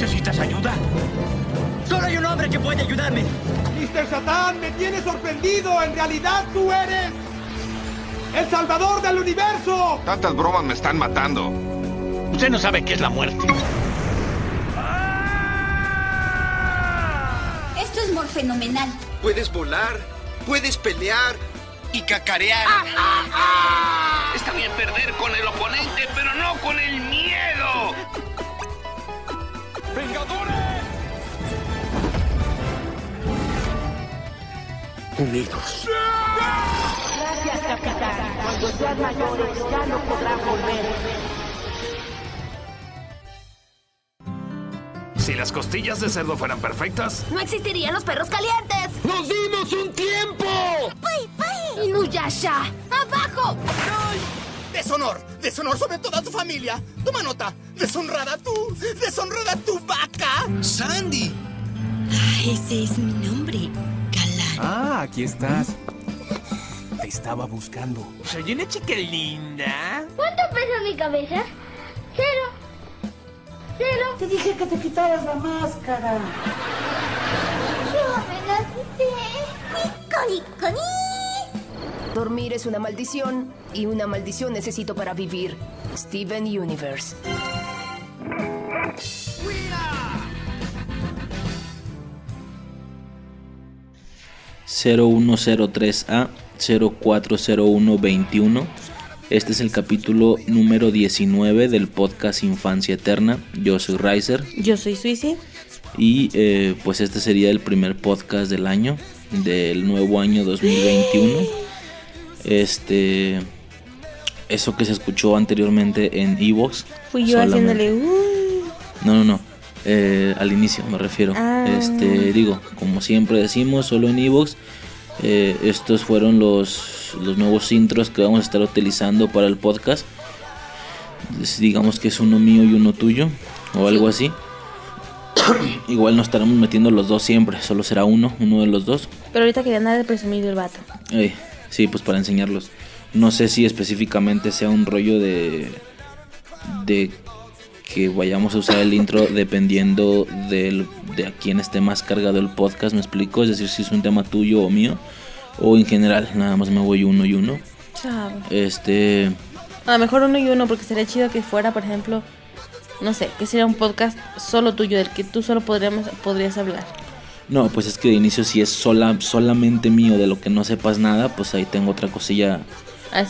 ¿Necesitas ayuda? Solo hay un hombre que puede ayudarme. Mr. Satán, me tiene sorprendido. En realidad tú eres el salvador del universo. Tantas bromas me están matando. Usted no sabe qué es la muerte. Esto es morfenomenal. Puedes volar, puedes pelear y cacarear. Está bien perder con el oponente, pero no con el miedo. Unidos. Gracias, capitán. Cuando sean mayores ya no podrán volver. Si las costillas de cerdo fueran perfectas, No existirían los perros calientes. ¡Nos dimos un tiempo! ¡Pai, pai! ¡Inuyasha! ¡Abajo! Deshonor, deshonor sobre toda tu familia. Toma nota. Deshonrada tú, deshonrada tu vaca. Sandy. Ese es mi nombre. Ah, aquí estás. Te estaba buscando. Soy una chica linda. ¿Cuánto pesa mi cabeza? Cero. Cero. Te dije que te quitaras la máscara. Yo me la quité. ¡Coni, coni! Dormir es una maldición y una maldición necesito para vivir. Steven Universe. ...0103A... ...040121... Este es el capítulo número 19 del podcast Infancia Eterna. Yo soy Riser. Yo soy Suici. Y eh, pues este sería el primer podcast del año, del nuevo año 2021. Este, eso que se escuchó anteriormente en Evox. Fui yo haciéndole. Uh. No, no, no. Eh, al inicio me refiero. Ah. Este, digo, como siempre decimos, solo en Evox. Eh, estos fueron los, los nuevos intros que vamos a estar utilizando para el podcast. Digamos que es uno mío y uno tuyo, o algo así. Igual no estaremos metiendo los dos siempre, solo será uno, uno de los dos. Pero ahorita quería andar de presumido el vato. Eh, sí, pues para enseñarlos. No sé si específicamente sea un rollo de. de que vayamos a usar el intro dependiendo del, de a quién esté más cargado el podcast, me explico. Es decir, si es un tema tuyo o mío, o en general, nada más me voy uno y uno. Este. A lo mejor uno y uno, porque sería chido que fuera, por ejemplo, no sé, que sería un podcast solo tuyo, del que tú solo podríamos, podrías hablar. No, pues es que de inicio, si es sola, solamente mío de lo que no sepas nada, pues ahí tengo otra cosilla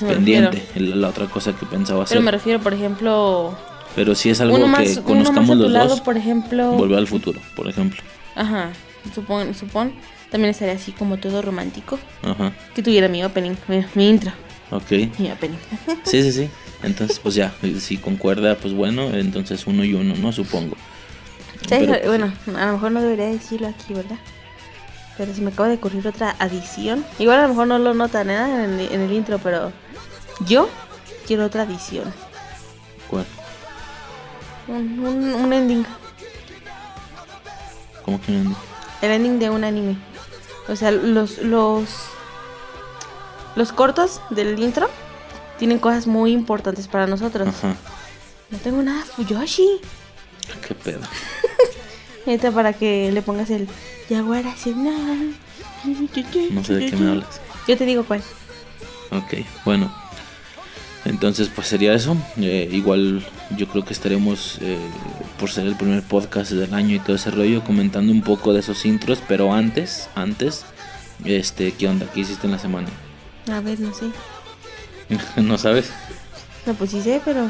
pendiente. refiero. La otra cosa que pensaba hacer. Pero me refiero, por ejemplo, Pero si es algo uno que más, conozcamos los lado, dos, por ejemplo. volver al futuro, por ejemplo. Ajá, supón, supón. También estaría así como todo romántico. Ajá, Que tuviera mi opening, mi, mi intro, ok. mi opening. Sí, sí, sí. Entonces, pues ya, si concuerda, pues bueno, entonces uno y uno, ¿no? Supongo. Pues, bueno, a lo mejor no debería decirlo aquí, ¿verdad? Pero se me acaba de ocurrir otra adición. Igual a lo mejor no lo notan ¿eh? en, el, en el intro, pero yo quiero otra adición. ¿Cuál? Un, un, un ending. ¿Cómo que no? El ending de un anime. O sea, los, los, los cortos del intro tienen cosas muy importantes para nosotros. Ajá, No tengo nada Fuyoshi. qué pedo. Ahorita para que le pongas el Nacional. No sé de qué me hablas. Yo te digo cuál. Ok, bueno. Entonces, pues sería eso. Eh, igual yo creo que estaremos, eh, por ser el primer podcast del año y todo ese rollo, comentando un poco de esos intros. Pero antes, antes, este, ¿qué onda? ¿Qué hiciste en la semana? A ver, no sé. ¿No sabes? No, pues sí sé, pero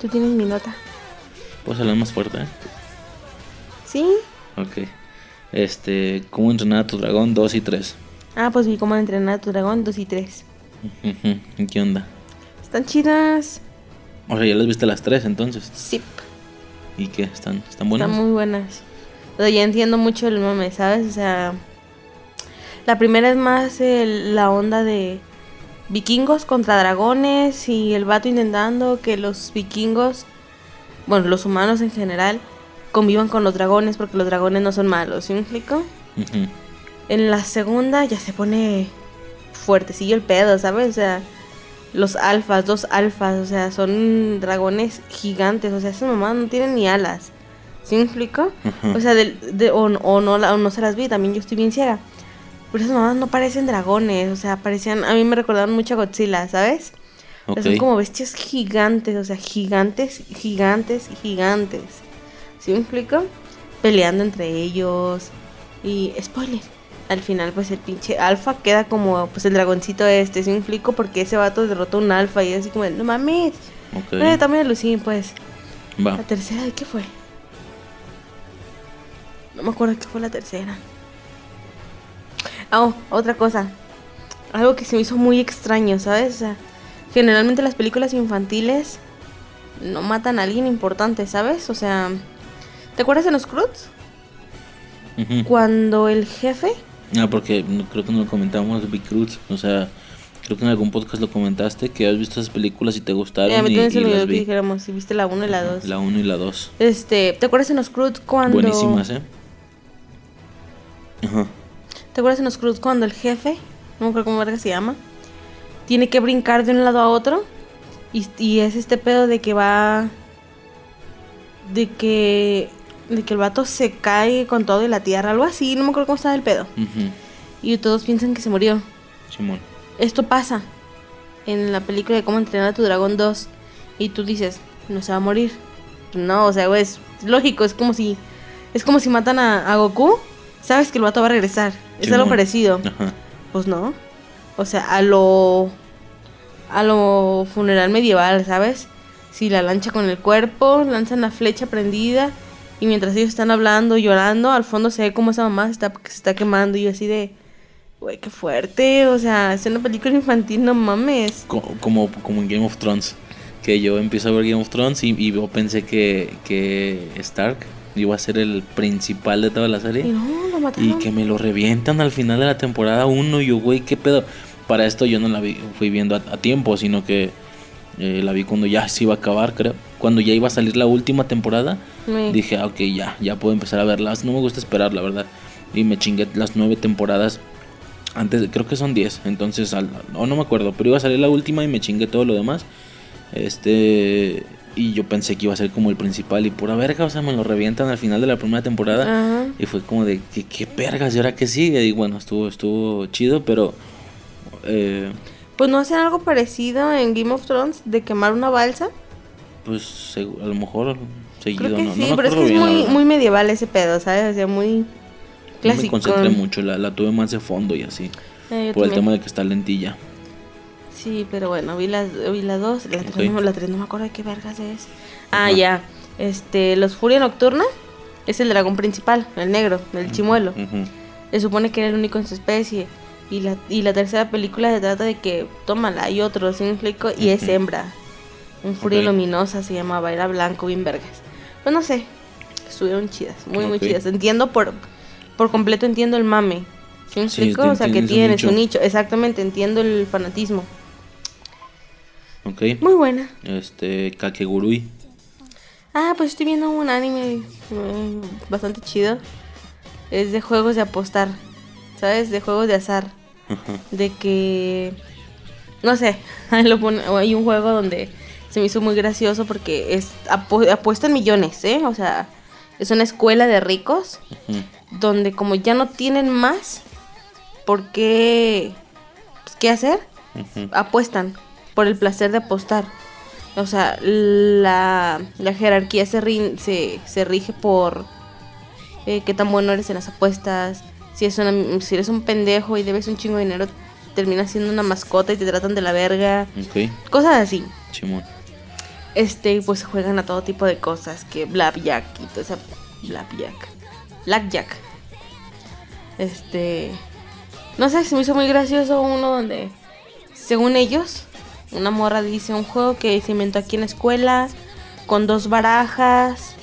tú tienes mi nota. Puedes hablar más fuerte, ¿eh? ¿Sí? Ok. Este, ¿cómo entrenar a tu dragón 2 y 3? Ah, pues vi cómo entrenar a tu dragón 2 y 3. ¿Qué onda? Están chidas. O sea, ya las viste las tres entonces. Sí. ¿Y qué? ¿Están, están buenas? Están muy buenas. Pero ya entiendo mucho el mame, ¿sabes? O sea, la primera es más el- la onda de vikingos contra dragones y el vato intentando que los vikingos, bueno, los humanos en general, convivan con los dragones porque los dragones no son malos, ¿sí me explico? Ujú. En la segunda ya se pone fuertecillo el pedo, ¿sabes? O sea, los alfas, dos alfas, o sea, son dragones gigantes, o sea, esas mamás no tienen ni alas. ¿Sí me explico? O sea, del- de, o, o no, o no se las vi, también yo estoy bien ciega. Pero esas mamadas no parecen dragones, o sea, parecían, a mí me recordaban mucho a Godzilla, ¿sabes? O sea, Son como bestias gigantes, o sea, gigantes, gigantes gigantes. ¿Sí me explico? Peleando entre ellos. Y, spoiler, al final pues el pinche alfa queda como pues el dragoncito este, ¿sí me explico? Porque ese vato derrotó un alfa y es así como, no mames. Eh, también Lucín, pues. Va. La tercera, ¿de qué fue? No me acuerdo qué fue la tercera. Ah, oh, otra cosa. Algo que se me hizo muy extraño, ¿sabes? O sea, generalmente las películas infantiles no matan a alguien importante, ¿sabes? O sea, ¿te acuerdas de los Croods? Ujú. Cuando el jefe Ah, porque creo que no lo comentamos Big Cruz. O sea, creo que en algún podcast lo comentaste que has visto esas películas y te gustaron Eh, y, tienes y que vi. dijéramos, si viste la 1 y la 2. La 1 y la 2. Este, ¿te acuerdas en los Croods cuando Buenísimas, ¿eh? Ajá. ¿Te acuerdas en los Cruz cuando el jefe, no me acuerdo cómo verga se llama, tiene que brincar de un lado a otro? Y, y es este pedo de que va. de que. De que el vato se cae con todo y la tierra, algo así, no me acuerdo cómo estaba el pedo. Y todos piensan que se murió. Simón. Esto pasa en la película de cómo entrenar a tu dragón 2. Y tú dices, no se va a morir. No, o sea, güey, es lógico, es como si. Es como si matan a, a Goku. Sabes que el vato va a regresar. Es algo parecido. Ajá. Pues no. O sea, a lo. A lo funeral medieval, ¿sabes? Si la lancha con el cuerpo, lanzan la flecha prendida. Y mientras ellos están hablando, llorando, al fondo se ve como esa mamá se está, se está quemando. Y yo así de. Güey, qué fuerte. O sea, es una película infantil, no mames. Co- como, como en Game of Thrones. Que yo empiezo a ver Game of Thrones y, y yo pensé que, que Stark iba a ser el principal de toda la serie. Y no, lo mataron. Y que me lo revientan al final de la temporada 1. Y yo, güey, ¿qué pedo? Para esto yo no la vi, fui viendo a, a tiempo, sino que eh, la vi cuando ya se iba a acabar, creo. Cuando ya iba a salir la última temporada, Me- dije, ah, ok, ya, ya puedo empezar a verlas. No me gusta esperar, la verdad. Y me chingué las nueve temporadas. Antes, creo que son 10. Entonces, no, no me acuerdo. Pero iba a salir la última y me chingué todo lo demás. Este. Y yo pensé que iba a ser como el principal. Y pura verga, o sea, me lo revientan al final de la primera temporada. Ajá. Y fue como de, ¿qué, qué vergas? ¿Y ahora qué sigue? Y bueno, estuvo, estuvo chido, pero. eh, Pues no hacen algo parecido en Game of Thrones de quemar una balsa. Pues a lo mejor seguido, Creo que ¿no? sí, no pero es que es bien, muy, muy medieval ese pedo, ¿sabes? O sea, muy No me clásico. concentré mucho, la, la tuve más de fondo y así. Eh, por el tema de que está lentilla. Sí, pero bueno, vi las vi la 2, la 3 Ok. no, la tres no me acuerdo de qué vergas es. Ah, ya. Este, los Furia Nocturna es el dragón principal, el negro, el chimuelo. Se supone que era el único en su especie. Y la, y la tercera película se trata de que, tómala, hay otro, ¿sí me explico? Y es hembra. Un furia Ok. luminosa se llamaba, era blanco, bien vergas. Pues no sé, estuvieron chidas, muy, muy chidas. Entiendo por, por completo, entiendo el mame. ¿Sí me explico? o sea, que tiene su nicho. nicho. Exactamente, entiendo el fanatismo. Ok. Muy buena. Este, Kakegurui. Ah, pues estoy viendo un anime eh, bastante chido. Es de juegos de apostar, ¿sabes? De juegos de azar. Ajá. De que... No sé, ahí lo pone- hay un juego donde se me hizo muy gracioso porque es apu- apuestan millones, ¿eh? O sea, es una escuela de ricos donde como ya no tienen más, ¿por qué? pues, ¿Qué hacer? Apuestan por el placer de apostar. O sea, la, la jerarquía se, rin- se, se rige por eh, qué tan bueno eres en las apuestas. Si, es una- si eres un pendejo y debes un chingo de dinero, terminas siendo una mascota y te tratan de la verga. Cosas así. Simón. Este, pues juegan a todo tipo de cosas, que Blackjack y toda esa Blackjack. Blackjack. Este, no sé, se me hizo muy gracioso uno donde, según ellos, una morra dice un juego que se inventó aquí en la escuela, con dos barajas,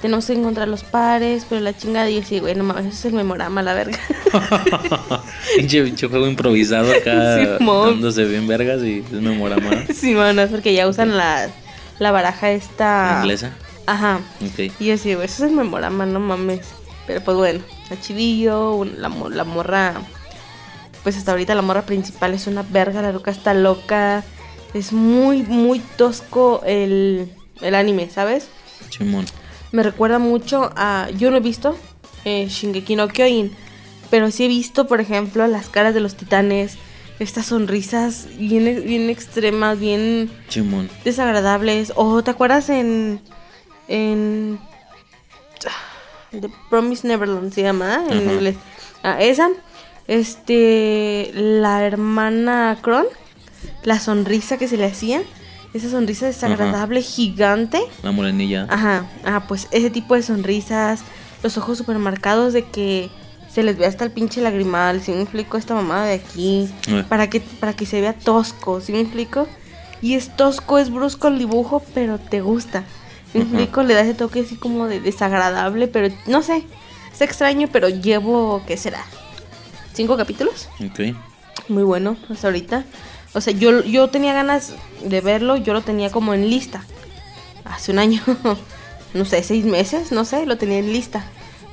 tenemos que encontrar los pares, pero la chingada yo sí, güey, no mames, eso es el memorama, la verga. pinche juego improvisado acá. Simón. dándose bien vergas y es memorama. sí, bueno, es porque ya usan la, la baraja esta... ¿Inglesa? Ajá. Y yo güey, eso es el memorama, no mames. Pero pues bueno, a Chivillo, la, la morra. Pues hasta ahorita la morra principal es una verga, la loca está loca. Es muy, muy tosco el, el anime, ¿sabes? Simón. me recuerda mucho a. Yo no he visto eh, Shingeki no Kyojin, pero sí he visto, por ejemplo, las caras de los titanes. Estas sonrisas bien, bien extremas, bien Chimón. desagradables. O te acuerdas en. en. The Promise Neverland se llama ¿eh? en inglés. Ah, esa. Este. La hermana Kron. La sonrisa que se le hacía. Esa sonrisa desagradable, gigante. La morenilla. Ajá, ah, pues ese tipo de sonrisas, los ojos super marcados de que se les ve hasta el pinche lagrimal, si me explico esta mamada de aquí, Eh. para que para que se vea tosco, si me explico? Y es tosco, es brusco el dibujo, pero te gusta. ¿Sí me Ajá. explico? Le da ese toque así como de desagradable, pero no sé, es extraño, pero llevo, ¿qué será? ¿Cinco capítulos? Ok. Muy bueno, hasta ahorita. O sea, yo, yo tenía ganas de verlo, yo lo tenía como en lista. Hace un año, no sé, seis meses, no sé, lo tenía en lista.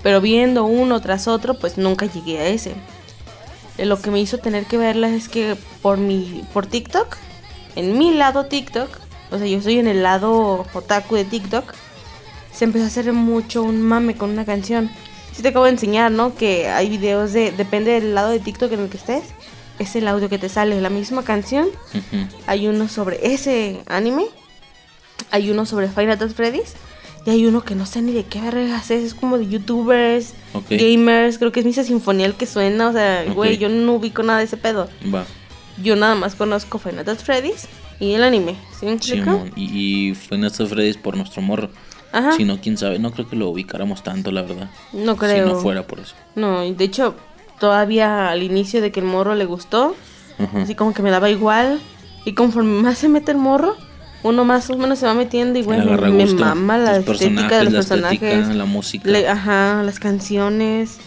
Pero viendo uno tras otro, pues nunca llegué a ese. Eh, Lo que me hizo tener que verla es que por mi, por TikTok, en mi lado TikTok, o sea, yo estoy en el lado otaku de TikTok, se empezó a hacer mucho un mame con una canción. Sí te acabo de enseñar, ¿no? Que hay videos de, depende del lado de TikTok en el que estés, es el audio que te sale, la misma canción. Hay uno sobre ese anime, hay uno sobre Final Fantasy Freddy's y hay uno que no sé ni de qué vergas es, es como de youtubers, gamers, creo que es Misa Sinfonía el que suena, o sea, güey, yo no ubico nada de ese pedo. Va. Yo nada más conozco Final Fantasy Freddy's y el anime, ¿sí. Y, y fue Néstor Freddy's por nuestro morro. Ajá. Si no, quién sabe. No creo que lo ubicáramos tanto, la verdad. No Si creo. no fuera por eso. No, y de hecho, todavía al inicio de que el morro le gustó, Ajá. así como que me daba igual. Y conforme más se mete el morro, uno más o menos se va metiendo y bueno, me mama la Los estética de los personajes, la estética, personajes. la música. le- ajá, las canciones.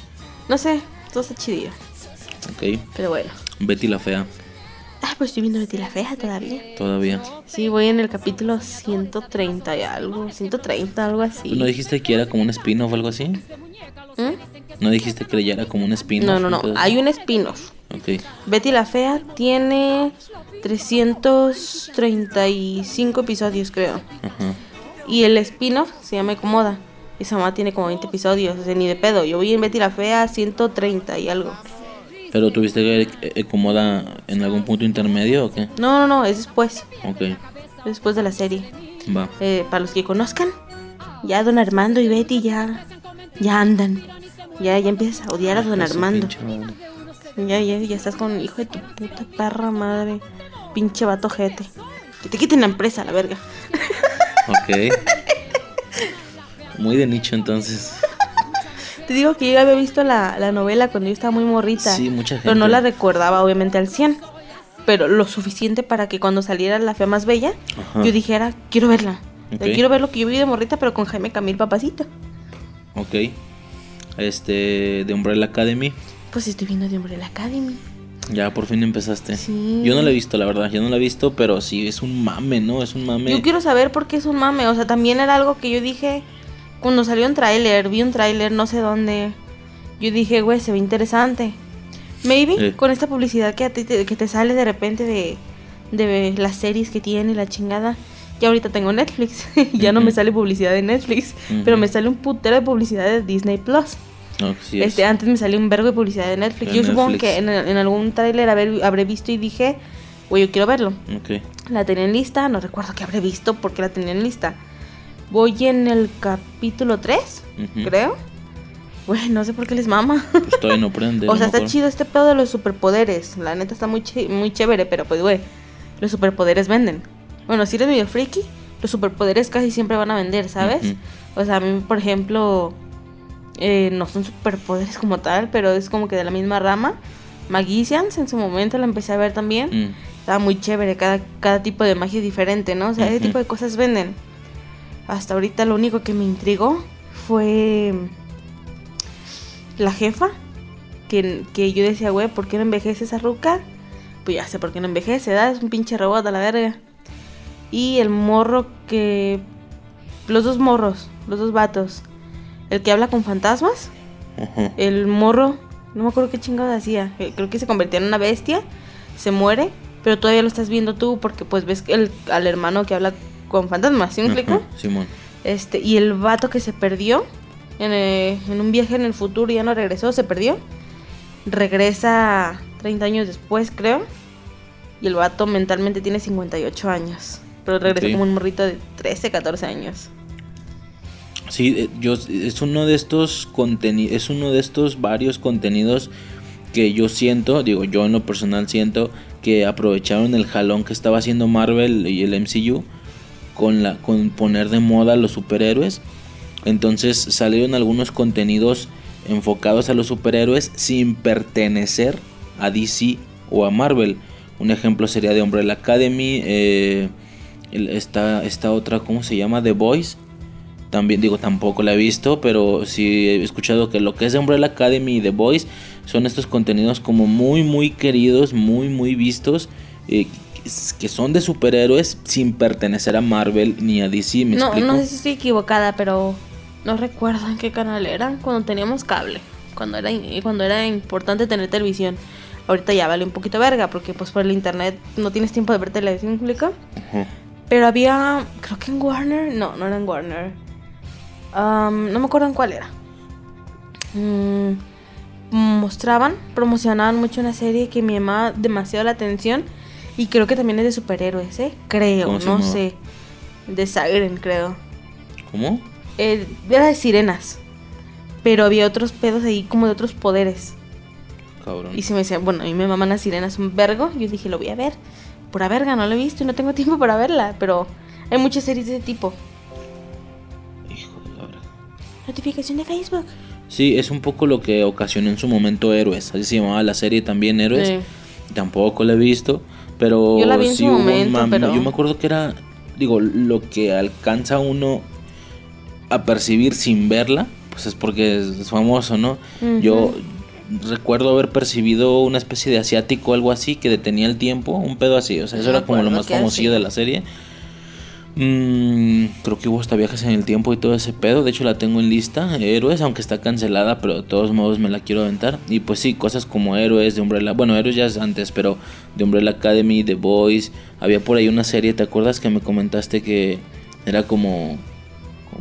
No sé, todo está chidillo. Ok. Pero bueno. Betty la Fea. Ah, pues estoy viendo Betty la Fea todavía. Todavía. Sí, voy en el capítulo 130 y algo, 130, algo así. ¿No dijiste que era como un spin-off o algo así? ¿Mm? ¿No dijiste que ya era como un spin-off? No, no, no, Entonces- hay un spin-off. Ok. Betty la Fea tiene 335 episodios, creo. Ajá. Y el spin-off se llama Comoda. Esa mamá tiene como 20 episodios, o sea, ni de pedo. Yo voy en Betty la Fea 130 y algo. ¿Pero tuviste que eh, Comoda en algún punto intermedio o qué? No, no, no, es después. Ok. Es después de la serie. Va. Eh, para los que conozcan, ya Don Armando y Betty ya, ya andan. Ya, ya empiezas a odiar a Don Armando. pinche. Ya, ya, ya estás con hijo de tu puta perra madre. Pinche vato jete. Que te quiten la empresa, la verga. Ok. Muy de nicho entonces. Te digo que yo había visto la, la novela cuando yo estaba muy morrita. Sí, mucha Pero no gente. la recordaba, obviamente, al 100. Pero lo suficiente para que cuando saliera La Fea Más Bella, Ajá. yo dijera, quiero verla. Quiero ver lo que yo vi de morrita, pero con Jaime Camil Papacito. Ok. Este, de Umbrella Academy. Pues estoy viendo de Umbrella Academy. Ya por fin empezaste. Sí. Yo no la he visto, la verdad. Yo no la he visto, pero sí es un mame, ¿no? Es un mame. Yo quiero saber por qué es un mame. O sea, también era algo que yo dije cuando salió un tráiler, vi un tráiler, no sé dónde. Yo dije, güey, se ve interesante. Maybe Eh. con esta publicidad que, a ti te, que te sale de repente de, de las series que tiene la chingada. Ya ahorita tengo Netflix. ya no me sale publicidad de Netflix. Pero me sale un putero de publicidad de Disney Plus. No, sí es. Este, antes me salió un vergo de publicidad de Netflix. De yo supongo que en, en algún tráiler habré visto y dije, güey, yo quiero verlo. Ok. La tenía en lista, no recuerdo que habré visto porque la tenía en lista. Voy en el capítulo 3, Ujú. creo. Güey, no sé por qué les mama. Pues todavía no prende. o sea, está chido este pedo de los superpoderes. La neta está muy, ch- muy chévere, pero pues, güey, los superpoderes venden. Bueno, si eres medio freaky, los superpoderes casi siempre van a vender, ¿sabes? O sea, a mí, por ejemplo, eh, no son superpoderes como tal, pero es como que de la misma rama. Magicians, en su momento la empecé a ver también. Mm. Estaba muy chévere, cada, cada tipo de magia es diferente, ¿no? O sea, ese tipo de cosas venden. Hasta ahorita lo único que me intrigó fue la jefa, que, que yo decía, güey, ¿por qué no envejece esa ruca? Pues ya sé por qué no envejece, ¿da? Es un pinche robot a la verga. Y el morro que... Los dos morros, los dos vatos. El que habla con fantasmas, Ajá. el morro, no me acuerdo qué chingado hacía. eh, Creo que se convertía en una bestia, se muere, pero todavía lo estás viendo tú porque pues ves el, al hermano que habla con fantasmas, ¿sí me explico? Simón. Este, y el vato que se perdió en, eh, en un viaje en el futuro y ya no regresó, se perdió. Regresa 30 años después, creo. Y el vato mentalmente tiene 58 años. Pero regresa como un morrito de 13, 14 años. Sí, eh, yo es uno de estos contenidos, es uno de estos varios contenidos que yo siento, digo yo en lo personal siento que aprovecharon el jalón que estaba haciendo Marvel y el MCU con la con poner de moda a los superhéroes. Entonces salieron algunos contenidos enfocados a los superhéroes sin pertenecer a DC o a Marvel. Un ejemplo sería de Umbrella Academy, eh, esta, esta otra, ¿cómo se llama? The Boys. También digo, tampoco la he visto, pero sí he escuchado que lo que es de Umbrella Academy y The Boys son estos contenidos como muy, muy queridos, muy, muy vistos, eh, que son de superhéroes sin pertenecer a Marvel ni a DC, ¿me No, explico? no sé si estoy equivocada, pero no recuerdo en qué canal era cuando teníamos cable. Cuando era, cuando era importante tener televisión. Ahorita ya vale un poquito verga porque pues por el internet no tienes tiempo de ver televisión, ¿me explico? Ujú. Pero había, creo que en Warner, no, no era en Warner. Am, no me acuerdo en cuál era. Mm, mostraban, promocionaban mucho una serie que me llamaba demasiado la atención y creo que también es de superhéroes, ¿eh? Creo, ¿Cómo se no sé. De Siren, creo. ¿Cómo? Eh, era de sirenas. Pero había otros pedos ahí como de otros poderes. Cabrón. Y se me decía, bueno, a mí me maman las sirenas un vergo. Yo dije, lo voy a ver. Pura verga, no lo he visto y no tengo tiempo para verla. Pero hay muchas series de ese tipo. Notificación de Facebook. Sí, es un poco lo que ocasionó en su momento Héroes. Así se llamaba la serie también Héroes. Sí. Tampoco la he visto, pero Yo la vi en sí su momento, pero- Yo me acuerdo que era, digo, lo que alcanza uno a percibir sin verla, pues es porque es famoso, ¿no? Yo recuerdo haber percibido una especie de asiático algo así que detenía el tiempo, un pedo así, o sea, eso era como lo más famosillo así. de la serie. Mm, creo que hubo hasta viajes en el tiempo y todo ese pedo. De hecho, la tengo en lista. Héroes, aunque está cancelada, pero de todos modos me la quiero aventar. Y pues sí, cosas como Héroes de Umbrella. Bueno, Héroes ya es antes, pero de Umbrella Academy, The Boys. Había por ahí una serie, ¿te acuerdas que me comentaste que era como.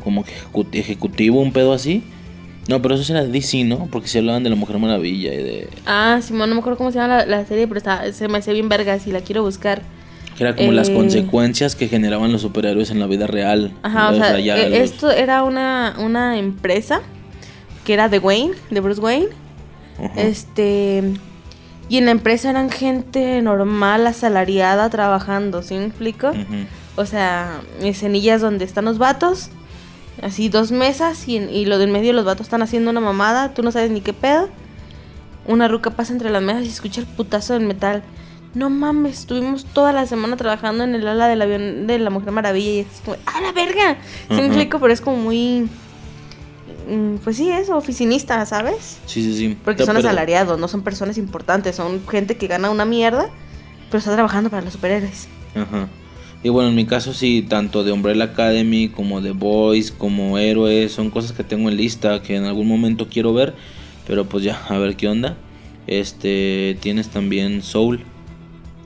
como ejecutivo, un pedo así? No, pero eso era de DC, ¿no? Porque se hablaban de la Mujer Maravilla y de. Ah, Simón, no me acuerdo cómo se llama la, la serie, pero está, se me hace bien vergas y la quiero buscar. Que era como las Eh, consecuencias que generaban los superhéroes en la vida real. Ajá, o sea, los- esto era una, una empresa que era de Wayne, de Bruce Wayne. Ajá. Este. Y en la empresa eran gente normal, asalariada, trabajando, ¿sí me explico? Ujú. O sea, escenillas donde están los vatos, así dos mesas, y, en- y lo de en medio los vatos están haciendo una mamada, tú no sabes ni qué pedo. Una ruca pasa entre las mesas y escucha el putazo del metal. No mames, estuvimos toda la semana trabajando en el ala del avión de la Mujer Maravilla y es como, ¡ah, la verga! ¿Sí Ajá. explico? Pero es como muy. mm, Pues sí, eso, oficinista, ¿sabes? Sí, sí, sí. Porque Te- son asalariados, no son personas importantes, son gente que gana una mierda, pero está trabajando para los superhéroes. Ajá. Y bueno, en mi caso sí, tanto de Umbrella Academy como de Boys, como Héroes, son cosas que tengo en lista que en algún momento quiero ver, pero pues ya, a ver qué onda. Este, tienes también Soul.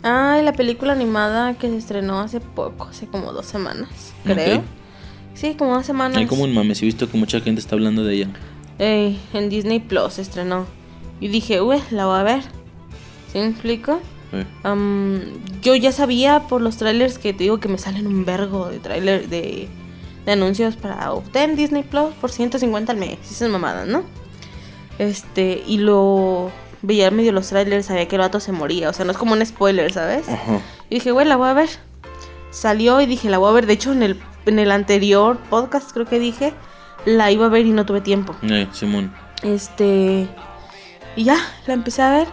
Ah, y la película animada que se estrenó hace poco, hace como dos semanas, creo. Sí, como dos semanas. Hay como un mames, he visto que mucha gente está hablando de ella. Ey, en Disney Plus se estrenó. Y dije, uy, la voy a ver. ¿Sí me explico? Eh. Am, yo ya sabía por los trailers que te digo que me salen un vergo de trailer de, de anuncios para obtener Disney Plus por 150 al mes. Esas mamadas, ¿no? Este, y lo veía medio los trailers, sabía que el vato se moría. O sea, no es como un spoiler, ¿sabes? Ajá. Y dije, güey, la voy a ver. Salió y dije, la voy a ver. De hecho, en el, en el anterior podcast creo que dije, la iba a ver y no tuve tiempo. Eh, Simón. Este. Y ya, la empecé a ver.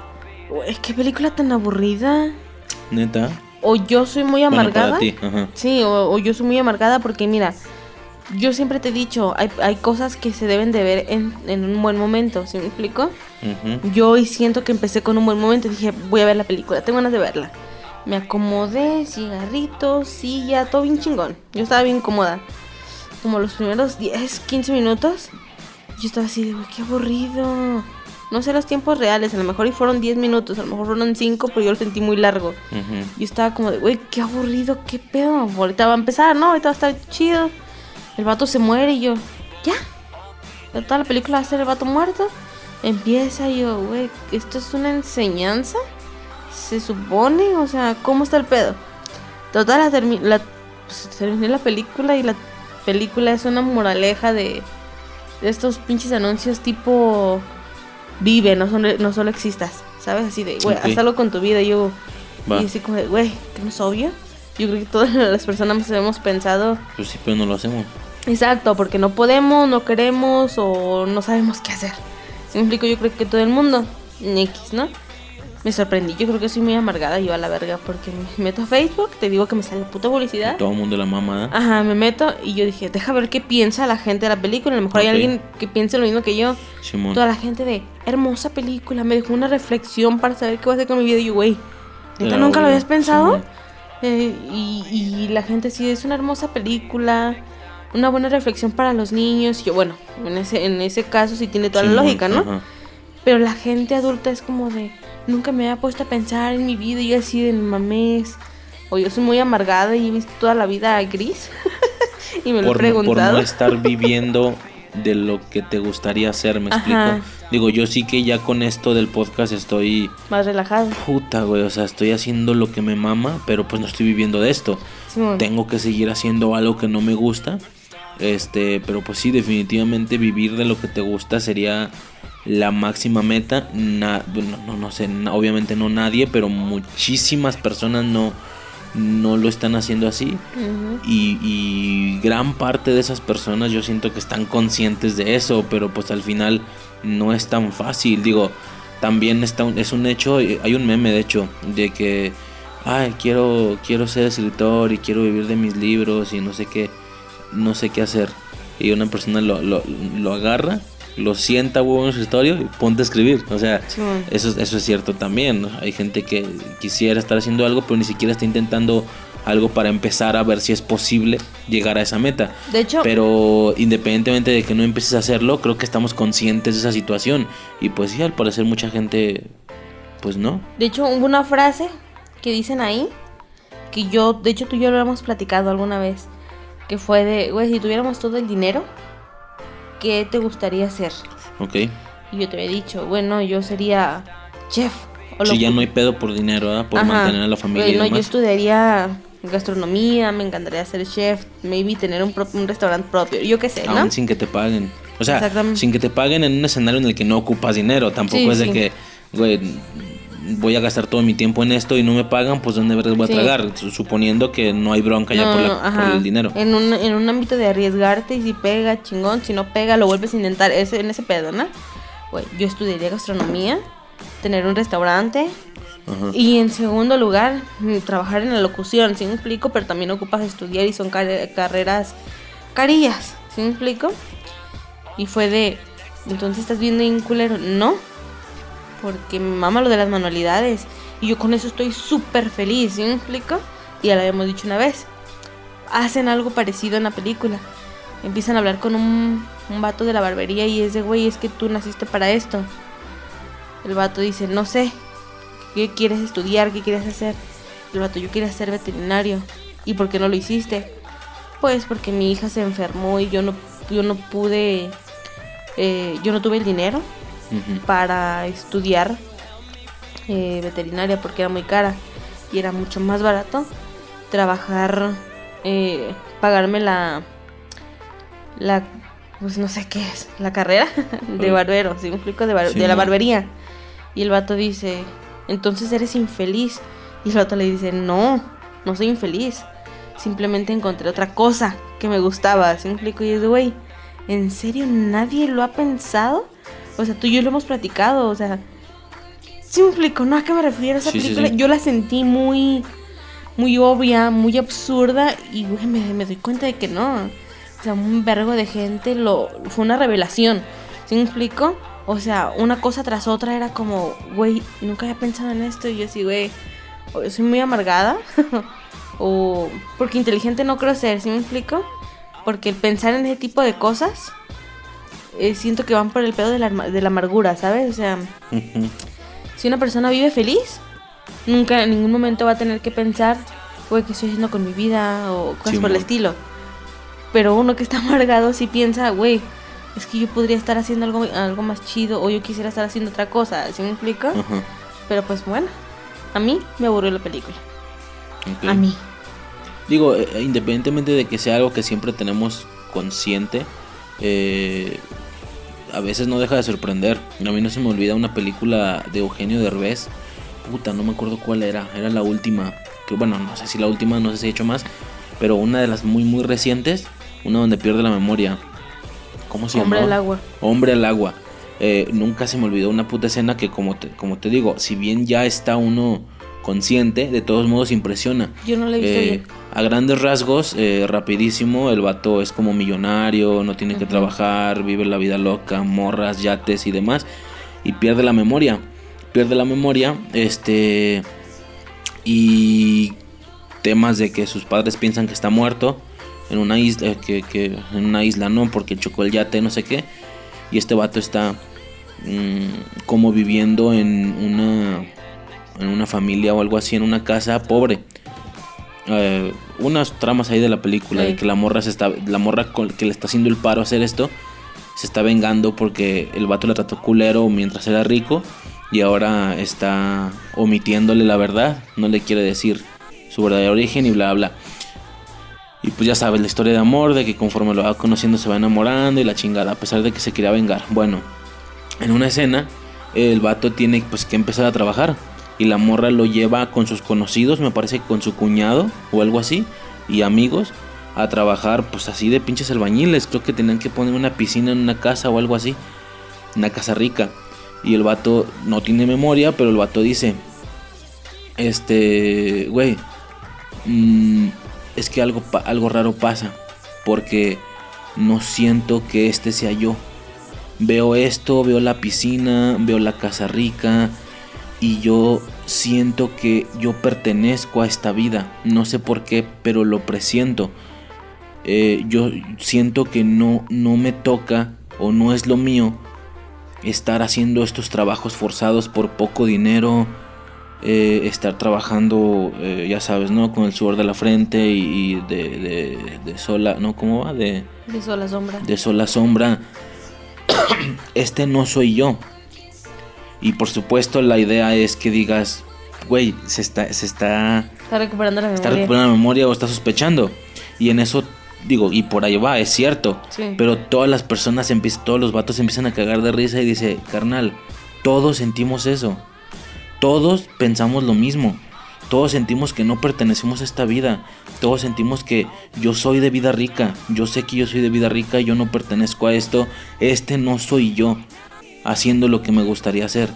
Güey, qué película tan aburrida. Neta. O yo soy muy Bueno, amargada. para ti, ajá. Sí, o, o yo soy muy amargada porque mira, yo siempre te he dicho, hay, hay cosas que se deben de ver en, en un buen momento, ¿sí me explico? Ujú. Yo hoy siento que empecé con un buen momento dije, voy a ver la película, tengo ganas de verla. Me acomodé, cigarritos, silla, todo bien chingón. Yo estaba bien cómoda. Como los primeros 10, 15 minutos, yo estaba así de, güey, qué aburrido. No sé los tiempos reales, a lo mejor y fueron 10 minutos, a lo mejor fueron 5, pero yo lo sentí muy largo. Ujú. Yo estaba como de, güey, qué aburrido, qué pedo. Ahorita va a empezar, ¿no? Ahorita va a estar chido. El vato se muere y yo, ya. Toda la película va a ser el vato muerto. Empieza y yo, güey, ¿esto es una enseñanza? Se supone, o sea, ¿cómo está el pedo? Total, la, termi- la pues, terminé la película y la película es una moraleja de, de estos pinches anuncios tipo vive, no, son- no solo existas, ¿sabes? Así de, güey, Ok. haz algo con tu vida. Y yo, Va. y así como de, güey, que no es obvio. Yo creo que todas las personas hemos pensado, Pues sí, pero no lo hacemos. Exacto, porque no podemos, no queremos o no sabemos qué hacer. Me explico, yo creo que todo el mundo, X, ¿no? Me sorprendí, yo creo que soy muy amargada yo a la verga, porque me meto a Facebook, te digo que me sale puta publicidad. Todo el mundo la mamada. Ajá, me meto y yo dije, deja ver qué piensa la gente de la película. A lo mejor Ok. hay alguien que piense lo mismo que yo. Simón. Toda la gente de, hermosa película, me dejó una reflexión para saber qué voy a hacer con mi vida. Y yo, güey, ¿neta nunca lo habías pensado? Eh, y, y la gente sí, es una hermosa película, una buena reflexión para los niños. Yo, bueno, en ese, en ese caso sí tiene toda la lógica, ¿no? ajá. Pero la gente adulta es como de, nunca me había puesto a pensar en mi vida y yo así de mames. O yo soy muy amargada y he visto toda la vida gris. y me lo he por, por preguntado. no estar viviendo de lo que te gustaría hacer, me explico. Digo, yo sí que ya con esto del podcast estoy Más relajado. puta, güey, o sea, estoy haciendo lo que me mama, pero pues no estoy viviendo de esto. Tengo que seguir haciendo algo que no me gusta. Este, pero pues sí, definitivamente vivir de lo que te gusta sería la máxima meta. Na- bueno, no, no sé, obviamente no nadie, pero muchísimas personas no, no lo están haciendo así. Y gran parte de esas personas yo siento que están conscientes de eso, pero pues al final no es tan fácil. Digo, también está un- es un hecho, eh, hay un meme de hecho, de que, ay, quiero, quiero ser escritor y quiero vivir de mis libros y no sé qué, no sé qué hacer. Y una persona lo, lo, lo agarra, lo sienta huevo en su escritorio y ponte a escribir. O sea, eso, eso es cierto también. ¿no? Hay gente que quisiera estar haciendo algo, pero ni siquiera está intentando algo para empezar a ver si es posible llegar a esa meta. De hecho- pero independientemente de que no empieces a hacerlo, creo que estamos conscientes de esa situación. Y pues sí, al parecer mucha gente, pues no. De hecho, hubo una frase que dicen ahí, que yo, de hecho tú y yo lo hemos platicado alguna vez, que fue de, güey, si tuviéramos todo el dinero, ¿qué te gustaría hacer? Ok. Y yo te había dicho, bueno, yo sería chef. O lo Si ya no hay pedo por dinero, ¿verdad? Por Ajá. mantener a la familia y no, yo estudiaría gastronomía, me encantaría ser chef, maybe tener un, pro- un restaurante propio, yo qué sé, ¿no? Aún sin que te paguen. O sea, sin que te paguen en un escenario en el que no ocupas dinero. Tampoco Sí, es de sí. que, güey, voy a gastar todo mi tiempo en esto y no me pagan, pues ¿dónde vergas voy a tragar? Su- Suponiendo que no hay bronca ya por, la- por el dinero. En un, en un ámbito de arriesgarte y si pega, chingón, si no pega, lo vuelves a intentar, ese, en ese pedo, ¿no? Güey, yo estudiaría gastronomía, tener un restaurante Ajá. y en segundo lugar, mm, trabajar en la locución, ¿sí me explico? Pero también ocupas estudiar y son car- carreras carillas, ¿sí me explico? Y fue de, entonces estás viendo un culero, no, porque me mama lo de las manualidades y yo con eso estoy súper feliz, ¿sí me explico? Y ya lo habíamos dicho una vez, hacen algo parecido en la película, empiezan a hablar con un, un vato de la barbería y es de, güey, es que tú naciste para esto. El vato dice, no sé, ¿qué quieres estudiar? ¿Qué quieres hacer? El vato, yo quería ser veterinario. ¿Y por qué no lo hiciste? Pues porque mi hija se enfermó y yo no, yo no pude, eh, yo no tuve el dinero Para estudiar eh, veterinaria porque era muy cara y era mucho más barato trabajar, eh, pagarme la, la, pues no sé qué es, la carrera de barbero, ¿sí me explico? De, bar- Sí, de la barbería. Y el vato dice, entonces eres infeliz. Y el vato le dice, no, no soy infeliz. Simplemente encontré otra cosa que me gustaba, ¿sí me explico? Y es de, güey, ¿en serio nadie lo ha pensado? O sea, tú y yo lo hemos platicado, o sea, ¿sí me explico? ¿No a qué me refiero esa Sí, película? sí. Yo la sentí muy, muy obvia, muy absurda y, güey, me, me doy cuenta de que no. O sea, un vergo de gente lo... Fue una revelación, ¿sí me explico? O sea, una cosa tras otra era como, güey, nunca había pensado en esto y yo así, güey, soy muy amargada o porque inteligente no creo ser, ¿sí me explico? Porque el pensar en ese tipo de cosas eh, siento que van por el pedo de la, de la amargura, ¿sabes? O sea, si una persona vive feliz, nunca en ningún momento va a tener que pensar, güey, ¿qué estoy haciendo con mi vida? o cosas Sí, por el estilo. Pero uno que está amargado sí piensa, güey, es que yo podría estar haciendo algo, algo más chido o yo quisiera estar haciendo otra cosa, ¿sí me explico? Pero pues bueno, a mí me aburrió la película. A mí. Digo, eh, independientemente de que sea algo que siempre tenemos consciente, eh, a veces no deja de sorprender. A mí no se me olvida una película de Eugenio Derbez. Puta, no me acuerdo cuál era. Era la última. Que bueno, no sé si la última, no sé si he hecho más. Pero una de las muy, muy recientes. Una donde pierde la memoria. ¿Cómo se llama? Hombre al agua. Hombre al agua. Eh, nunca se me olvidó una puta escena que como te, como te digo, si bien ya está uno consciente, de todos modos impresiona. Yo no la he visto Eh, bien. A grandes rasgos, eh, rapidísimo, el vato es como millonario, no tiene que trabajar, vive la vida loca, morras, yates y demás, y pierde la memoria. Pierde la memoria, este. Y temas de que sus padres piensan que está muerto en una isla, eh, que, que en una isla no, porque chocó el yate, no sé qué. Y este vato está mm, como viviendo en una en una familia o algo así, en una casa pobre. Eh, unas tramas ahí de la película Sí. de que la morra se está la morra con- que le está haciendo el paro a hacer esto se está vengando porque el vato la trató culero mientras era rico y ahora está omitiéndole la verdad, no le quiere decir su verdadero origen y bla bla. Y pues ya sabes la historia de amor, de que conforme lo va conociendo se va enamorando y la chingada, a pesar de que se quería vengar. Bueno, en una escena el vato tiene pues que empezar a trabajar y la morra lo lleva con sus conocidos, me parece con su cuñado o algo así y amigos a trabajar pues así de pinches albañiles, creo que tenían que poner una piscina en una casa o algo así, una casa rica. Y el vato no tiene memoria, pero el vato dice, este, güey, mm, es que algo, algo raro pasa, porque no siento que este sea yo. Veo esto, veo la piscina, veo la casa rica y yo siento que yo pertenezco a esta vida. No sé por qué, pero lo presiento. Eh, yo siento que no, no me toca o no es lo mío estar haciendo estos trabajos forzados por poco dinero, eh, estar trabajando, eh, ya sabes, ¿no? Con el sudor de la frente y, y de, de, de sola, ¿no? ¿Cómo va? De, De sola sombra. de sola sombra. este no soy yo. Y por supuesto la idea es que digas, güey, se está, se está, Está recuperando la memoria. está recuperando la memoria o está sospechando. Y en eso, digo, y por ahí va, es cierto. Sí. Pero todas las personas empiezan, todos los vatos empiezan a cagar de risa y dice, carnal, todos sentimos eso. Todos pensamos lo mismo. Todos sentimos que no pertenecemos a esta vida. Todos sentimos que yo soy de vida rica. Yo sé que yo soy de vida rica. Yo no pertenezco a esto. Este no soy yo. Haciendo lo que me gustaría hacer.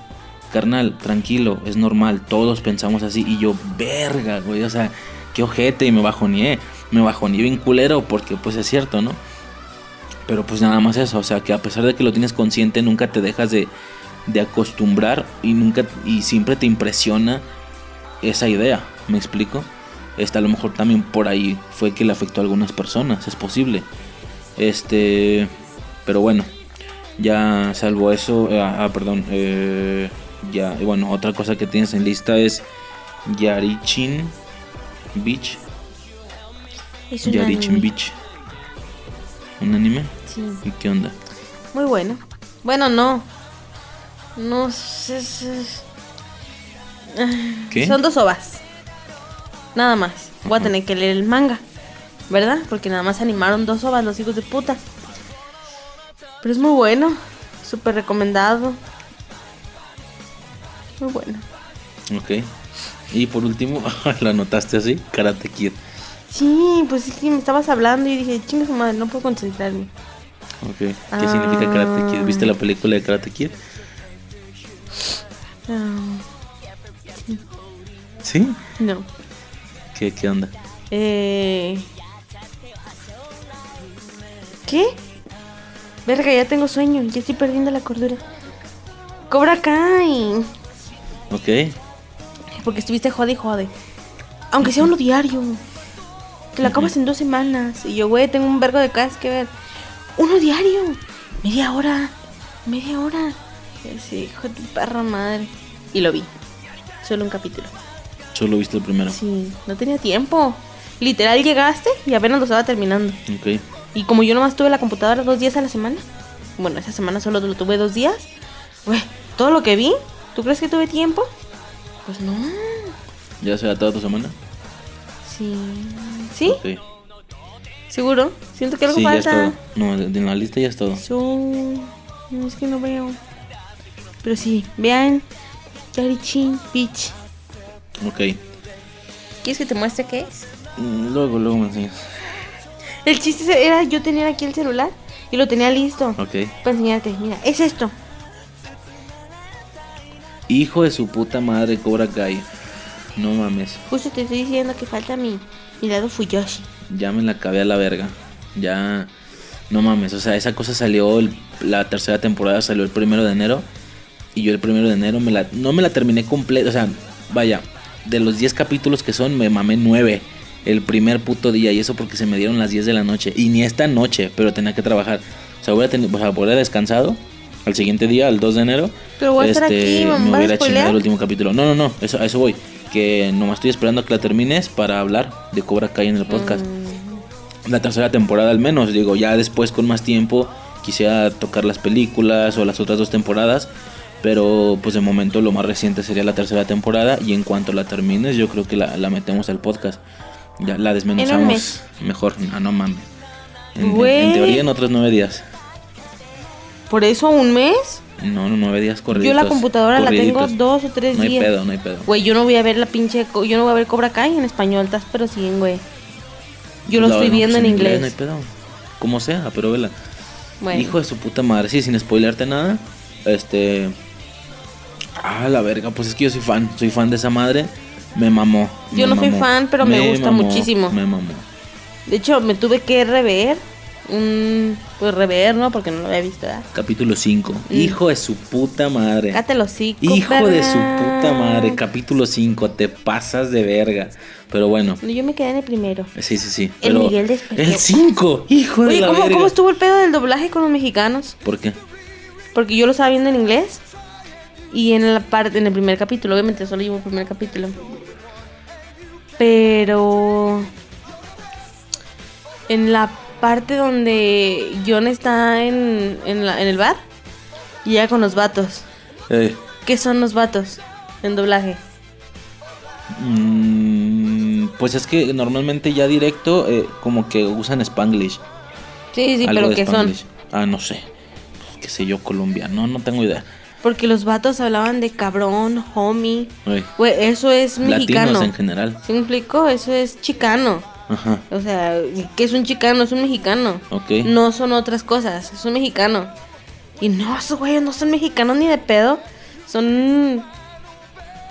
Carnal, tranquilo, es normal. Todos pensamos así. Y yo, verga, güey. O sea, qué ojete. Y me bajoneé. Me bajoneé bien culero. Porque pues es cierto, ¿no? Pero pues nada más eso. O sea, que a pesar de que lo tienes consciente, nunca te dejas de, de acostumbrar. Y nunca. Y siempre te impresiona esa idea, ¿me explico? Esta a lo mejor también por ahí fue que le afectó a algunas personas, es posible. Este, pero bueno, ya salvo eso, eh, ah, perdón, eh, ya, y bueno, otra cosa que tienes en lista es Yarichin Beach. Es un Yarichin anime. Beach. ¿Un anime? Sí. ¿Y qué onda? Muy bueno. Bueno, no. No sé. sé- ¿Qué? Son dos ovas. Nada más. Voy a tener que leer el manga. ¿Verdad? Porque nada más animaron dos ovas los hijos de puta. Pero es muy bueno. Súper recomendado. Muy bueno. Ok. Y por último, ¿la anotaste así? Karate Kid. Sí, pues es que me estabas hablando y dije, chinga su madre, no puedo concentrarme. Ok. ¿Qué significa Karate Kid? ¿Viste la película de Karate Kid? Ah, sí. ¿Sí? No. ¿Qué, qué onda? Eh... ¿Qué? Verga, ya tengo sueño, ya estoy perdiendo la cordura. Cobra Kai. Ok. Porque estuviste jode y jode. Aunque sea uno diario. Que lo acabas en dos semanas. Y yo, güey, tengo un vergo de cosas que ver. Uno diario. Media hora. Media hora. Sí, hijo de perra madre. Y lo vi. Solo un capítulo. Solo viste el primero. Sí, no tenía tiempo. Literal llegaste y apenas lo estaba terminando. Ok. Y como yo nomás tuve la computadora dos días a la semana, bueno, esa semana solo lo tuve dos días, güey, todo lo que vi, ¿tú crees que tuve tiempo? Pues no. ¿Ya será toda tu semana? Sí. ¿Sí? Ok. ¿Seguro? Siento que algo Sí, ya es falta. todo. No, en la lista ya es todo. No, es que no veo. Pero sí, vean. Daddy Chin Beach. Ok. ¿Quieres que te muestre qué es? Mm, Luego, luego me enseñas. El chiste era yo tener aquí el celular y lo tenía listo Ok. para enseñarte. Mira, es esto. Hijo de su puta madre, Cobra Kai. No mames. Justo te estoy diciendo que falta mi, mi lado Fuyoshi. Ya me la acabé a la verga. Ya. No mames. O sea, esa cosa salió. el- la tercera temporada salió el primero de enero. Y yo el primero de enero me la, no me la terminé completa. O sea, vaya. De los 10 capítulos que son, me mamé 9. El primer puto día. Y eso porque se me dieron las 10 de la noche. Y ni esta noche, pero tenía que trabajar. O sea, hubiera, o sea, hubiera descansado. Al siguiente día, el 2 de enero. este, Pero voy a estar aquí, mamá, me ¿vas a hubiera chingado el último capítulo. No, no, no. Eso, a eso voy. Que nomás estoy esperando a que la termines para hablar de Cobra Kai en el podcast Mm. la tercera temporada al menos. Digo, ya después con más tiempo quisiera tocar las películas o las otras dos temporadas. Pero pues de momento lo más reciente sería la tercera temporada. Y en cuanto la termines, yo creo que la, la metemos al podcast. Ya la desmenuzamos mes. mejor. Ah, no mames. En, en- Güey. en teoría en otros nueve días. ¿Por eso un mes? No, no, nueve días corridos. Yo la computadora la tengo dos o tres No hay días. pedo, no hay pedo. Güey, yo no voy a ver la pinche. Yo no voy a ver Cobra Kai en español, estás pero sí, güey. Yo lo La- estoy viendo pues, en No hay inglés. pedo. Como sea, pero vela. Bueno. Hijo de su puta madre, sí, sin spoilearte nada. Este. Ah, la verga, pues es que yo soy fan. Soy fan de esa madre. Me mamó. Yo me no soy fan, pero me gusta muchísimo. Me mamó. De hecho, me tuve que rever. Pues rever, ¿no? Porque no lo había visto, ¿verdad? Capítulo 5. Mm. Hijo de su puta madre. Los hocico, Hijo de su puta madre. Capítulo 5. Te pasas de verga. Pero bueno. No, Yo me quedé en el primero. Sí, sí, sí. El pero Miguel despertó. El 5. Hijo de Oye, la ¿cómo, verga. ¿cómo estuvo el pedo del doblaje con los mexicanos? ¿Por qué? Porque yo lo estaba viendo en inglés. Y en la parte, en el primer capítulo, obviamente solo llevo el primer capítulo. Pero en la parte donde John está en, en, la- en el bar y llega con los vatos. Eh, ¿Qué son los vatos en doblaje? mm, pues es que normalmente ya directo, eh, como que usan Spanglish. Sí, sí, Algo pero ¿qué son? Spanglish. Ah, no sé. Pues, qué sé yo, colombiano. No tengo idea. Porque los vatos hablaban de cabrón, homie. Güey. Eso es mexicano. Latinos en general. ¿Sí me explico? Eso es chicano. Ajá. O sea, ¿qué es un chicano? Es un mexicano. Ok. No son otras cosas, es un mexicano. Y no, esos güeyes no son mexicanos ni de pedo. Son,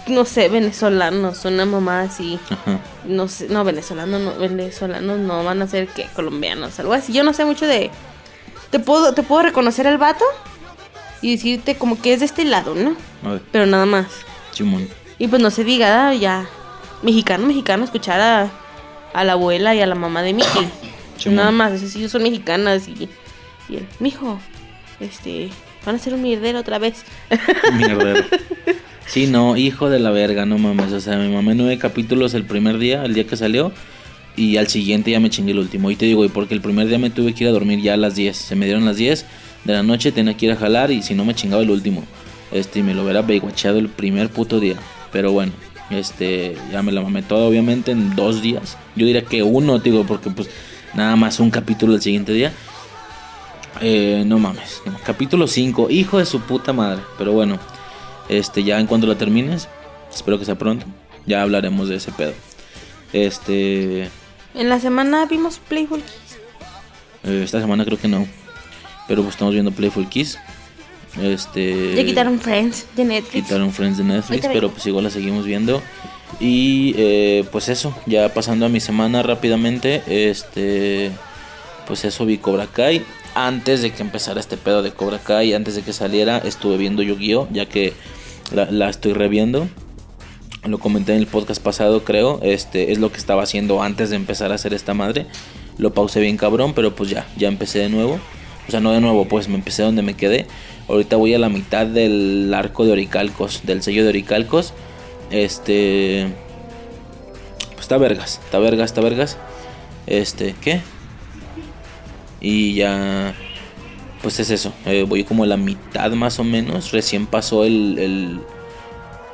no sé, venezolanos, son una mamá así. Ajá. No sé, no, venezolanos no, venezolanos no van a ser que colombianos, algo así. Yo no sé mucho de... Te puedo, te puedo reconocer al vato y decirte como que es de este lado, ¿no? Pero nada más. Chimón. Y pues no se diga, ya. Mexicano, mexicano, escuchar a, a la abuela y a la mamá de Mickey. Chimón. Nada más, esas sí son mexicanas y. Y el, mijo, este. Van a hacer un mierdero otra vez. Mierdero. Sí, no, hijo de la verga, no mames. O sea, me mamé nueve capítulos el primer día, el día que salió. Y al siguiente ya me chingué el último. Y te digo, y porque el primer día me tuve que ir a dormir ya a las 10. Se me dieron las 10 de la noche, tenía que ir a jalar y si no me chingaba el último. Este, y me lo hubiera beiguacheado el primer puto día. Pero bueno, este, ya me la mamé toda obviamente en dos días. Yo diría que uno, digo, porque pues nada más un capítulo el siguiente día. Eh, no mames, no. capítulo 5, hijo de su puta madre. Pero bueno, este, ya en cuanto la termines, espero que sea pronto, ya hablaremos de ese pedo. Este, En la semana vimos Playful Kiss. eh, esta semana creo que no, pero pues estamos viendo Playful Kiss. Este, Ya quitaron Friends de Netflix. quitaron Friends de Netflix, pero pues igual la seguimos viendo. Y eh, pues eso, ya pasando a mi semana rápidamente, este, pues eso vi Cobra Kai. Antes de que empezara este pedo de Cobra Kai, antes de que saliera, estuve viendo Yu-Gi-Oh, ya que la, la estoy reviendo. Lo comenté en el podcast pasado, creo. Este es lo que estaba haciendo antes de empezar a hacer esta madre. Lo pausé bien cabrón, pero pues ya, ya empecé de nuevo. O sea, no de nuevo, pues me empecé donde me quedé. Ahorita voy a la mitad del arco de Oricalcos, del sello de Oricalcos. Este. Pues está vergas, está vergas, está vergas. Este, ¿qué? Y ya, pues es eso. eh, voy como a la mitad más o menos. Recién pasó el, el,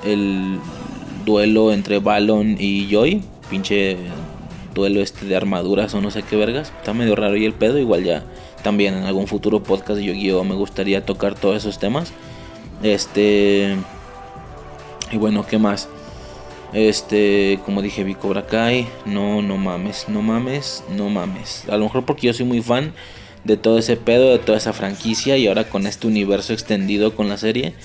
el duelo entre Balon y Joy. Pinche duelo este de armaduras o no sé qué vergas. Está medio raro y el pedo. Igual ya también en algún futuro podcast de Yu-Gi-Oh me gustaría tocar todos esos temas. Este... Y bueno, ¿qué más? Este, como dije, vi Cobra. No, no mames, no mames, no mames. A lo mejor porque yo soy muy fan de todo ese pedo, de toda esa franquicia. Y ahora con este universo extendido con la serie,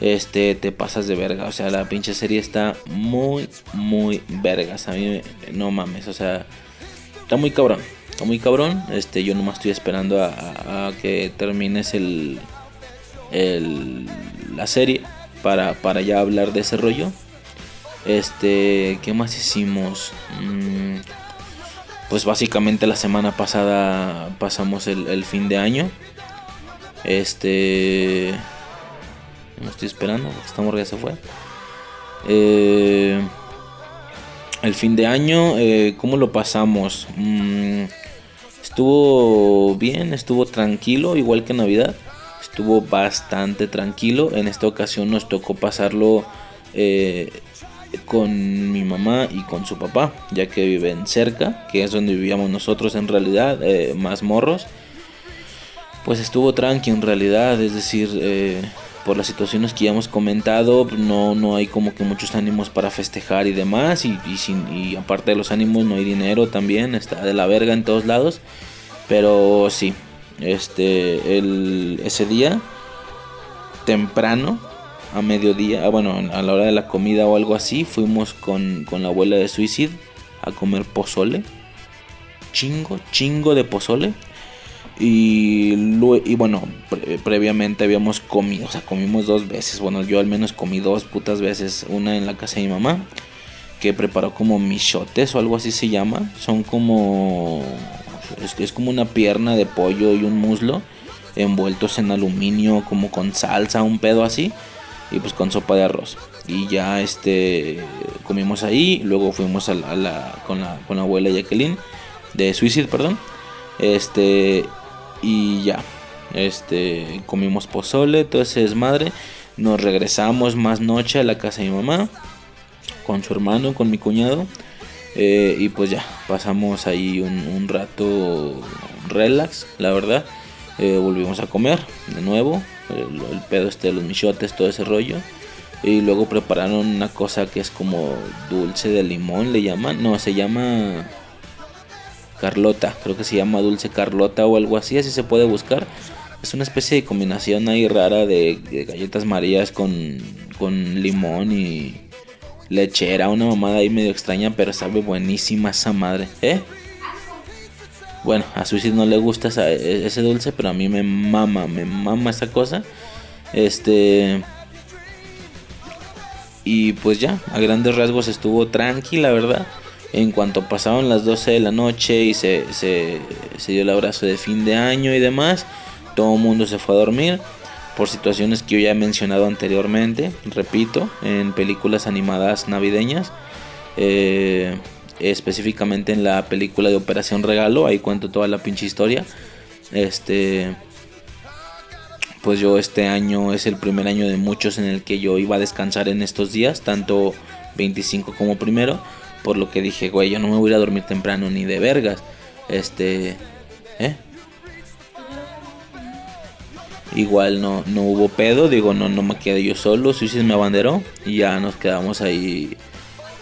este, te pasas de verga. O sea, la pinche serie está muy, muy vergas. A mí, no mames, o sea, está muy cabrón. Está muy cabrón. Este, yo nomás estoy esperando a, que termines el, el, la serie para, para ya hablar de ese rollo. Este, ¿qué más hicimos? Mm, pues básicamente la semana pasada pasamos el, fin de año. Este, no estoy esperando, esta morra ya se fue. Eh, el fin de año, eh, ¿cómo lo pasamos? Mm, estuvo bien, estuvo tranquilo, igual que Navidad. Estuvo bastante tranquilo. En esta ocasión nos tocó pasarlo eh, con mi mamá y con su papá, ya que viven cerca, que es donde vivíamos nosotros en realidad, eh, más morros. Pues estuvo tranqui en realidad, es decir, eh, por las situaciones que ya hemos comentado, no, no hay como que muchos ánimos para festejar y demás, y, sin, y aparte de los ánimos no hay dinero también, está de la verga en todos lados, pero sí, este, el, ese día, temprano, a mediodía, ah, bueno, a la hora de la comida o algo así, fuimos con, con la abuela de Suicide a comer pozole. Chingo, chingo de pozole. Y, y bueno, pre- previamente habíamos comido, o sea, comimos dos veces. Bueno, yo al menos comí dos putas veces. Una en la casa de mi mamá, que preparó como michotes o algo así se llama. Son como. Es, como una pierna de pollo y un muslo envueltos en aluminio, como con salsa, un pedo así. Y pues con sopa de arroz. Y ya este comimos ahí. Luego fuimos a con, la, con la abuela Jacqueline de Suicide, perdón. Este y ya. Este comimos pozole, todo ese desmadre. Nos regresamos más noche a la casa de mi mamá con su hermano, con mi cuñado. Eh, y pues ya, pasamos ahí un, rato relax, la verdad. Eh, volvimos a comer de nuevo. El, el pedo este de los michotes, todo ese rollo. Y luego prepararon una cosa que es como dulce de limón, le llaman. No, se llama Carlota. Creo que se llama dulce Carlota o algo así, así se puede buscar. Es una especie de combinación ahí rara de, galletas marías con, con limón y lechera. Una mamada ahí medio extraña, pero sabe buenísima esa madre. ¿Eh? Bueno, a Suicide no le gusta e- ese dulce, pero a mí me mama, me mama esa cosa. Este. Y pues ya, a grandes rasgos estuvo tranquila, ¿verdad? En cuanto pasaron las 12 de la noche y se, se, dio el abrazo de fin de año y demás, todo el mundo se fue a dormir por situaciones que yo ya he mencionado anteriormente, repito, en películas animadas navideñas. Eh, específicamente en la película de Operación Regalo, ahí cuento toda la pinche historia. Este, pues yo este año es el primer año de muchos en el que yo iba a descansar en estos días, tanto 25 como primero, por lo que dije, güey, yo no me voy a ir a dormir temprano ni de vergas. Este, ¿eh? Igual no, no hubo pedo, digo, no, no me quedé yo solo, Suicide me abanderó y ya nos quedamos ahí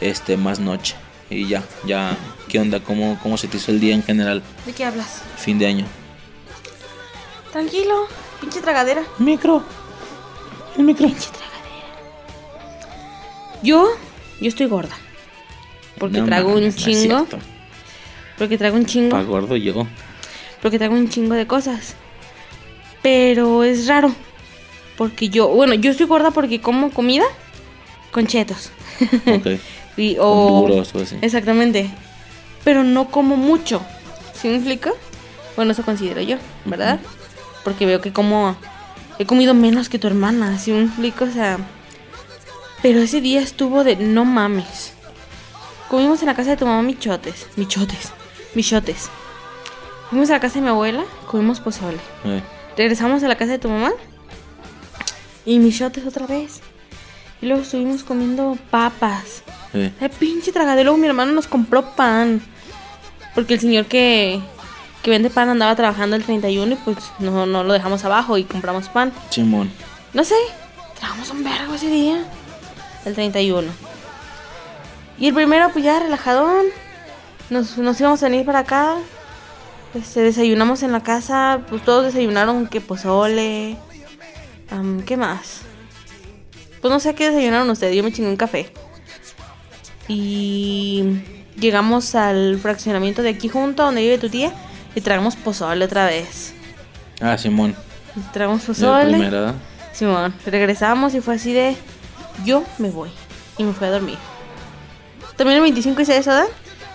este más noche. Y ya, ya, ¿qué onda? ¿Cómo, cómo se te hizo el día en general? ¿De qué hablas? Fin de año. Tranquilo, pinche tragadera. Micro. El micro. Pinche tragadera. Yo, yo estoy gorda. Porque No trago un chingo. porque traigo un chingo. Pa' gordo yo. Porque traigo un chingo de cosas. Pero es raro. Porque yo, bueno, yo estoy gorda porque como comida con chetos. Ok. Y- o, duros o así. Exactamente. Pero no como mucho. ¿Sí me explica? Bueno, eso considero yo, ¿verdad? Porque veo que como he comido menos que tu hermana, ¿sí me explico? O sea, pero ese día estuvo de no mames. Comimos en la casa de tu mamá michotes, michotes, michotes. Fuimos a la casa de mi abuela, comimos pozole. Eh, Regresamos a la casa de tu mamá. Y mis shotes otra vez. Y luego estuvimos comiendo papas. eh. Ay, pinche tragadero. Luego mi hermano nos compró pan. Porque el señor que, que vende pan andaba trabajando el 31 y pues no, no lo dejamos abajo y compramos pan. Simón. No sé, trabajamos un vergo ese día. El 31. Y el primero, pues ya relajadón. Nos, nos íbamos a venir para acá. Este, desayunamos en la casa. Pues todos desayunaron que pozole. ¿Qué más? Pues no sé qué desayunaron ustedes. Yo me chingué un café. Y llegamos al fraccionamiento de aquí junto, donde vive tu tía. Y tragamos pozole otra vez. Ah, Simón. La pozole. primera. Simón, regresamos y fue así de yo me voy. Y me fui a dormir. También el 25 hice eso, ¿verdad?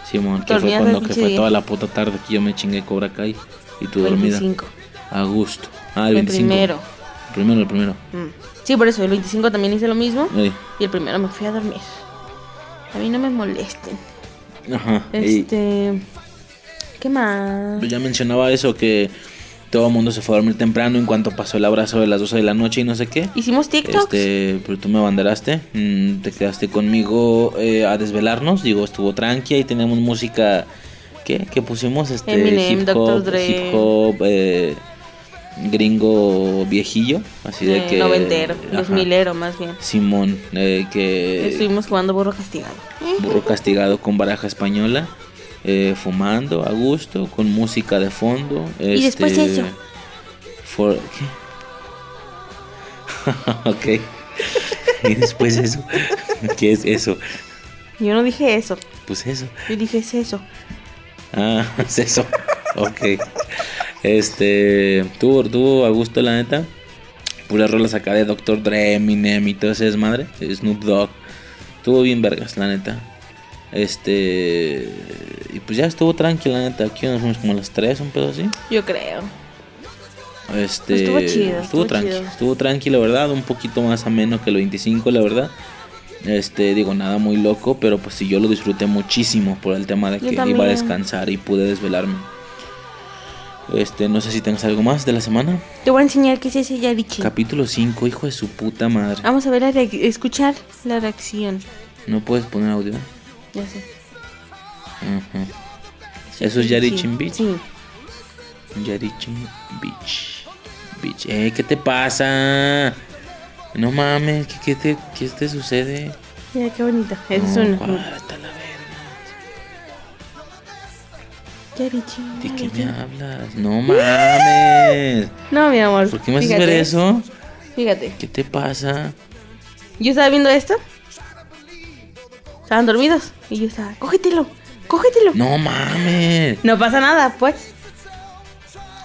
Simón, que fue cuando el que fue día. toda la puta tarde que yo me chingué Cobra Kai y tú El dormida. 25. A gusto. Ah, el El 25. primero. El primero, el primero. Mm. Sí, por eso, el 25 también hice lo mismo. Ey. Y el primero me fui a dormir. A mí no me molesten. Ajá. y Este. ¿Qué más? ya mencionaba eso que todo el mundo se fue a dormir temprano en cuanto pasó el abrazo de las 12 de la noche y no sé qué. Hicimos TikToks. Este, pero tú me abanderaste, mm, te quedaste conmigo eh, a desvelarnos, digo, estuvo tranqui y tenemos música, ¿qué? ¿Qué pusimos? Este, Eminem, hip hop, hip hop, eh, gringo viejillo, así de Eh, que... noventero, dos milero más bien. Simón, eh, que Estuvimos jugando burro castigado. burro castigado con baraja española, eh, fumando a gusto, con música de fondo. Y después este, eso. for- ¿qué? ok. y después eso. ¿Qué es eso? Yo no dije eso. Pues eso. Yo dije es eso. Ah, es eso. ok. Este. Tuvo, tuvo a gusto, la neta. Puras rolas acá de Dr. Dre, Eminem y todo ese desmadre. Snoop Dogg. Estuvo bien vergas, la neta. Este. Y pues ya estuvo tranquila, la neta. Aquí nos fuimos como a las 3, un pedo así. Yo creo. Este, Estuvo chido, Estuvo, estuvo tranqui, chido. estuvo tranqui, la verdad, un poquito más ameno que el 25, la verdad. Este, digo, nada muy loco, pero pues sí, yo lo disfruté muchísimo por el tema de que iba a descansar y pude desvelarme. Este, no sé si tengas algo más de la semana. Te voy a enseñar qué es ese Yarichi. Capítulo 5, hijo de su puta madre. Vamos a ver reac- escuchar la reacción. No puedes poner audio. Eso es Yarichin Beach. Sí. Yarichin Beach. Beach. Eh, ¿qué te pasa? No mames, ¿qué, qué te, qué te sucede? Mira qué bonito. Ese es No, uno. cuál, vete a la Yarichi. ¿De qué me hablas? No mames. No, mi amor. ¿Por qué me haces ver eso? Fíjate. ¿Qué te pasa? Yo estaba viendo esto. Estaban dormidos. Y yo estaba, cógetelo, cógetelo. No mames. No pasa nada, pues.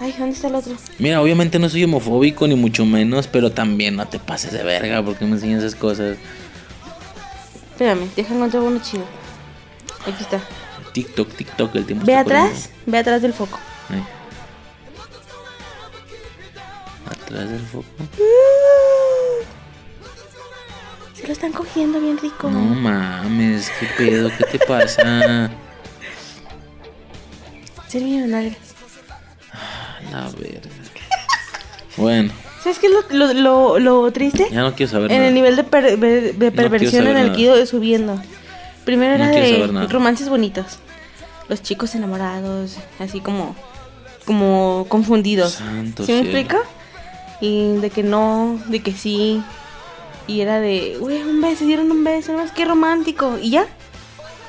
Ay, ¿dónde está el otro? Mira, obviamente no soy homofóbico ni mucho menos, pero también no te pases de verga porque me enseñas esas cosas. Espérame, deja encontrar uno chido. Aquí está. TikTok, TikTok, el tiempo Ve corriendo. atrás, ve atrás del foco. Ahí. Atrás del foco. Se lo están cogiendo bien rico. No mames, qué pedo, ¿qué te pasa? Servían nalgas. La verga. Bueno, ¿Sabes qué es lo, lo, lo, lo triste? ya no quiero saber En nada. el nivel de, per- de- de perversión en el nada. que ido subiendo. Primero No era de romances bonitos. Los chicos enamorados, así como como confundidos. Santo ¿Sí me cielo. explica? Y de que no, de que sí. Y era de, güey, un beso, se dieron un beso, no es que romántico. Y ya.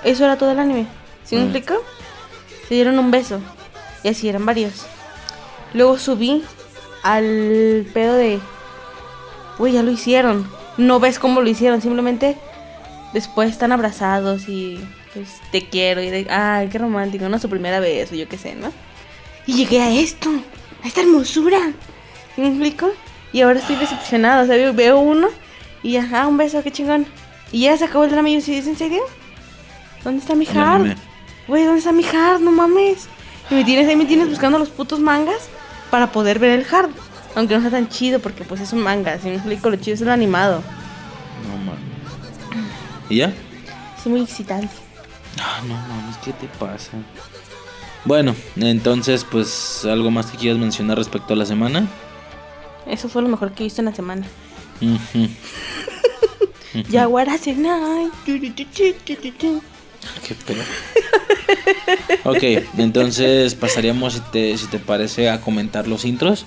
Eso era todo el anime. ¿Sí me Ah. explica? Se dieron un beso. Y así eran varios. Luego subí al pedo de, güey, ya lo hicieron. No ves cómo lo hicieron, simplemente después están abrazados y pues te quiero y de, ay, qué romántico, ¿no? Su primera vez o yo qué sé, ¿no? Y llegué a esto, a esta hermosura. ¿Sí me explico? Y ahora estoy decepcionada, o sea, veo uno y ya, ah, un beso, qué chingón. Y ya se acabó el drama y yo, ¿sí, ¿es en serio? ¿Dónde está mi hard? meme. Güey, ¿dónde está mi hard? No mames. Y me tienes ahí, me tienes buscando los putos mangas para poder ver el hard. Aunque no sea tan chido porque pues es un manga, si me explico, lo chido es el animado. No mames. ¿Y ya? Es muy excitante. Ah, no mames, ¿qué te pasa? Bueno, entonces, pues, ¿algo más que quieras mencionar respecto a la semana? Eso fue lo mejor que he visto en la semana. Hace night. Qué pedo. Ok, entonces pasaríamos, si te, si te parece, a comentar los intros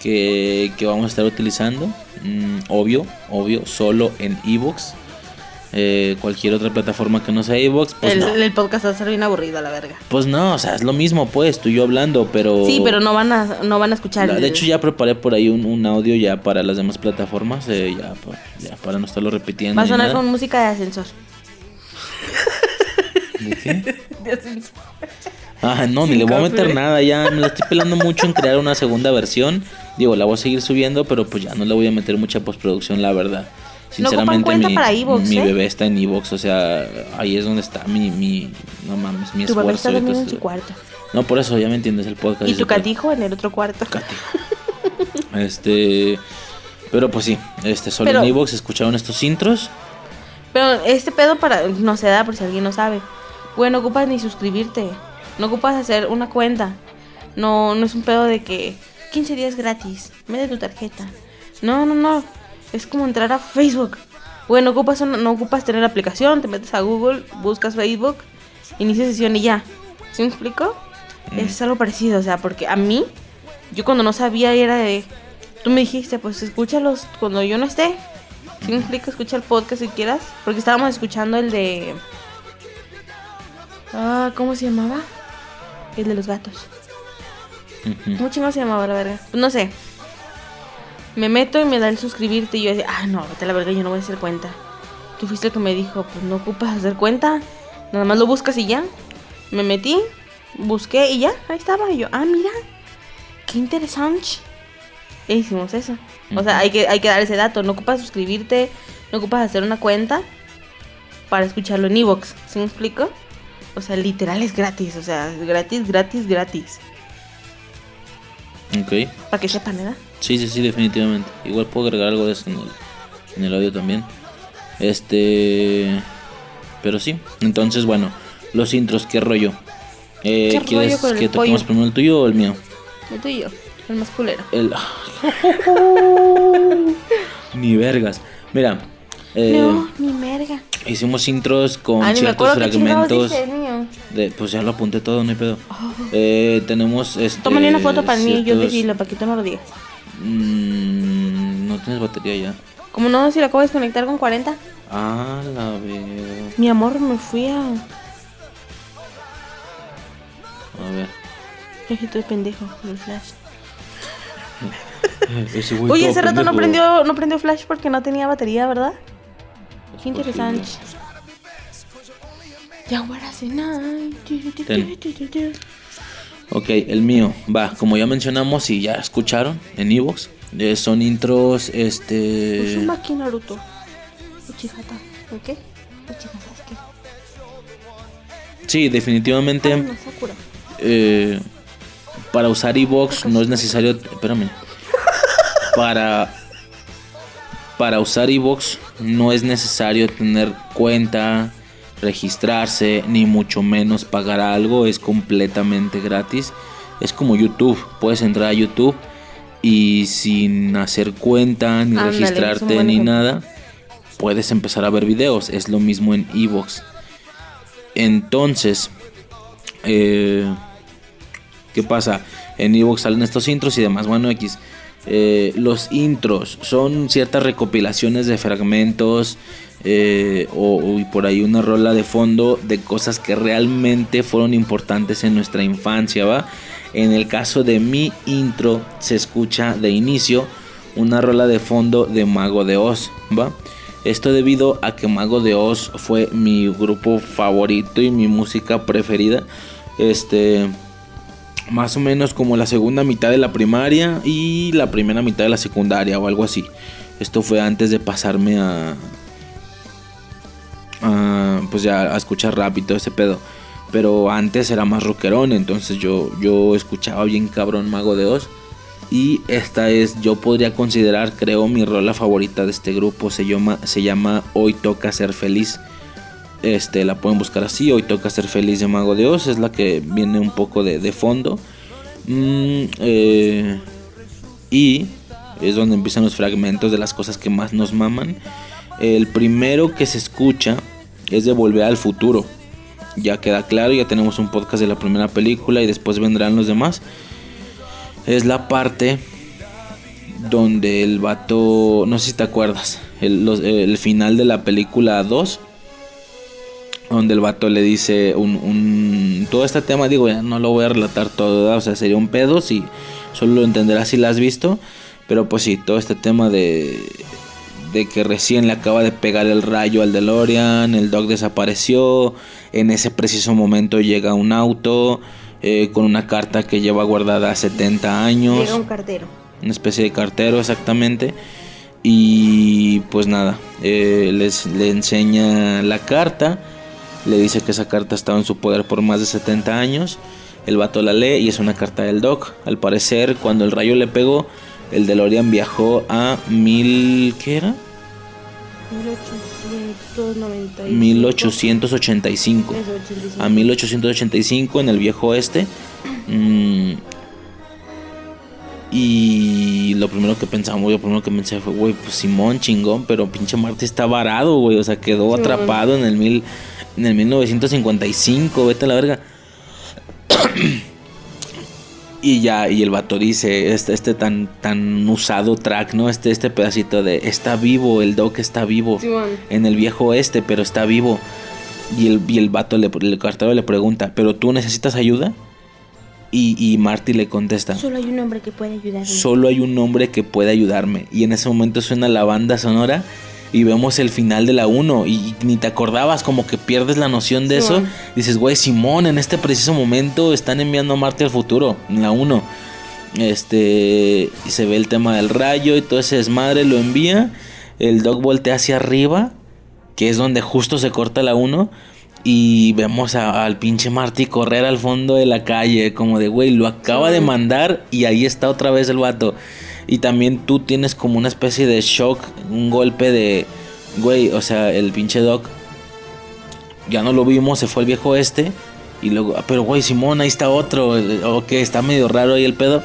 que, que vamos a estar utilizando. Mm, obvio, obvio, solo en ebooks. Eh, cualquier otra plataforma que no sea ebooks, pues el, no. el podcast va a ser bien aburrido, la verga. Pues no, o sea, es lo mismo, pues, tú y yo hablando, pero... Sí, pero no van a, no van a escuchar. La- De hecho, ya preparé por ahí un, un audio ya para las demás plataformas, eh, ya, ya para no estarlo repitiendo. Va a sonar nada. con música de ascensor. ¿De qué? De ascensor. Ah, no, ni le voy a meter nada, ya me la estoy pelando mucho en crear una segunda versión. Digo, la voy a seguir subiendo, pero pues ya no le voy a meter mucha postproducción, la verdad. Sinceramente, mi, para mi ¿eh? bebé está en Evox, o sea, ahí es donde está mi, mi no mames, mi Tu bebé esfuerzo. está durmiendo en entonces- su cuarto. no, por eso, ya me entiendes el podcast. Y tu catijo en el otro cuarto. Este, pero pues sí, este, solo Pero- en Evox escucharon estos intros. Pero este pedo para no se da por si alguien no sabe. Bueno, no ocupas ni suscribirte. No ocupas hacer una cuenta. No, no es un pedo de que 15 días gratis. Mete tu tarjeta. No, no, no. Es como entrar a Facebook. Bueno, ocupas una- no ocupas tener la aplicación, te metes a Google, buscas Facebook, inicia sesión y ya. ¿Sí me explico? Es algo parecido, o sea, porque a mí, yo cuando no sabía era de... Tú me dijiste, pues escúchalos cuando yo no esté. ¿Sí me explico? Escucha el podcast si quieras. Porque estábamos escuchando el de... Ah, ¿cómo se llamaba? El de los gatos. Ujú. ¿Cómo chingados se llamaba la verga? Pues no sé. Me meto y me da el suscribirte y yo decía, ah, no, vete a la verga, yo no voy a hacer cuenta. Tú fuiste el que me dijo, pues no ocupas hacer cuenta. Nada más lo buscas y ya. Me metí, busqué y ya, ahí estaba. Y yo, ah, mira, qué interesante. E hicimos eso. O sea, hay que, hay que dar ese dato. No ocupas suscribirte, no ocupas hacer una cuenta para escucharlo en Evox. ¿Sí me explico? O sea, literal es gratis. O sea, gratis, gratis, gratis. Ok. Para que sepan, ¿verdad? Sí, sí, sí, definitivamente. Igual puedo agregar algo de eso en el, en el audio también. Este. Pero sí. Entonces, bueno, los intros, ¿qué rollo? Eh, ¿Qué ¿Quieres que toquemos primero el tuyo o el mío? El tuyo, el más culero. El. Ni vergas. Mira, eh, no, ni merga. hicimos intros con Ah, ciertos fragmentos. dice. De, pues ya lo apunté todo, no hay pedo. Eh, tenemos este. Tómale una foto para mí y yo ciertos- decirlo, para que tú no lo digas. Mm, no tienes batería ya. Como no, si lo acabo de desconectar con 40. Ah, la verga. Mi amor, me fui a. A ver. Ejito de pendejo, el flash. Ese güey Oye, todo hace rato no prendió, no prendió flash porque no tenía batería, ¿verdad? Qué interesante. Jaguar hace night. Ok, el mío, va, como ya mencionamos y ya escucharon en Evox, eh, son intros, este... Uzumaki Naruto. Uchihata. ¿Ok? Uchiha Sasuke. Sí, definitivamente Sakura. eh, para usar Evox no es necesario... Espérame. Para... Para usar Evox no es necesario tener cuenta, registrarse, ni mucho menos pagar algo, es completamente gratis. Es como YouTube, puedes entrar a YouTube y sin hacer cuenta, ni Ándale, registrarte, ni ejemplo. nada, puedes empezar a ver videos. Es lo mismo en Evox. Entonces, eh, ¿qué pasa? En Evox salen estos intros y demás. Bueno, X. Eh, los intros son ciertas recopilaciones de fragmentos eh, o, o por ahí una rola de fondo de cosas que realmente fueron importantes en nuestra infancia, ¿va? En el caso de mi intro se escucha de inicio una rola de fondo de Mago de Oz, ¿va? Esto debido a que Mago de Oz fue mi grupo favorito y mi música preferida. Este más o menos como la segunda mitad de la primaria y la primera mitad de la secundaria o algo así. Esto fue antes de pasarme a, a, pues ya a escuchar rap y todo ese pedo. Pero antes era más rockerón, entonces yo, yo escuchaba bien cabrón Mago de Oz. Y esta es, yo podría considerar, creo, mi rola favorita de este grupo. Se llama, se llama Hoy Toca Ser Feliz. Este, la pueden buscar así. Hoy toca ser feliz de Mago de Oz. Es la que viene un poco de, de fondo. Mm, eh, y es donde empiezan los fragmentos de las cosas que más nos maman. El primero que se escucha es de Volver al Futuro. Ya queda claro, ya tenemos un podcast de la primera película y después vendrán los demás. Es la parte donde el vato, no sé si te acuerdas, el, el final de la película 2, donde el vato le dice un, un- todo este tema, digo, ya no lo voy a relatar todo, o sea, sería un pedo si solo lo entenderás si lo has visto, pero pues sí, todo este tema de de que recién le acaba de pegar el rayo al DeLorean, el dog desapareció, en ese preciso momento llega un auto eh, con una carta que lleva guardada 70 años Llega un cartero. una especie de cartero exactamente. Y pues nada, eh, les, le enseña la carta, le dice que esa carta estaba en su poder por más de 70 años. El vato la lee y es una carta del Doc. Al parecer, cuando el rayo le pegó, el DeLorean viajó a mil. ¿Qué era? 1895. 1885. Eso, 85. A 1885 en el viejo oeste. Mm, y lo primero que pensamos, lo primero que pensé fue, güey, pues Simón, chingón, pero pinche Marty está varado, güey. O sea, quedó Simón. atrapado en el, mil, en el 1955, vete a la verga. Y ya, y el vato dice, este, este tan, tan usado track, ¿no? Este, este pedacito de, está vivo, el Doc está vivo. En el viejo oeste, pero está vivo. Y el, y el vato, le, el cartero le pregunta, ¿pero tú necesitas ayuda? Y, y Marty le contesta, Solo hay un hombre que puede ayudarme. solo hay un hombre que puede ayudarme. Y en ese momento suena la banda sonora y vemos el final de la 1 y ni te acordabas, como que pierdes la noción de eso. Dices, güey, Simón, en este preciso momento están enviando a Marte al futuro, en la 1. Este, y se ve el tema del rayo y todo ese desmadre, lo envía. El Doc voltea hacia arriba, que es donde justo se corta la 1. Y vemos al pinche Marty correr al fondo de la calle, como de, güey, lo acaba de mandar y ahí está otra vez el vato. Y también tú tienes como una especie de shock, un golpe de, güey, o sea, el pinche Doc ya no lo vimos, se fue el viejo este. Y luego, ah, pero güey, Simón, ahí está otro. eh, Ok, está medio raro ahí el pedo.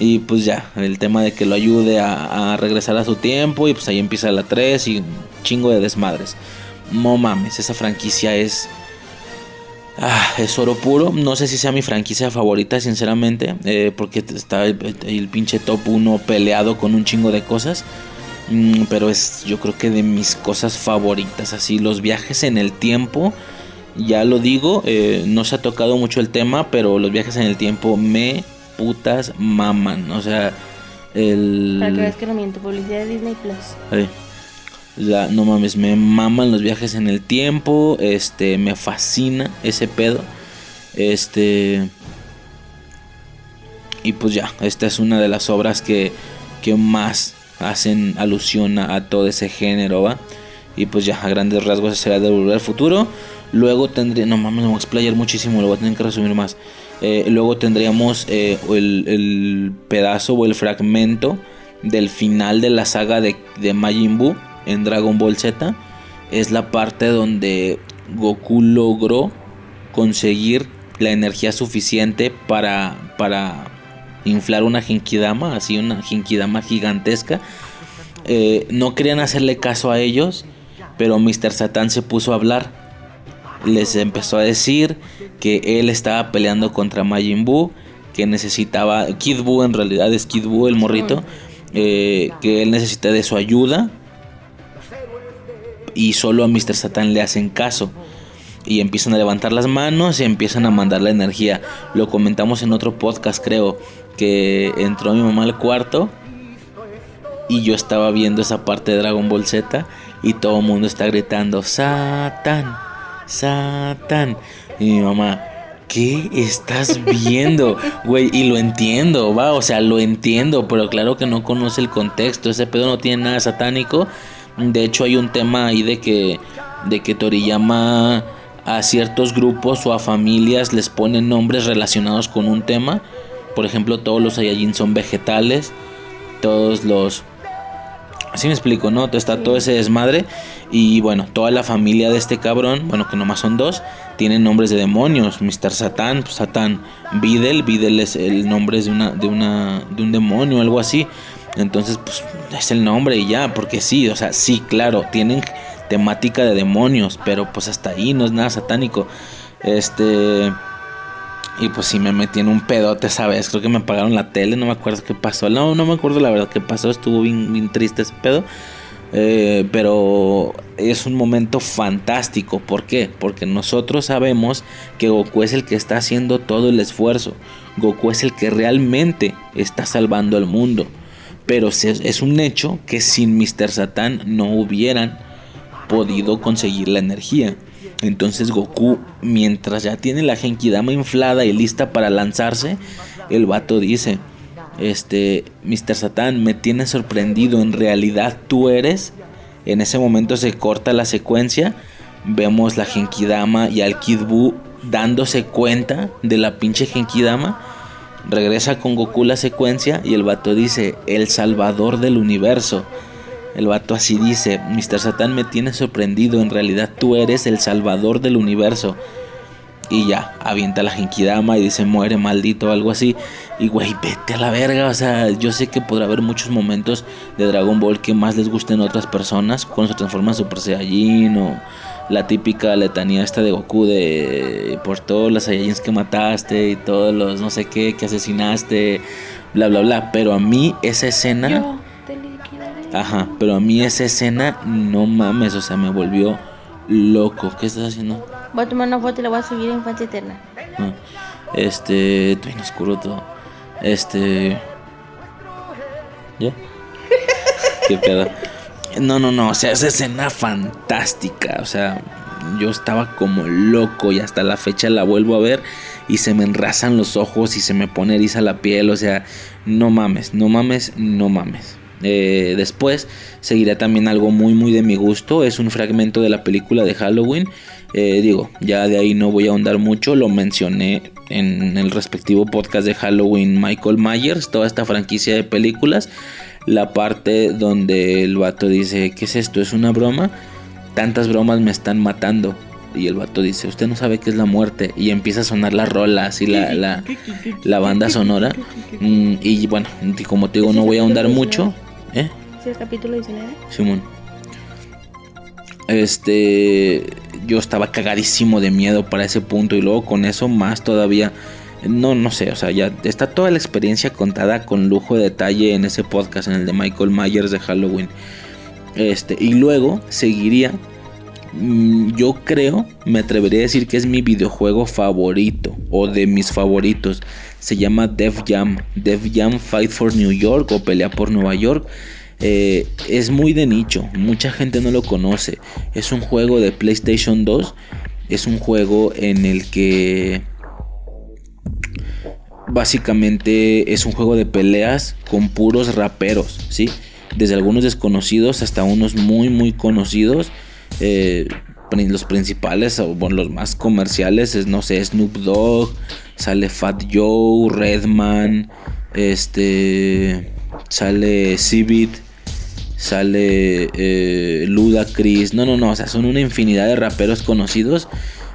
Y pues ya, el tema de que lo ayude a, a regresar a su tiempo. Y pues ahí empieza la 3 y un chingo de desmadres. No mames, esa franquicia es. Ah, es oro puro. No sé si sea mi franquicia favorita, sinceramente. eh, porque está el, el pinche top 1 peleado con un chingo de cosas. Mm, pero es yo creo que de mis cosas favoritas. Así, los viajes en el tiempo. Ya lo digo, eh, no se ha tocado mucho el tema, pero los viajes en el tiempo me putas maman. O sea, el... Para que veas que no miento. Publicidad de Disney Plus. Ay, la- no mames, me maman los viajes en el tiempo. Este, me fascina ese pedo. Este. Y pues ya, esta es una de las obras que, que más hacen alusión a, todo ese género, ¿va? Y pues ya, a grandes rasgos será de volver al futuro. Luego tendría, no mames, me voy a explayar muchísimo, lo voy a tener que resumir más. Eh, luego tendríamos eh, el, el pedazo o el fragmento del final de la saga de, de Majin Buu en Dragon Ball Z. Es la parte donde Goku logró conseguir la energía suficiente para, para inflar una Genkidama, así una Genkidama gigantesca. Eh, no querían hacerle caso a ellos, pero Mr. Satan se puso a hablar. Les empezó a decir que él estaba peleando contra Majin Buu, que necesitaba, Kid Buu en realidad es Kid Buu el morrito, eh, que él necesita de su ayuda y solo a Mr. Satan le hacen caso. Y empiezan a levantar las manos y empiezan a mandar la energía. Lo comentamos en otro podcast, creo. Que entró mi mamá al cuarto. Y yo estaba viendo esa parte de Dragon Ball Z. Y todo el mundo está gritando: Satan, Satan. Y mi mamá, ¿qué estás viendo? Güey, y lo entiendo, va, o sea, lo entiendo, pero claro que no conoce el contexto. Ese pedo no tiene nada satánico. De hecho, hay un tema ahí de que, de que Toriyama a ciertos grupos o a familias les pone nombres relacionados con un tema. Por ejemplo, todos los Saiyajin son vegetales. Todos los Así me explico, ¿no? Está todo ese desmadre. Y bueno, toda la familia de este cabrón, bueno, que nomás son dos, tienen nombres de demonios. Mr. Satán, pues Satán. Videl, Videl es el nombre de una, de una, de un demonio, algo así. Entonces, pues es el nombre y ya, porque sí, o sea, sí, claro, tienen temática de demonios, pero pues hasta ahí no es nada satánico. Este. Y pues sí me metí en un pedote esa vez. Creo que me apagaron la tele, no me acuerdo qué pasó. No, no me acuerdo la verdad qué pasó. Estuvo bien, bien triste ese pedo. Eh, pero es un momento fantástico. ¿Por qué? Porque nosotros sabemos que Goku es el que está haciendo todo el esfuerzo. Goku es el que realmente está salvando al mundo. Pero es un hecho que sin Mr. Satan no hubieran podido conseguir la energía. Entonces Goku, mientras ya tiene la Genkidama inflada y lista para lanzarse, el vato dice, este, Mr. Satan, me tiene sorprendido, en realidad tú eres. En ese momento se corta la secuencia, vemos la Genkidama y al Kid Buu dándose cuenta de la pinche Genkidama. Regresa con Goku la secuencia y el vato dice, el salvador del universo. El vato así dice, Mr. Satan me tiene sorprendido, en realidad tú eres el salvador del universo. Y ya, avienta la Genkidama y dice, muere maldito o algo así. Y güey, vete a la verga. O sea, yo sé que podrá haber muchos momentos de Dragon Ball que más les gusten a otras personas. Cuando se transforma en Super Saiyajin o la típica letanía esta de Goku de por todos los Saiyajins que mataste y todos los no sé qué que asesinaste, bla bla bla. Pero a mí esa escena... Ajá, pero a mí esa escena, no mames, o sea, me volvió loco. ¿Qué estás haciendo? Voy a tomar una foto y la voy a subir en Infancia Eterna. Ah, este, estoy en oscuro todo. Este. ¿Ya? ¿Qué pedo? No, no, no, o sea, esa escena fantástica, o sea, yo estaba como loco y hasta la fecha la vuelvo a ver y se me enrasan los ojos y se me pone eriza la piel, o sea, no mames, no mames, no mames. Eh, después seguirá también algo muy muy de mi gusto. Es un fragmento de la película de Halloween. Eh, digo, ya de ahí no voy a ahondar mucho. Lo mencioné en el respectivo podcast de Halloween Michael Myers. Toda esta franquicia de películas. La parte donde el vato dice, ¿qué es esto? ¿Es una broma? Tantas bromas me están matando. Y el vato dice, usted no sabe qué es la muerte. Y empieza a sonar la rola, así la, la, la banda sonora. Mm, y bueno, como te digo, no voy a ahondar mucho. ¿Eh? ¿Sí el capítulo 19? Simón. Este. Yo estaba cagadísimo de miedo para ese punto. Y luego con eso más todavía. No, no sé, o sea, ya está toda la experiencia contada con lujo de detalle en ese podcast, en el de Michael Myers de Halloween. Este, y luego seguiría. Mm, yo creo, me atrevería a decir que es mi videojuego favorito o de mis favoritos se llama Def Jam. Def Jam Fight for New York o Pelea por Nueva York. Eh, es muy de nicho, mucha gente no lo conoce. Es un juego de PlayStation 2. Es un juego en el que básicamente es un juego de peleas con puros raperos, ¿sí? Desde algunos desconocidos hasta unos muy muy conocidos. Eh, los principales o los más comerciales es no sé Snoop Dogg sale Fat Joe, Redman, este, sale Civit, sale eh, Ludacris, no, no, no, o sea, son una infinidad de raperos conocidos,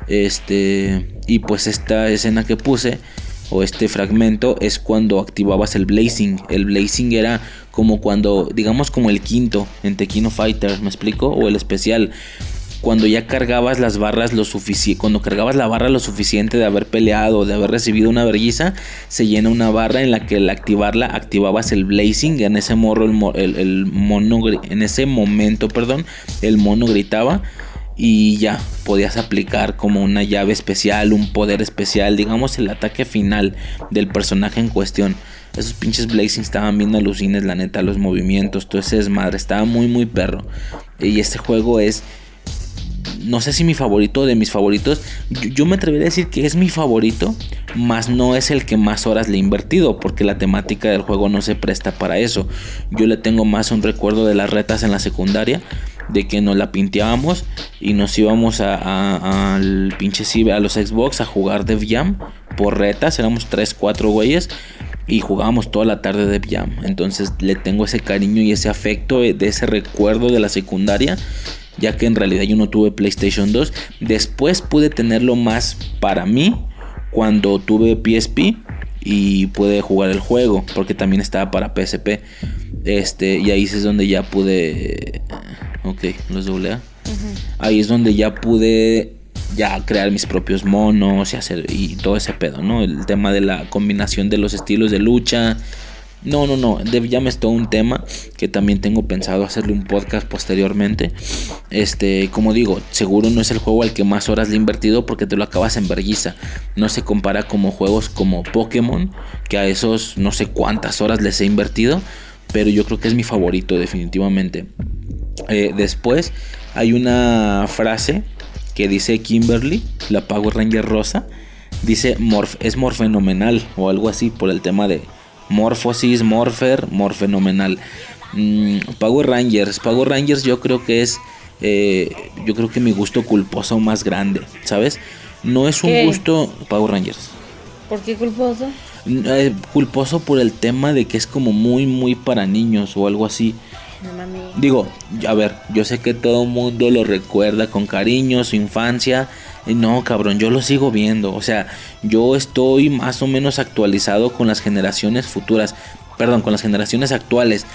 este, y pues esta escena que puse o este fragmento es cuando activabas el blazing. El blazing era como cuando, digamos como el quinto en Tequino Fighter, ¿me explico? O el especial cuando ya cargabas las barras lo suficiente, cuando cargabas la barra lo suficiente de haber peleado, de haber recibido una vergüenza, se llena una barra en la que al activarla activabas el blazing, en ese morro el, mono, en ese momento, perdón, el mono gritaba y ya podías aplicar como una llave especial, un poder especial, digamos el ataque final del personaje en cuestión. Esos pinches blazing estaban bien alucines, la neta, los movimientos, todo ese desmadre, estaba muy muy perro. Y este juego es no sé si mi favorito de mis favoritos, yo, me atrevería a decir que es mi favorito, más no es el que más horas le he invertido, porque la temática del juego no se presta para eso. Yo le tengo más un recuerdo de las retas en la secundaria, de que nos la pinteábamos y nos íbamos a, al pinche a los Xbox a jugar Dev Jam por retas, éramos 3, 4 güeyes y jugábamos toda la tarde de Jam. Entonces le tengo ese cariño y ese afecto de ese recuerdo de la secundaria, ya que en realidad yo no tuve PlayStation 2. Después pude tenerlo más para mí cuando tuve PSP y pude jugar el juego, porque también estaba para PSP. Este, y ahí es donde ya pude. Ok, los doble A. Ahí es donde ya pude ya crear mis propios monos y hacer y todo ese pedo, ¿no? El tema de la combinación de los estilos de lucha. No, no, no, Dev Jam es todo un tema que también tengo pensado hacerle un podcast posteriormente. Este, como digo, seguro no es el juego al que más horas le he invertido porque te lo acabas en vergüenza. No se compara como juegos como Pokémon, que a esos no sé cuántas horas les he invertido, pero yo creo que es mi favorito definitivamente. Eh, después hay una frase que dice Kimberly, la Power Ranger rosa, dice morf es morfenomenal o algo así por el tema de morfosis, morfer, morfenomenal. Mm, Power Rangers, Power Rangers yo creo que es, eh, yo creo que mi gusto culposo más grande, ¿sabes? No es un gusto Power Rangers. ¿Por qué culposo? Eh, culposo por el tema de que es como muy, muy para niños o algo así. Digo, a ver, yo sé que todo el mundo lo recuerda con cariño, su infancia. No, cabrón, yo lo sigo viendo. O sea, yo estoy más o menos actualizado con las generaciones futuras. Perdón, con las generaciones actuales.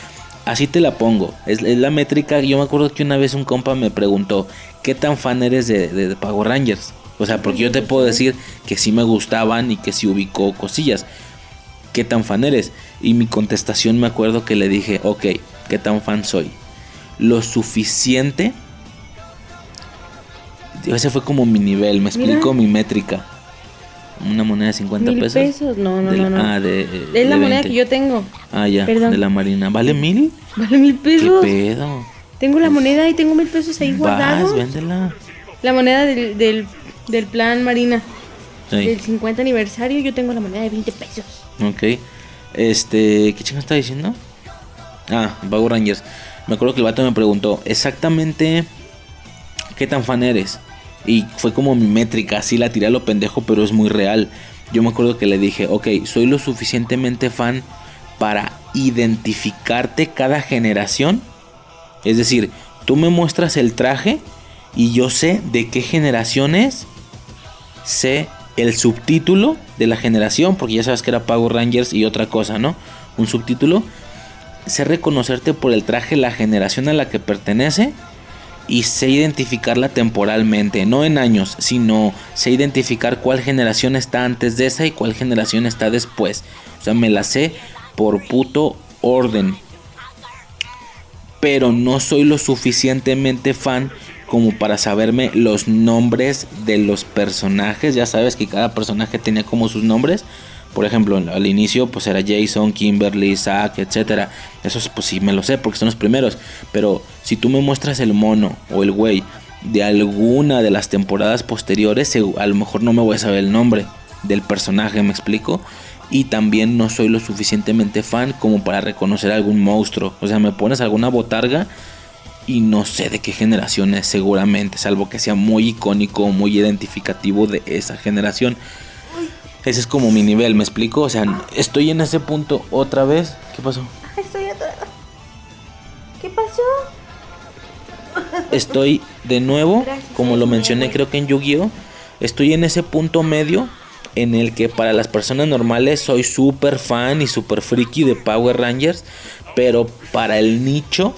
Así te la pongo. Es, la métrica. Yo me acuerdo que una vez un compa me preguntó, ¿qué tan fan eres de, de, Power Rangers? O sea, porque yo te puedo decir que sí me gustaban y que sí ubicó cosillas. ¿Qué tan fan eres? Y mi contestación me acuerdo que le dije, ok, qué tan fan soy. Lo suficiente. Ese fue como mi nivel, me explico mi métrica. Una moneda de 50 ¿Mil pesos. No, no, no, Ah, de, es la moneda que yo tengo. Ah, ya, de la marina. ¿Vale mil? Vale mil pesos. ¿Qué pedo? Tengo la moneda y tengo mil pesos ahí guardados. véndela. La moneda del, del, plan marina. Del 50 aniversario yo tengo la moneda de 20 pesos. Ok. Este, ¿qué chingo está diciendo? Ah, Power Rangers. Me acuerdo que el vato me preguntó exactamente qué tan fan eres. Y fue como mi métrica, así la tiré a lo pendejo, pero es muy real. Yo me acuerdo que le dije, ok, soy lo suficientemente fan para identificarte cada generación. Es decir, tú me muestras el traje y yo sé de qué generación es. Sé el subtítulo de la generación, porque ya sabes que era Power Rangers y otra cosa, ¿no? Un subtítulo sé reconocerte por el traje la generación a la que pertenece y sé identificarla temporalmente, no en años, sino sé identificar cuál generación está antes de esa y cuál generación está después. O sea, me la sé por puto orden. Pero no soy lo suficientemente fan como para saberme los nombres de los personajes. Ya sabes que cada personaje tenía como sus nombres. Por ejemplo, al inicio pues era Jason, Kimberly, Zack, etcétera. Esos pues sí me lo sé porque son los primeros. Pero si tú me muestras el mono o el güey de alguna de las temporadas posteriores, a lo mejor no me voy a saber el nombre del personaje, ¿me explico? Y también no soy lo suficientemente fan como para reconocer algún monstruo. O sea, me pones alguna botarga y no sé de qué generación es seguramente, salvo que sea muy icónico, muy identificativo de esa generación. Ese es como mi nivel, ¿me explico? O sea, estoy en ese punto otra vez. ¿Qué pasó? Estoy atorado. ¿Qué pasó? Estoy de nuevo, como lo mencioné creo que en Yu-Gi-Oh! Estoy en ese punto medio en el que para las personas normales soy súper fan y súper friki de Power Rangers, pero para el nicho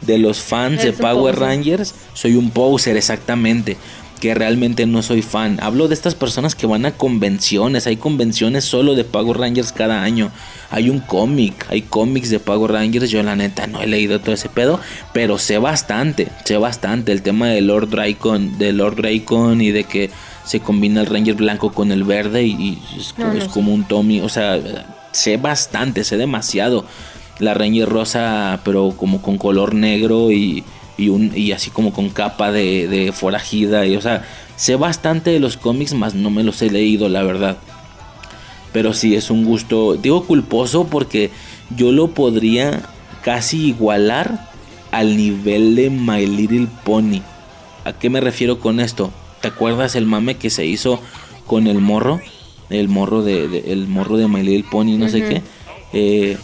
de los fans de Power Rangers soy un poser exactamente que realmente no soy fan. Hablo de estas personas que van a convenciones. Hay convenciones solo de Power Rangers cada año. Hay un cómic, hay cómics de Power Rangers. Yo la neta no he leído todo ese pedo, pero sé bastante, sé bastante el tema de Lord Dracon, de Lord Dracon y de que se combina el Ranger blanco con el verde y, es, como un Tommy, o sea, sé bastante, sé demasiado. La Ranger rosa, pero como con color negro y y, un, y así como con capa de, de forajida. Y, o sea, sé bastante de los cómics, más no me los he leído, la verdad. Pero sí, es un gusto, digo culposo porque yo lo podría casi igualar al nivel de My Little Pony. ¿A qué me refiero con esto? ¿Te acuerdas el mame que se hizo con el morro? el morro de, de- el morro de My Little Pony, no sé qué. Eh,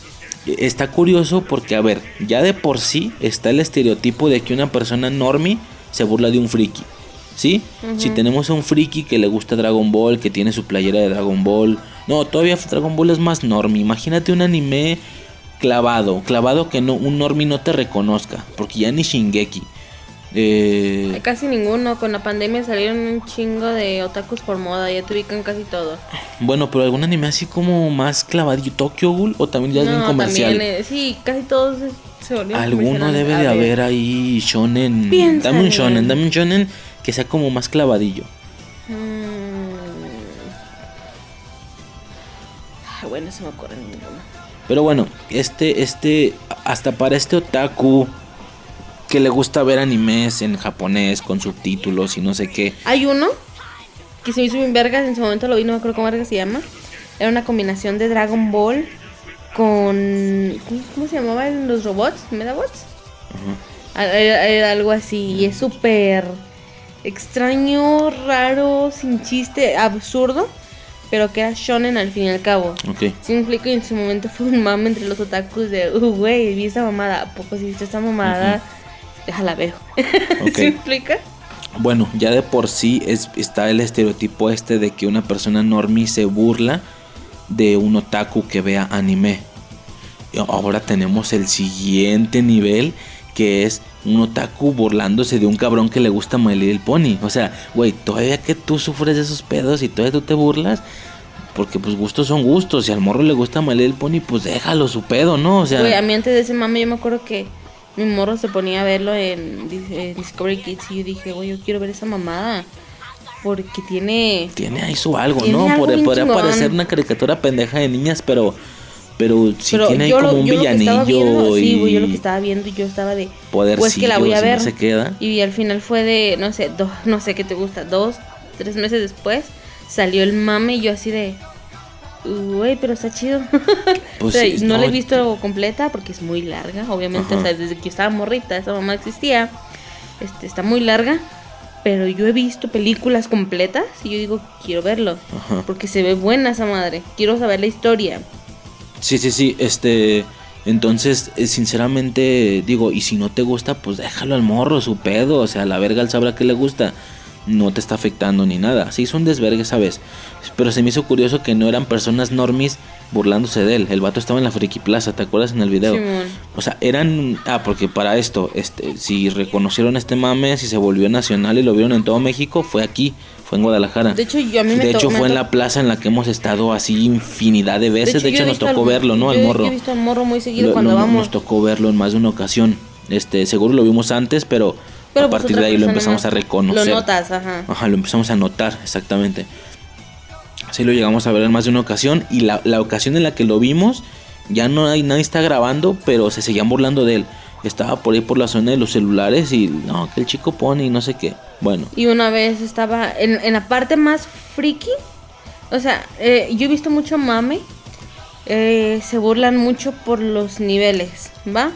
está curioso porque, a ver, ya de por sí está el estereotipo de que una persona normie se burla de un friki. ¿Sí? Si tenemos a un friki que le gusta Dragon Ball, que tiene su playera de Dragon Ball. No, todavía Dragon Ball es más normie. Imagínate un anime clavado, clavado que no, un normie no te reconozca, porque ya ni Shingeki. Eh, Casi ninguno. Con la pandemia salieron un chingo de otakus por moda. Ya te ubican casi todo. bueno, pero algún anime así como más clavadillo, Tokyo Ghoul o también ya es bien comercial. también, eh, sí, casi todos se- volvieron Alguno debe de haber ahí shonen. Piénsale. Dame un shonen, dame un shonen que sea como más clavadillo. Ah, bueno, se me ocurre ninguno. Pero bueno, este, este, hasta para este otaku que le gusta ver animes en japonés con subtítulos y no sé qué. Hay uno que se hizo bien vergas, en su momento lo vi, no me acuerdo cómo verga se llama. Era una combinación de Dragon Ball con... ¿Cómo, se llamaban los robots? ¿Medabots? Ah, Era, era algo así, y es súper extraño, raro, sin chiste, absurdo, pero que era shonen al fin y al cabo. Ok. Sí me explico y en su momento fue un mame entre los otakus de, uh, güey, vi esta mamada, ¿a poco si viste esta mamada? Déjala ver. Ok. ¿Sí me explica? Bueno, ya de por sí es, está el estereotipo este de que una persona normie se burla de un otaku que vea anime. Y ahora tenemos el siguiente nivel que es un otaku burlándose de un cabrón que le gusta My Little Pony. O sea, güey, todavía que tú sufres de esos pedos y todavía tú te burlas. Porque pues gustos son gustos. Si al morro le gusta My Little Pony, pues déjalo su pedo, ¿no? O sea, Güey, a mí antes de ese mame yo me acuerdo que mi morro se ponía a verlo en, Dis- en Discovery Kids y yo dije, güey, yo quiero ver esa mamada. Porque tiene... tiene ahí su algo, ¿no? algo Pod- podría chingón. parecer una caricatura pendeja de niñas, pero pero Pero tiene ahí como lo- un villanillo viendo, y sí, güey, yo lo que estaba viendo yo estaba de... podercillos Pues que la voy a y ver. no se queda. Y al final fue de, no sé, dos, no sé qué te gusta, dos, tres meses después salió el mame y yo así de, güey, pero está chido. Pues O sea, sí, no, la no, he visto completa porque es muy larga, obviamente, o sea, desde que yo estaba morrita, esa mamá existía, este, está muy larga. Pero yo he visto películas completas y yo digo, quiero verlo. Ajá. Porque se ve buena esa madre. Quiero saber la historia. Sí, sí, sí, este entonces eh, sinceramente digo, y si no te gusta, pues déjalo al morro, su pedo, o sea, la verga él sabrá que le gusta. No te está afectando ni nada. Sí, son desvergue, ¿sabes? Pero se me hizo curioso que no eran personas normis burlándose de él. El vato estaba en la Friki Plaza, ¿te acuerdas en el video? O sea, eran. Ah, porque para esto, este, si reconocieron este mame, si se volvió nacional y lo vieron en todo México, fue aquí, fue en Guadalajara. De hecho, yo a mí me De hecho, me fue en la plaza en la que hemos estado así infinidad de veces. De hecho, nos tocó al- verlo, ¿no? Al morro. Yo he visto al morro muy seguido Lo- cuando vamos. Nos tocó verlo en más de una ocasión. Este, seguro lo vimos antes, pero, Pero, a pues, partir de ahí lo empezamos a reconocer. Lo notas, ajá. Ajá, lo empezamos a notar, exactamente. Sí lo llegamos a ver en más de una ocasión. Y la, la ocasión en la que lo vimos, ya no hay nadie está grabando, pero se seguían burlando de él. Estaba por ahí por la zona de los celulares y no, que el chico pone y no sé qué. Bueno, Y una vez estaba en, en la parte más friki. O sea, eh, yo he visto mucho mame. eh, se burlan mucho por los niveles, ¿va?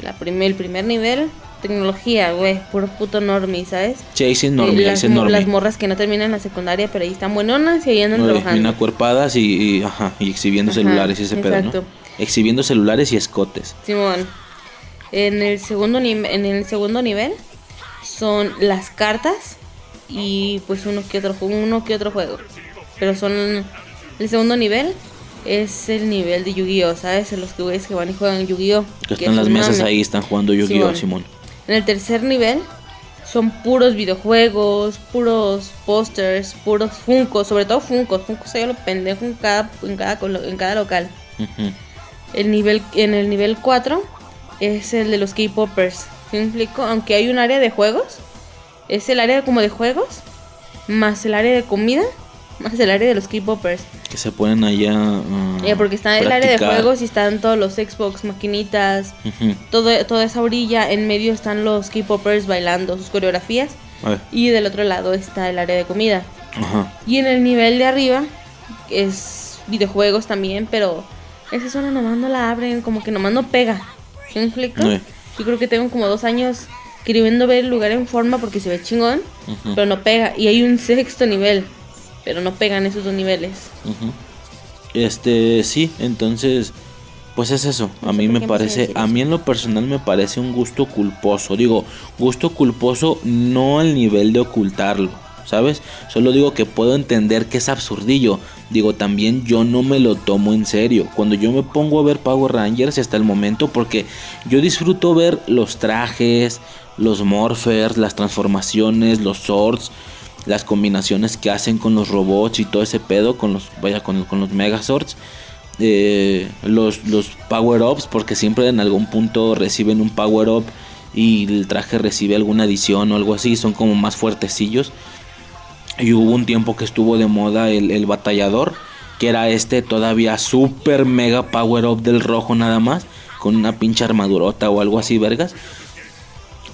La primer, el primer nivel, tecnología, güey, puro puto normie, ¿sabes? sí, sí, es normie, las, ese es mo- normie. las morras que no terminan la secundaria, pero ahí están buenonas y ahí andan No, trabajando. bien acuerpadas y, y, ajá, y exhibiendo Ajá, celulares y ese pedo. ¿no? Exhibiendo celulares y escotes. Simón. En el segundo en el segundo nivel son las cartas y pues uno que otro uno que otro juego. Pero son el segundo nivel es el nivel de Yu-Gi-Oh, ¿sabes? Los que güeyes que van y juegan Yu-Gi-Oh. Que que están es las mesas mame. ahí, están jugando Yu-Gi-Oh, Simón. En el tercer nivel son puros videojuegos, puros pósters, puros Funkos, sobre todo Funkos. Funkos se lo pendejo en cada, en cada, en cada local. El nivel, en el nivel 4 es el de los K-Poppers. ¿Sí me explico? Aunque hay un área de juegos, es el área como de juegos, más el área de comida, más el área de los K-Poppers. Que se ponen allá. ah, Eh, porque está el área de practicar. juegos y están todos los Xbox, maquinitas, Ujú. todo, toda esa orilla. En medio están los K-Poppers bailando sus coreografías. Y del otro lado está el área de comida. Ajá. Y en el nivel de arriba es videojuegos también, pero esa zona nomás no la abren, como que nomás no pega. ¿Sí me explico? Eh. Yo creo que tengo como dos años queriendo ver el lugar en forma porque se ve chingón, Ujú. pero no pega. Y hay un sexto nivel pero no pegan esos dos niveles. Este, sí, entonces, pues es eso. A No mí me parece, a mí en lo personal me parece un gusto culposo. Digo, gusto culposo no al nivel de ocultarlo, ¿sabes? Solo digo que puedo entender que es absurdillo. Digo, también yo no me lo tomo en serio. Cuando yo me pongo a ver Power Rangers hasta el momento, porque yo disfruto ver los trajes, los morphers, las transformaciones, los swords las combinaciones que hacen con los robots y todo ese pedo, con los, vaya, con, con los Megazords, eh, los, los power-ups, porque siempre en algún punto reciben un power-up y el traje recibe alguna adición o algo así, son como más fuertecillos. Y hubo un tiempo que estuvo de moda el, el batallador, que era este todavía super mega power-up del rojo nada más, con una pinche armadurota o algo así, vergas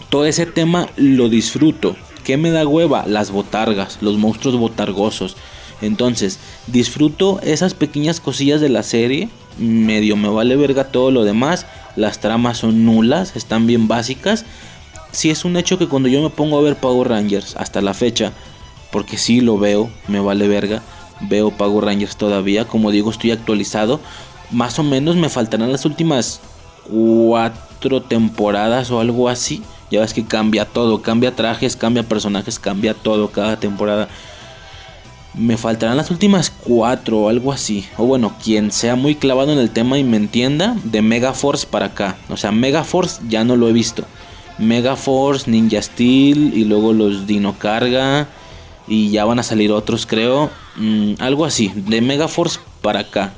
todo ese tema lo disfruto. ¿Qué me da hueva? Las botargas, los monstruos botargosos. Entonces, disfruto esas pequeñas cosillas de la serie. Medio me vale verga todo lo demás. Las tramas son nulas, están bien básicas. Sí es un hecho que cuando yo me pongo a ver Power Rangers hasta la fecha, porque sí lo veo, me vale verga. Veo Power Rangers todavía, como digo, estoy actualizado. Más o menos me faltarán las últimas cuatro temporadas o algo así. Ya ves que cambia todo, cambia trajes, cambia personajes, cambia todo cada temporada. Me faltarán las últimas cuatro o algo así. O bueno, quien sea muy clavado en el tema y me entienda, de Megaforce para acá. O sea, Megaforce ya no lo he visto. Megaforce, Ninja Steel y luego los Dino Carga. Y ya van a salir otros, creo. Mm, algo así, de Megaforce para acá.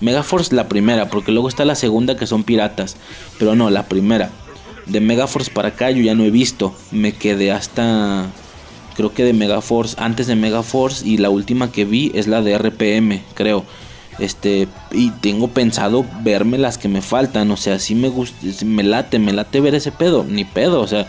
Megaforce la primera, porque luego está la segunda que son piratas. Pero no, la primera. De Megaforce para acá yo ya no he visto. Me quedé hasta. Creo que de Megaforce. Antes de Megaforce. Y la última que vi es la de RPM, creo. Este. Y tengo pensado verme las que me faltan. O sea, si me gusta. Me late, me late ver ese pedo. Ni pedo. O sea.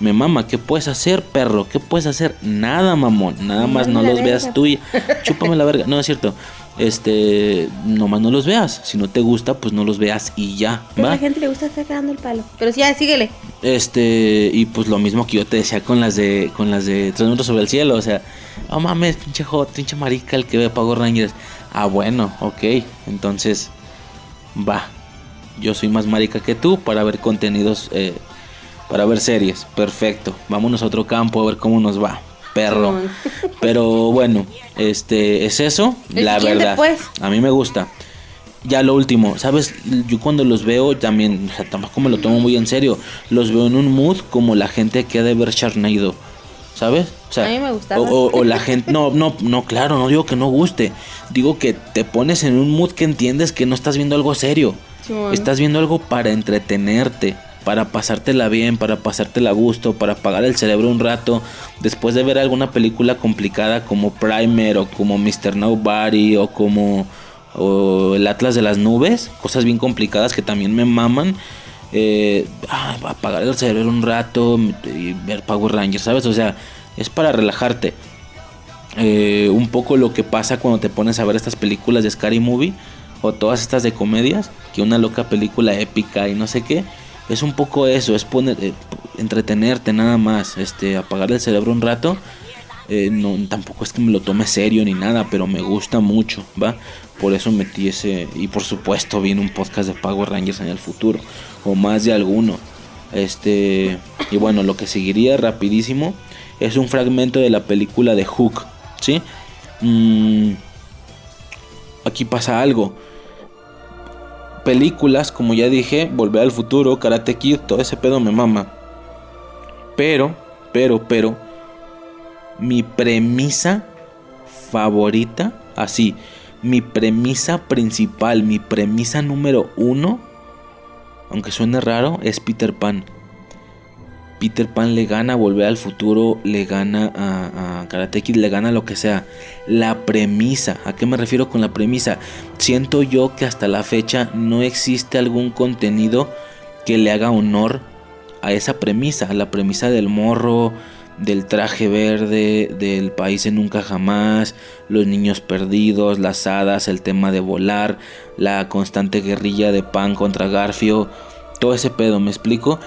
Me mama, ¿qué puedes hacer, perro? ¿Qué puedes hacer? Nada, mamón. Nada más no los veas tú y chúpame la verga. No es cierto. Este, nomás no los veas. Si no te gusta, pues no los veas y ya. A ¿va? la gente le gusta estar cagando el palo. Pero sí, ya, síguele. Este, y pues lo mismo que yo te decía con las de con las de Tres minutos sobre el cielo, o sea, oh mames, pinche hot, pinche marica el que ve Power Rangers. Ah, bueno, ok. Entonces, va. Yo soy más marica que tú para ver contenidos eh, para ver series. Perfecto. Vámonos a otro campo a ver cómo nos va. Perro. Pero bueno, este es eso, El la verdad. pues. A mí me gusta. Ya lo último, ¿sabes? Yo cuando los veo también, o sea, tampoco me lo tomo muy en serio. Los veo en un mood como la gente que ha de ver Sharknado. ¿Sabes? O sea, A mí me gustaba. O, o- o la gente, no, no, no, claro, no digo que no guste. Digo que te pones en un mood que entiendes que no estás viendo algo serio. Estás viendo algo para entretenerte, para pasártela bien, para pasártela a gusto, para apagar el cerebro un rato. Después de ver alguna película complicada como Primer o como Mr. Nobody o como el Atlas de las Nubes, cosas bien complicadas que también me maman. Eh, apagar el cerebro un rato y ver Power Rangers, ¿sabes? O sea, es para relajarte. Eh, un poco lo que pasa cuando te pones a ver estas películas de Scary Movie o todas estas de comedias, que una loca película épica y no sé qué, es un poco eso, es poner, eh, entretenerte nada más, este, apagar el cerebro un rato. Eh, no, tampoco es que me lo tome serio ni nada, pero me gusta mucho, ¿va? Por eso metí ese, y por supuesto viene un podcast de Power Rangers en el futuro, o más de alguno. Este, y bueno, lo que seguiría rapidísimo es un fragmento de la película de Hook, ¿sí? Mm, aquí pasa algo. Películas, como ya dije, Volver al futuro, Karate Kid, todo ese pedo me mama. Pero, pero, pero, mi premisa favorita, así, mi premisa principal, mi premisa número uno, aunque suene raro, es Peter Pan. Peter Pan le gana Volver al Futuro, le gana a, a Karate Kid, le gana lo que sea. La premisa, ¿a qué me refiero con la premisa? Siento yo que hasta la fecha no existe algún contenido que le haga honor a esa premisa, a la premisa del morro, del traje verde, del país en nunca jamás, los niños perdidos, las hadas, el tema de volar, la constante guerrilla de Pan contra Garfio, todo ese pedo, ¿me explico?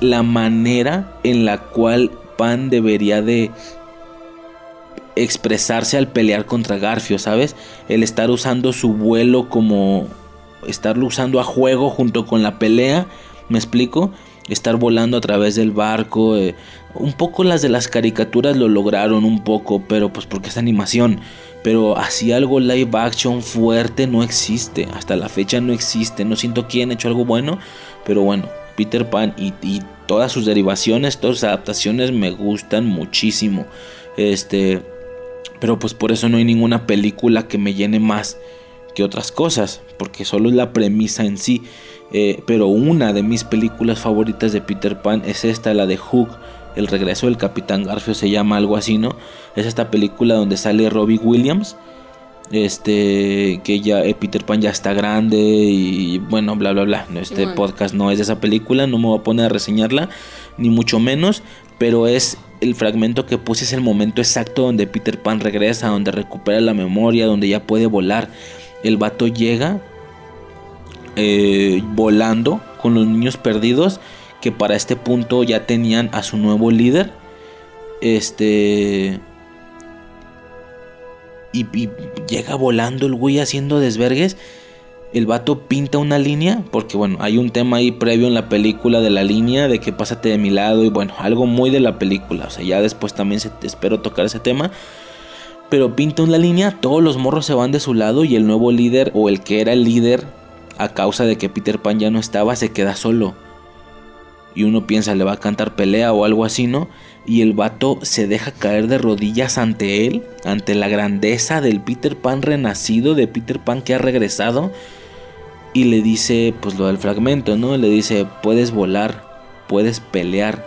La manera en la cual Pan debería de expresarse al pelear contra Garfio, ¿sabes? El estar usando su vuelo como estarlo usando a juego junto con la pelea, ¿me explico? Estar volando a través del barco, eh, un poco las de las caricaturas lo lograron un poco, pero pues porque es animación, pero así algo live action fuerte no existe, hasta la fecha no existe, no siento quién ha hecho algo bueno, pero bueno, Peter Pan y, todas sus derivaciones, todas sus adaptaciones me gustan muchísimo, este, pero pues por eso no hay ninguna película que me llene más que otras cosas, porque solo es la premisa en sí. Eh, pero una de mis películas favoritas de Peter Pan es esta, la de Hook, El regreso del Capitán Garfio, se llama algo así, ¿no? Es esta película donde sale Robbie Williams, este, que ya eh, Peter Pan ya está grande y bueno, bla, bla, bla. Este podcast no es de esa película, no me voy a poner a reseñarla, ni mucho menos, pero es el fragmento que puse es el momento exacto donde Peter Pan regresa, donde recupera la memoria, donde ya puede volar. El vato llega eh, volando con los niños perdidos que para este punto ya tenían a su nuevo líder. Este... Y, llega volando el güey haciendo desvergues. El vato pinta una línea, porque bueno, hay un tema ahí previo en la película de la línea, de que pásate de mi lado y bueno, algo muy de la película. O sea, ya después también se, espero tocar ese tema. Pero pinta una línea, todos los morros se van de su lado y el nuevo líder o el que era el líder a causa de que Peter Pan ya no estaba se queda solo. Y uno piensa le va a cantar pelea o algo así, ¿no? Y el vato se deja caer de rodillas ante él, ante la grandeza del Peter Pan renacido, de Peter Pan que ha regresado. Y le dice, pues lo del fragmento, ¿no? Le dice, puedes volar, puedes pelear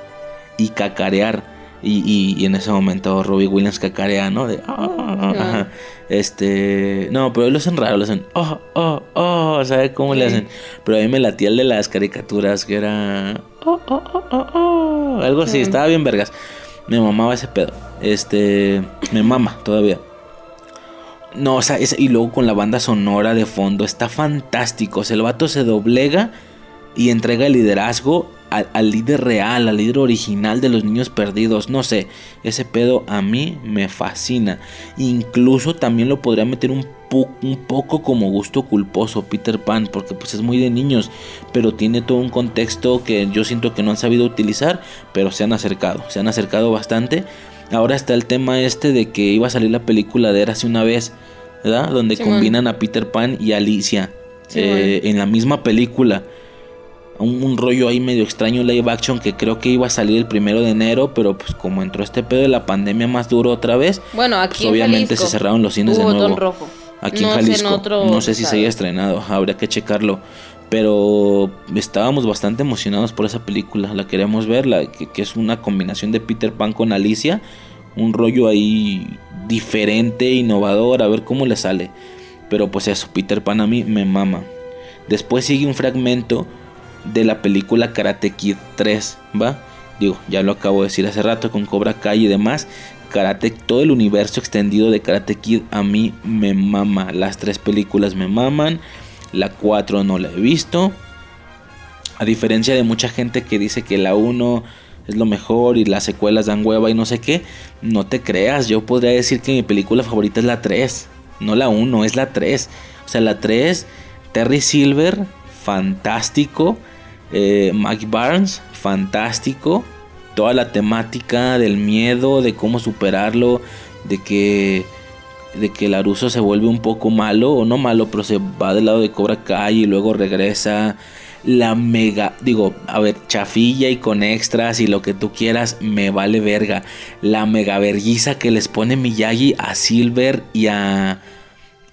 y cacarear y, en ese momento Robbie Williams cacarea, ¿no? De, oh, Este, no, pero lo hacen raro, lo hacen, oh, oh, oh, ¿sabe cómo le hacen? Pero a mí me latía el de las caricaturas, que era, oh, oh, oh, oh, oh, algo así, estaba bien vergas. Me mamaba ese pedo, este, me mama todavía. No, o sea, y luego con la banda sonora de fondo, está fantástico. O sea, el vato se doblega y entrega el liderazgo al, líder real, al líder original de los niños perdidos. No sé, ese pedo a mí me fascina. Incluso también lo podría meter un, un poco como gusto culposo Peter Pan, porque pues es muy de niños, pero tiene todo un contexto que yo siento que no han sabido utilizar, pero se han acercado, se han acercado bastante. Ahora está el tema este de que iba a salir la película de hace una vez, ¿verdad? Donde combinan a Peter Pan y Alicia eh, en la misma película un, rollo ahí medio extraño live action que creo que iba a salir el primero de enero, pero pues como entró este pedo de la pandemia más duro otra vez, bueno, aquí pues, obviamente se cerraron los cines de nuevo. Aquí en Jalisco, no sé si se haya estrenado, habría que checarlo. Pero estábamos bastante emocionados por esa película, la queremos ver, la, que, que es una combinación de Peter Pan con Alicia, un rollo ahí diferente, innovador, a ver cómo le sale. Pero pues eso, Peter Pan a mí me mama. Después sigue un fragmento de la película Karate Kid 3, ¿va? Digo, ya lo acabo de decir hace rato con Cobra Kai y demás. Karate, todo el universo extendido de Karate Kid a mí me mama. Las tres películas me maman. La 4 no la he visto. A diferencia de mucha gente que dice que la 1 es lo mejor y las secuelas dan hueva y no sé qué, no te creas. Yo podría decir que mi película favorita es la 3. No la 1, es la 3. O sea, la 3, Terry Silver, fantástico. Eh, Mike Barnes, fantástico. Toda la temática del miedo, de cómo superarlo, de que de que Laruso se vuelve un poco malo, o no malo, pero se va del lado de Cobra Kai y luego regresa. La mega, digo, a ver, chafilla y con extras y lo que tú quieras, me vale verga. La mega verguiza que les pone Miyagi a Silver y a.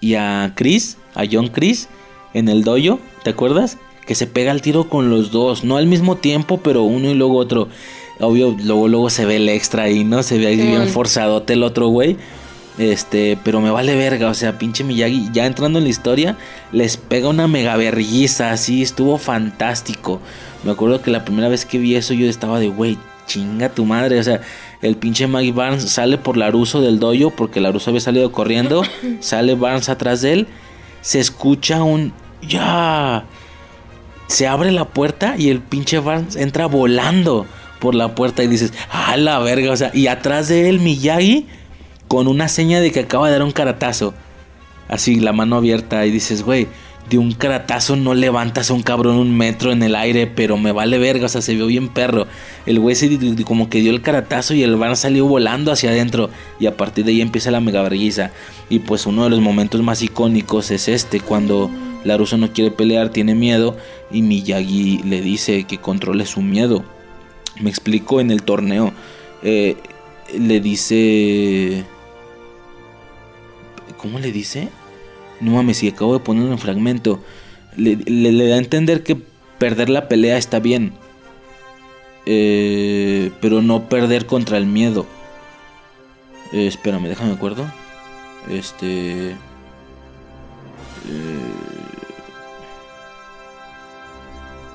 y a Chris, a John Chris, en el dojo, ¿te acuerdas? Que se pega el tiro con los dos, no al mismo tiempo, pero uno y luego otro. Obvio, luego, luego se ve el extra ahí, ¿no? Se ve ahí bien forzadote el otro güey. Este, pero me vale verga, o sea, pinche Miyagi, ya entrando en la historia, les pega una mega verguiza, así, estuvo fantástico. Me acuerdo que la primera vez que vi eso yo estaba de, güey, chinga tu madre, o sea, el pinche Mike Barnes sale por Laruso del dojo, porque Laruso había salido corriendo, sale Barnes atrás de él, se escucha un, ya, se abre la puerta y el pinche Barnes entra volando por la puerta y dices, ah, la verga, o sea, y atrás de él Miyagi con una seña de que acaba de dar un caratazo. Así, la mano abierta y dices, güey, de un caratazo no levantas a un cabrón un metro en el aire, pero me vale verga, o sea, se vio bien perro. El güey se como que dio el caratazo y el van salió volando hacia adentro y a partir de ahí empieza la mega Y pues uno de los momentos más icónicos es este, cuando Laruso no quiere pelear, tiene miedo y Miyagi le dice que controle su miedo. Me explico en el torneo. Eh, le dice... ¿Cómo le dice? No mames, si acabo de poner un fragmento. Le, da a entender que perder la pelea está bien. Eh, pero no perder contra el miedo. Eh, espérame, déjame acuerdo. Este. Eh,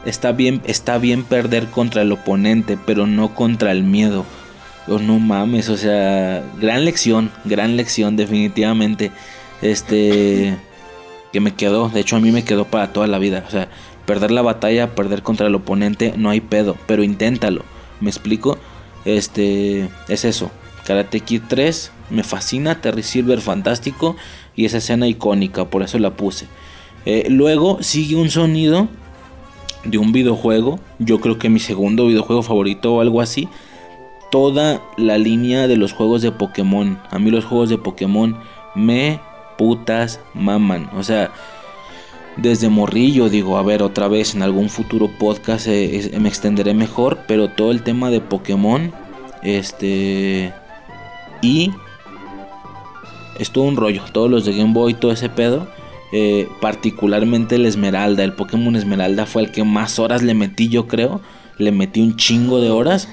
está bien, está bien perder contra el oponente, pero no contra el miedo. Oh, no mames, o sea, gran lección, gran lección, definitivamente este que me quedó, de hecho a mí me quedó para toda la vida, o sea, perder la batalla, perder contra el oponente, no hay pedo, pero inténtalo, ¿me explico? Este, es eso, Karate Kid 3 me fascina, Terry Silver fantástico y esa escena icónica, por eso la puse. Eh, luego sigue un sonido de un videojuego, yo creo que mi segundo videojuego favorito o algo así. Toda la línea de los juegos de Pokémon. A mí los juegos de Pokémon me putas maman. O sea, desde morrillo digo, a ver, otra vez en algún futuro podcast eh, me extenderé mejor, pero todo el tema de Pokémon, este... Y... Es todo un rollo, todos los de Game Boy, todo ese pedo. Eh, particularmente el Esmeralda, el Pokémon Esmeralda fue el que más horas le metí yo creo. Le metí un chingo de horas.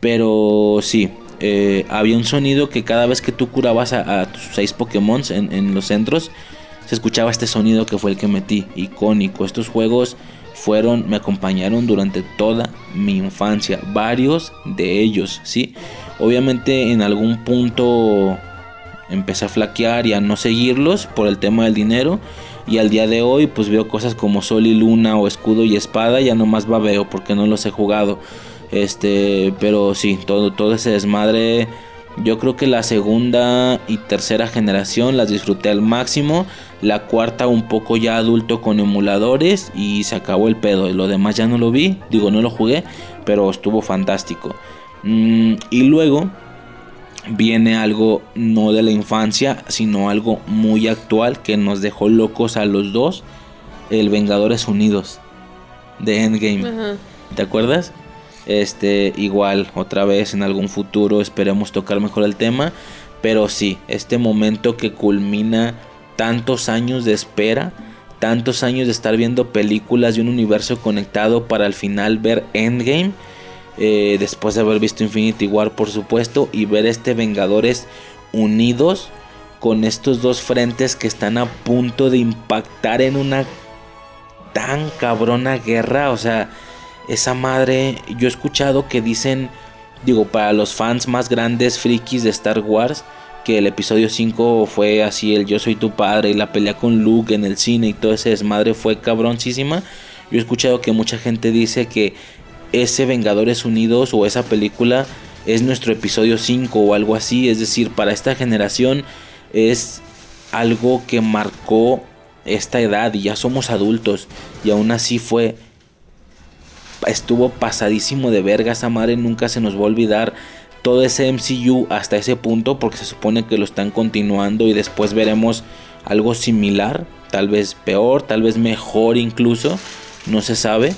Pero sí, eh, había un sonido que cada vez que tú curabas a, tus seis Pokémon en, los centros, se escuchaba este sonido que fue el que metí, icónico. Estos juegos fueron, me acompañaron durante toda mi infancia, varios de ellos, ¿sí? Obviamente en algún punto empecé a flaquear y a no seguirlos por el tema del dinero. Y al día de hoy pues veo cosas como Sol y Luna o Escudo y Espada, ya nomás veo porque no los he jugado. Este, pero sí, todo, todo ese desmadre. Yo creo que la segunda y tercera generación las disfruté al máximo. La cuarta un poco ya adulto con emuladores y se acabó el pedo. Lo demás ya no lo vi, digo no lo jugué, pero estuvo fantástico. Mm, y luego viene algo no de la infancia, sino algo muy actual que nos dejó locos a los dos. El Vengadores Unidos de Endgame. ¿Te acuerdas? Este, igual, otra vez en algún futuro esperemos tocar mejor el tema. Pero sí, este momento que culmina tantos años de espera, tantos años de estar viendo películas de un universo conectado para al final ver Endgame. Eh, después de haber visto Infinity War, por supuesto, y ver este Vengadores unidos con estos dos frentes que están a punto de impactar en una tan cabrona guerra. O sea, esa madre, yo he escuchado que dicen, digo, para los fans más grandes frikis de Star Wars, que el episodio 5 fue así, el yo soy tu padre y la pelea con Luke en el cine y todo ese desmadre fue cabroncísima. Yo he escuchado que mucha gente dice que ese Vengadores Unidos o esa película es nuestro episodio 5 o algo así, es decir, para esta generación es algo que marcó esta edad y ya somos adultos y aún así fue estuvo pasadísimo de verga. Esa madre nunca se nos va a olvidar todo ese MCU hasta ese punto porque se supone que lo están continuando y después veremos algo similar, tal vez peor, tal vez mejor incluso, no se sabe.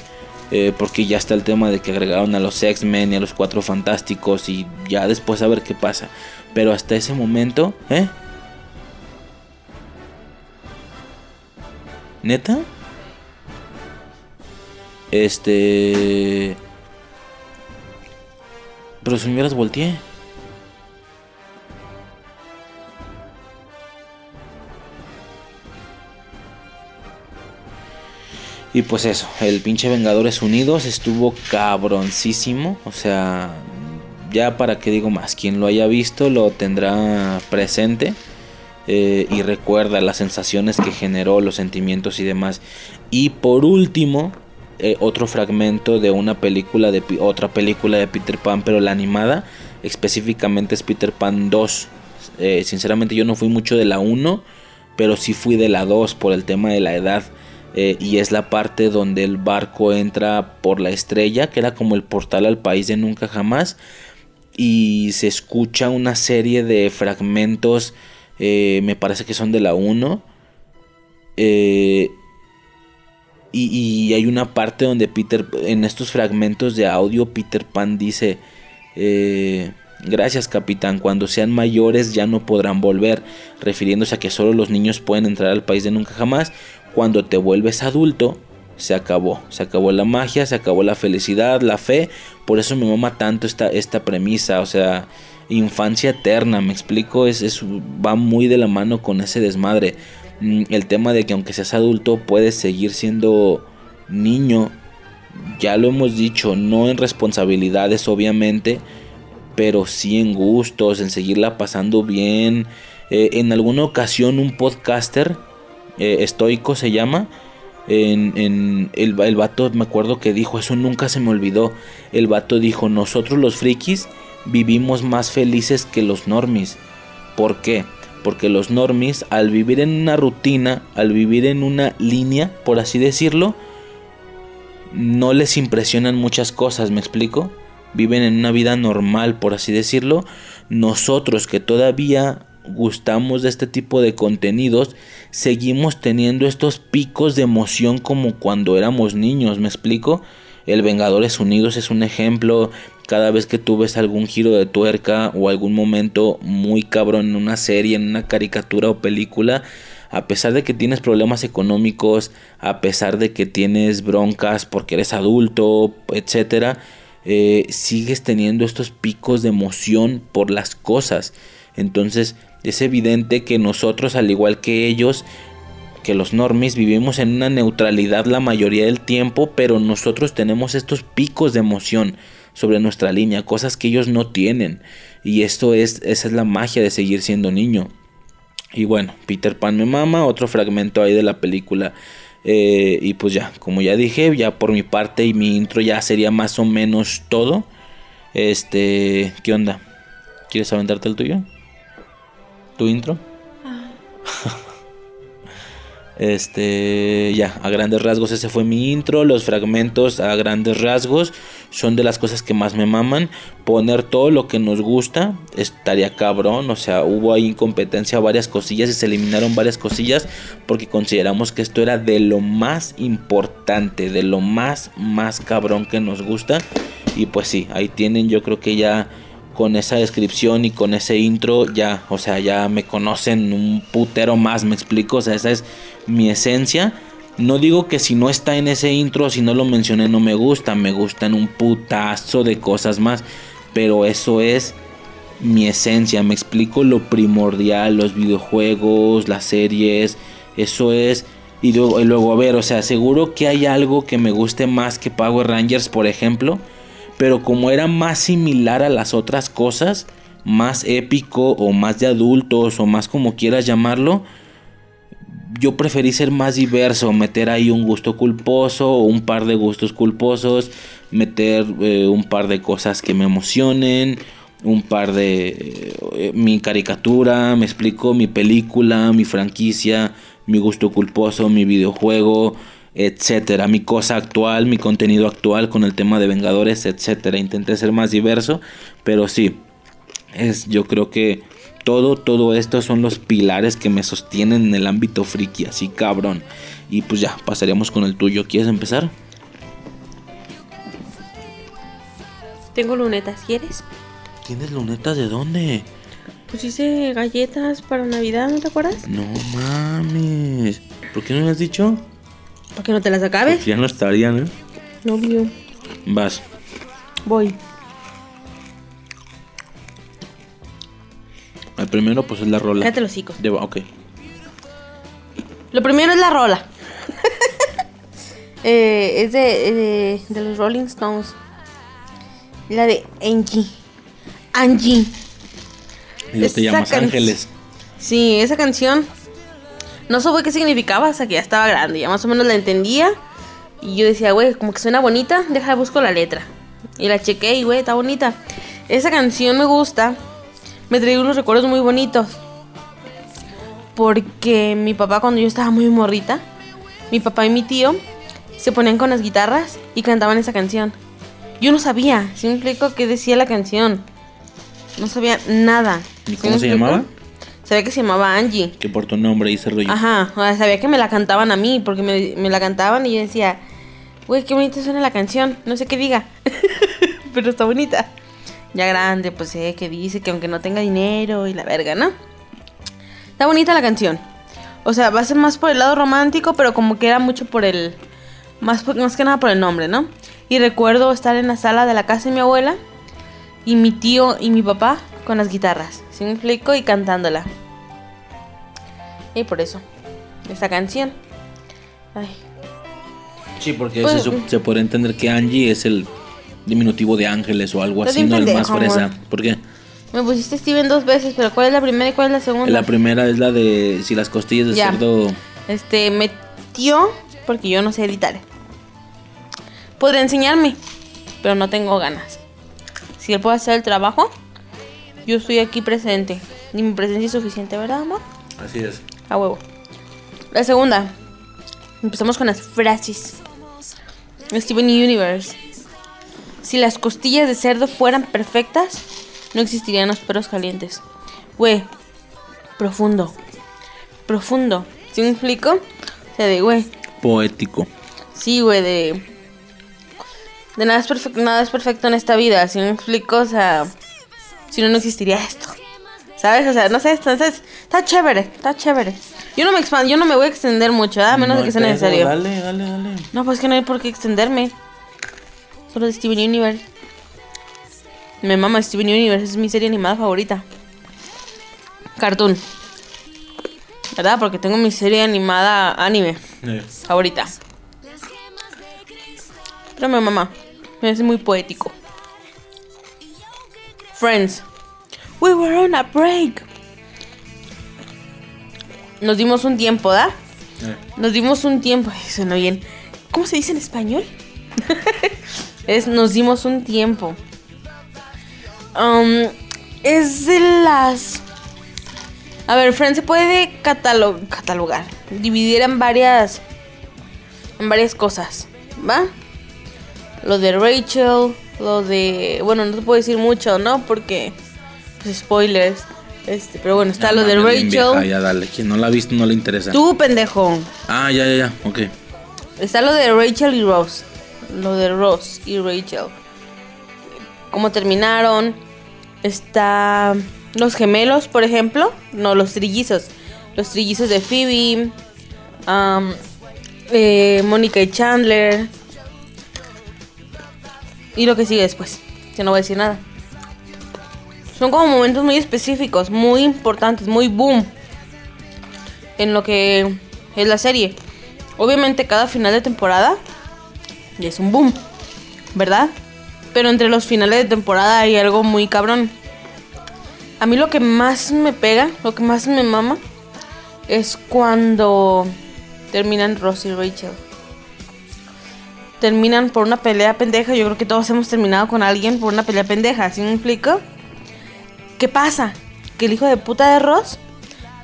Eh, porque ya está el tema de que agregaron a los X-Men y a los Cuatro Fantásticos y ya después a ver qué pasa. Pero hasta ese momento, ¿eh? ¿Neta? Este. Pero si me hubieras volteé. Y pues eso, el pinche Vengadores Unidos estuvo cabroncísimo. O sea, ya para qué digo más, quien lo haya visto lo tendrá presente. Eh, y recuerda las sensaciones que generó, los sentimientos y demás. Y por último, eh, otro fragmento de una película de otra película de Peter Pan, pero la animada específicamente es Peter Pan 2. Eh, sinceramente yo no fui mucho de la 1, pero sí fui de la 2 por el tema de la edad. Eh, y es la parte donde el barco entra por la estrella, que era como el portal al país de nunca jamás. Y se escucha una serie de fragmentos, eh, me parece que son de la 1. y, y, hay una parte donde Peter, en estos fragmentos de audio, Peter Pan dice, Gracias capitán, cuando sean mayores ya no podrán volver, refiriéndose a que solo los niños pueden entrar al país de nunca jamás. Cuando te vuelves adulto, se acabó, se acabó la magia, se acabó la felicidad, la fe. Por eso me mama tanto esta, esta premisa, o sea, infancia eterna, me explico, es, es, va muy de la mano con ese desmadre. Mm, el tema de que aunque seas adulto puedes seguir siendo niño, ya lo hemos dicho, no en responsabilidades obviamente, pero sí en gustos, en seguirla pasando bien. Eh, en alguna ocasión un podcaster, eh, estoico se llama, en, el, el, vato me acuerdo que dijo, eso nunca se me olvidó, el vato dijo, nosotros los frikis vivimos más felices que los normis. ¿Por qué? Porque los normis al vivir en una rutina, al vivir en una línea, por así decirlo, no les impresionan muchas cosas, ¿me explico? viven en una vida normal, por así decirlo, nosotros que todavía gustamos de este tipo de contenidos, seguimos teniendo estos picos de emoción como cuando éramos niños, ¿me explico? El Vengadores Unidos es un ejemplo, cada vez que tú ves algún giro de tuerca o algún momento muy cabrón en una serie, en una caricatura o película, a pesar de que tienes problemas económicos, a pesar de que tienes broncas porque eres adulto, etcétera, eh, sigues teniendo estos picos de emoción por las cosas. Entonces es evidente que nosotros, al igual que ellos, que los normis, vivimos en una neutralidad la mayoría del tiempo, pero nosotros tenemos estos picos de emoción sobre nuestra línea, cosas que ellos no tienen. Y esto es, esa es la magia de seguir siendo niño. Y bueno, Peter Pan me mama, otro fragmento ahí de la película eh, y pues ya, como ya dije, ya por mi parte y mi intro ya sería más o menos todo. Este, ¿qué onda? ¿Quieres aventarte el tuyo? ¿Tu intro? Ah. Este, ya, a grandes rasgos ese fue mi intro. Los fragmentos a grandes rasgos son de las cosas que más me maman. Poner todo lo que nos gusta estaría cabrón. O sea, hubo ahí incompetencia varias cosillas y se eliminaron varias cosillas porque consideramos que esto era de lo más importante, de lo más, más cabrón que nos gusta. Y pues sí, ahí tienen, yo creo que ya con esa descripción y con ese intro ya, o sea, ya me conocen un putero más, me explico, o sea, esa es mi esencia. No digo que si no está en ese intro, si no lo mencioné, no me gusta, me gustan un putazo de cosas más, pero eso es mi esencia, me explico lo primordial, los videojuegos, las series, eso es... Y luego, y luego, a ver, o sea, seguro que hay algo que me guste más que Power Rangers, por ejemplo pero como era más similar a las otras cosas, más épico o más de adultos o más como quieras llamarlo, yo preferí ser más diverso, meter ahí un gusto culposo o un par de gustos culposos, meter eh, un par de cosas que me emocionen, un par de eh, mi caricatura, me explico, mi película, mi franquicia, mi gusto culposo, mi videojuego, etcétera, mi cosa actual, mi contenido actual con el tema de Vengadores, etcétera. Intenté ser más diverso, pero sí, es yo creo que todo, todo esto son los pilares que me sostienen en el ámbito friki, así cabrón. Y pues ya, pasaríamos con el tuyo. ¿Quieres empezar? Tengo lunetas, ¿quieres? ¿Tienes lunetas de dónde? Pues hice galletas para Navidad, ¿no te acuerdas? No mames. ¿Por qué no me has dicho? ¿Para que no te las acabes? ya no estarían, ¿eh? No vio. Vas. Voy. El primero, pues es la rola. Cállate los hocico. Debo, ok. Lo primero es la rola. eh, es de, de, de, los Rolling Stones. La de Angie. Angie. Y lo te llamas Ángeles. Sí, esa canción no supe qué significaba hasta que ya estaba grande, ya más o menos la entendía. Y yo decía, güey, como que suena bonita, deja busco la letra. Y la chequé y, güey, está bonita. Esa canción me gusta me trae unos recuerdos muy bonitos. Porque mi papá cuando yo estaba muy morrita, mi papá y mi tío se ponían con las guitarras y cantaban esa canción. Yo no sabía, si me explico qué decía la canción. No sabía nada. ¿Y ¿Sí cómo se explico? llamaba? Sabía que se llamaba Angie. Que por tu nombre hice rollo. Ajá, o sea, sabía que me la cantaban a mí, porque me, me la cantaban y yo decía, güey, qué bonita suena la canción, no sé qué diga, pero está bonita. Ya grande, pues sé que dice que aunque no tenga dinero y la verga, ¿no? Está bonita la canción. O sea, va a ser más por el lado romántico, pero como que era mucho por el... Más, por- más que nada por el nombre, ¿no? Y recuerdo estar en la sala de la casa de mi abuela y mi tío y mi papá con las guitarras, ¿sí me explico? Y cantándola. Y por eso, esta canción. Ay, Sí, porque Pues- se, se podría entender que Angie es el diminutivo de ángeles o algo así, no el más fresa. ¿Por qué? me pusiste Steven dos veces, pero ¿cuál es la primera y cuál es la segunda? La primera es la de si las costillas de Ya. cerdo. Este, metió, porque yo no sé editar. Podría enseñarme, pero no tengo ganas. Si él puede hacer el trabajo, yo estoy aquí presente. Y mi presencia es suficiente, ¿verdad, amor? Así es. A huevo. La segunda. Empezamos con las frases. Steven Universe. Si las costillas de cerdo fueran perfectas, no existirían los perros calientes. Güey, profundo. Profundo. ¿Sí me explico? O sea, de güey. Poético. Sí, güey, de. De nada es perfecto, nada es perfecto en esta vida. ¿Sí me explico? O sea, si no, no existiría esto. ¿Sabes? O sea, no sé, está, está, chévere, está chévere. Yo no me expando, yo no me voy a extender mucho, ¿ah? a menos No de que sea pedo, necesario. Dale, dale, dale. No, pues que no hay por qué extenderme. Solo de Steven Universe. Me mama Steven Universe, es mi serie animada favorita. Cartoon. ¿Verdad? Porque tengo mi serie animada anime favorita. Pero mi mamá. Es muy poético. Friends. We were on a break. Nos dimos un tiempo, ¿da? Eh. Nos dimos un tiempo. Ay, suena bien. ¿Cómo se dice en español? es nos dimos un tiempo. Um, es de las. A ver, Friends se puede catalo- catalogar, dividir en varias. En varias cosas, ¿va? Lo de Rachel, lo de. Bueno, no te puedo decir mucho, ¿no? Porque. Pues spoilers. Este, pero bueno, está Ya, lo de Rachel. vieja, ya dale. Quien no la ha visto no le interesa. Tú, pendejo. Ah, ya, ya, ya. Ok. Está lo de Rachel y Ross. Lo de Ross y Rachel. Cómo terminaron. Está los gemelos, por ejemplo. No, los trillizos. Los trillizos de Phoebe. am, eh, Mónica y Chandler. Y lo que sigue después. Que no voy a decir nada. Son como momentos muy específicos, muy importantes, muy boom. En lo que es la serie. Obviamente cada final de temporada es un boom, ¿verdad? Pero entre los finales de temporada hay algo muy cabrón. A mí lo que más me pega, lo que más me mama, es cuando terminan Ross y Rachel. Terminan por una pelea pendeja. Yo creo que todos hemos terminado con alguien por una pelea pendeja, ¿sí me explico? ¿Qué pasa? Que el hijo de puta de Ross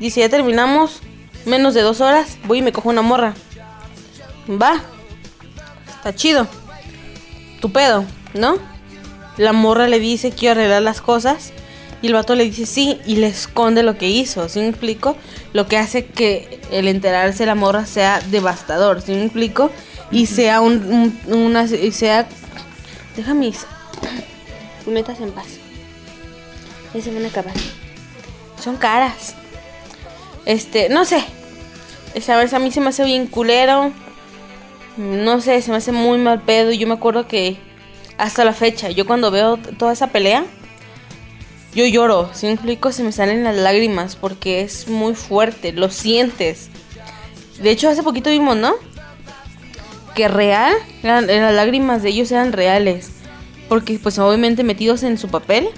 dice, ya terminamos, menos de dos horas, voy y me cojo una morra. Va. Está chido. Tu pedo, ¿no? La morra le dice quiero arreglar las cosas. Y el vato le dice sí y le esconde lo que hizo. ¿Sí me explico? Lo que hace que el enterarse de la morra sea devastador. ¿Sí me explico? Y sea un, un- una. Y sea. Deja mis lunetas en paz. Ya se van a acabar. Son caras. Este, no sé. Esta vez a mí se me hace bien culero. No sé, se me hace muy mal pedo. Yo me acuerdo que hasta la fecha, yo cuando veo toda esa pelea, yo lloro. Si me explico, se me salen las lágrimas porque es muy fuerte, lo sientes. De hecho, hace poquito vimos, ¿no? Que real, las lágrimas de ellos eran reales. Porque pues obviamente metidos en su papel,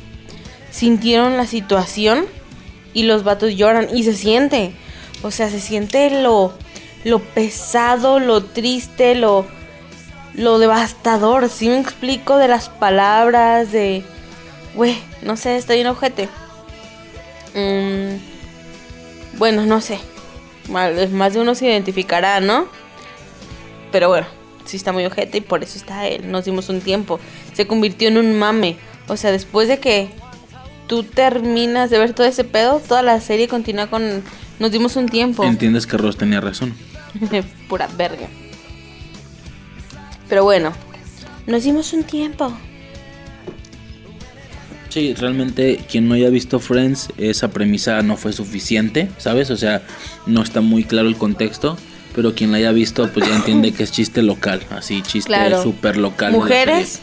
sintieron la situación y los vatos lloran y se siente. O sea, se siente lo, lo pesado, lo triste, lo, lo devastador. Si me explico de las palabras, de... Güey, no sé, está bien ojete. Mm, bueno, no sé. Más de uno se identificará, ¿no? Pero bueno, sí está muy ojete y por eso está él. Nos dimos un tiempo. Se convirtió en un mame. O sea, después de que tú terminas de ver todo ese pedo, toda la serie continúa con... Nos dimos un tiempo. Entiendes que Ross tenía razón. Pura verga. Pero bueno, nos dimos un tiempo. Sí, realmente quien no haya visto Friends, esa premisa no fue suficiente, ¿sabes? O sea, no está muy claro el contexto, pero quien la haya visto, pues ya entiende que es chiste local, así, chiste Claro. súper local. de Mujeres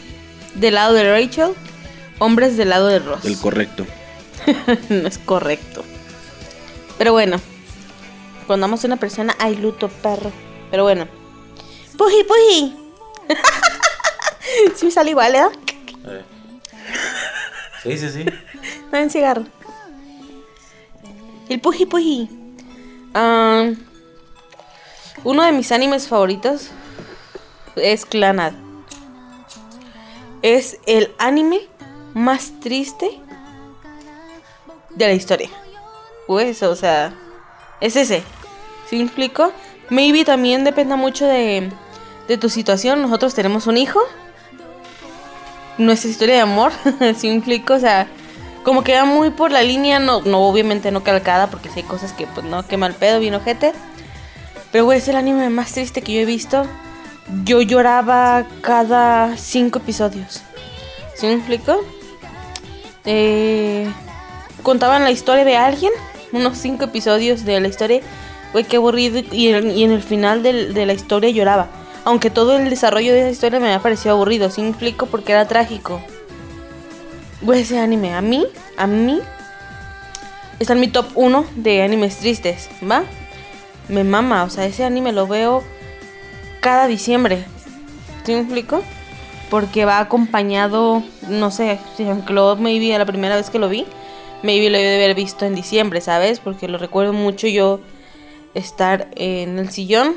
del lado de Rachel, hombres del lado de Ross. El correcto. no es correcto. Pero bueno, cuando amas a una persona hay luto, perro. Pero bueno. Puji, puji. sí me sale igual, ¿eh? Sí, sí, sí. Dame un cigarro. El puji puji. Ah, uno de mis animes favoritos es Clanad. Es el anime más triste de la historia. Pues, o sea, es ese. ¿Sí me explico? Maybe también dependa mucho de, de tu situación. Nosotros tenemos un hijo nuestra historia de amor, si me explico, o sea, como que va muy por la línea, no, no obviamente no calcada, porque sí hay cosas que pues no, que mal pedo, bien ojete. Pero güey, es el anime más triste que yo he visto. Yo lloraba cada cinco episodios. ¿Sí me explico? Eh, contaban la historia de alguien, unos cinco episodios de la historia. Güey, qué aburrido. Y en, el final de la historia lloraba. Aunque todo el desarrollo de esa historia me había parecido aburrido, ¿sí me explico? Porque era trágico. Güey, ese anime, a mí, a mí, está en mi top 1 de animes tristes, ¿va? Me mama, o sea, ese anime lo veo cada diciembre. ¿Sí explico? Porque va acompañado, no sé, si lo maybe la primera vez que lo vi, maybe lo he de haber visto en diciembre, ¿sabes? Porque lo recuerdo mucho yo estar en el sillón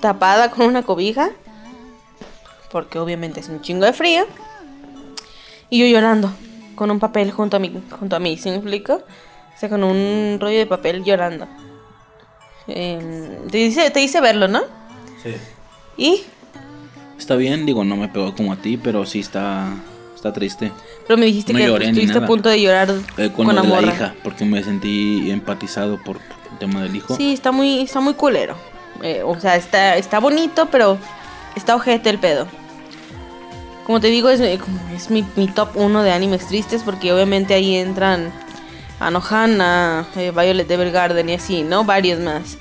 tapada con una cobija, porque obviamente es un chingo de frío, y yo llorando con un papel junto a mí, junto a mí, ¿sí me explico? O sea, con un rollo de papel llorando. Te, dice, te dice verlo, ¿no? Sí. Y, Está bien, digo, no me pegó como a ti, pero sí está, está triste. pero me dijiste No que lloré estuviste a punto de llorar Eh, con, con, lo la de la hija, porque me sentí empatizado por el tema del hijo. Sí, está muy, está muy culero. Eh, o sea, está, está bonito, pero está ojete el pedo. Como te digo, es, como es mi, mi top 1 de animes tristes, porque obviamente ahí entran Anohana, eh, Violet Evergarden y así, ¿no? Varios más.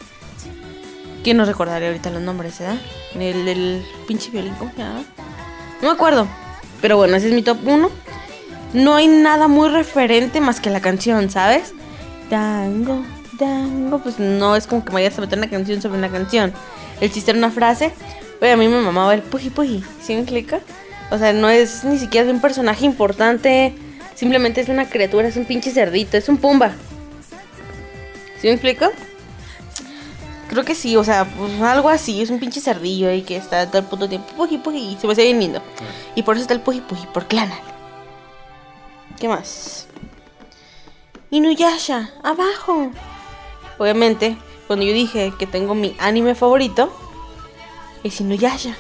¿Quién nos recordaría ahorita los nombres, eh? El, el pinche violín, ¿cómo? No me acuerdo. Pero bueno, ese es mi top 1. No hay nada muy referente más que la canción, ¿sabes? Tango, tango. Pues no es como que me vayas a meter una canción sobre una canción. El chiste era una frase. Oye, a mí me mamaba el puji puji. ¿Sí me explica? O sea, no es ni siquiera de un personaje importante. Simplemente es una criatura, es un pinche cerdito, es un pumba. ¿Sí me explico? Creo que sí, o sea, pues algo así, es un pinche cerdillo ahí que está todo el puto tiempo puji puji y se me hace bien lindo. Y por eso está el puji puji, por Clanal. ¿Qué más? Inuyasha, abajo. Obviamente, cuando yo dije que tengo mi anime favorito, es Inuyasha.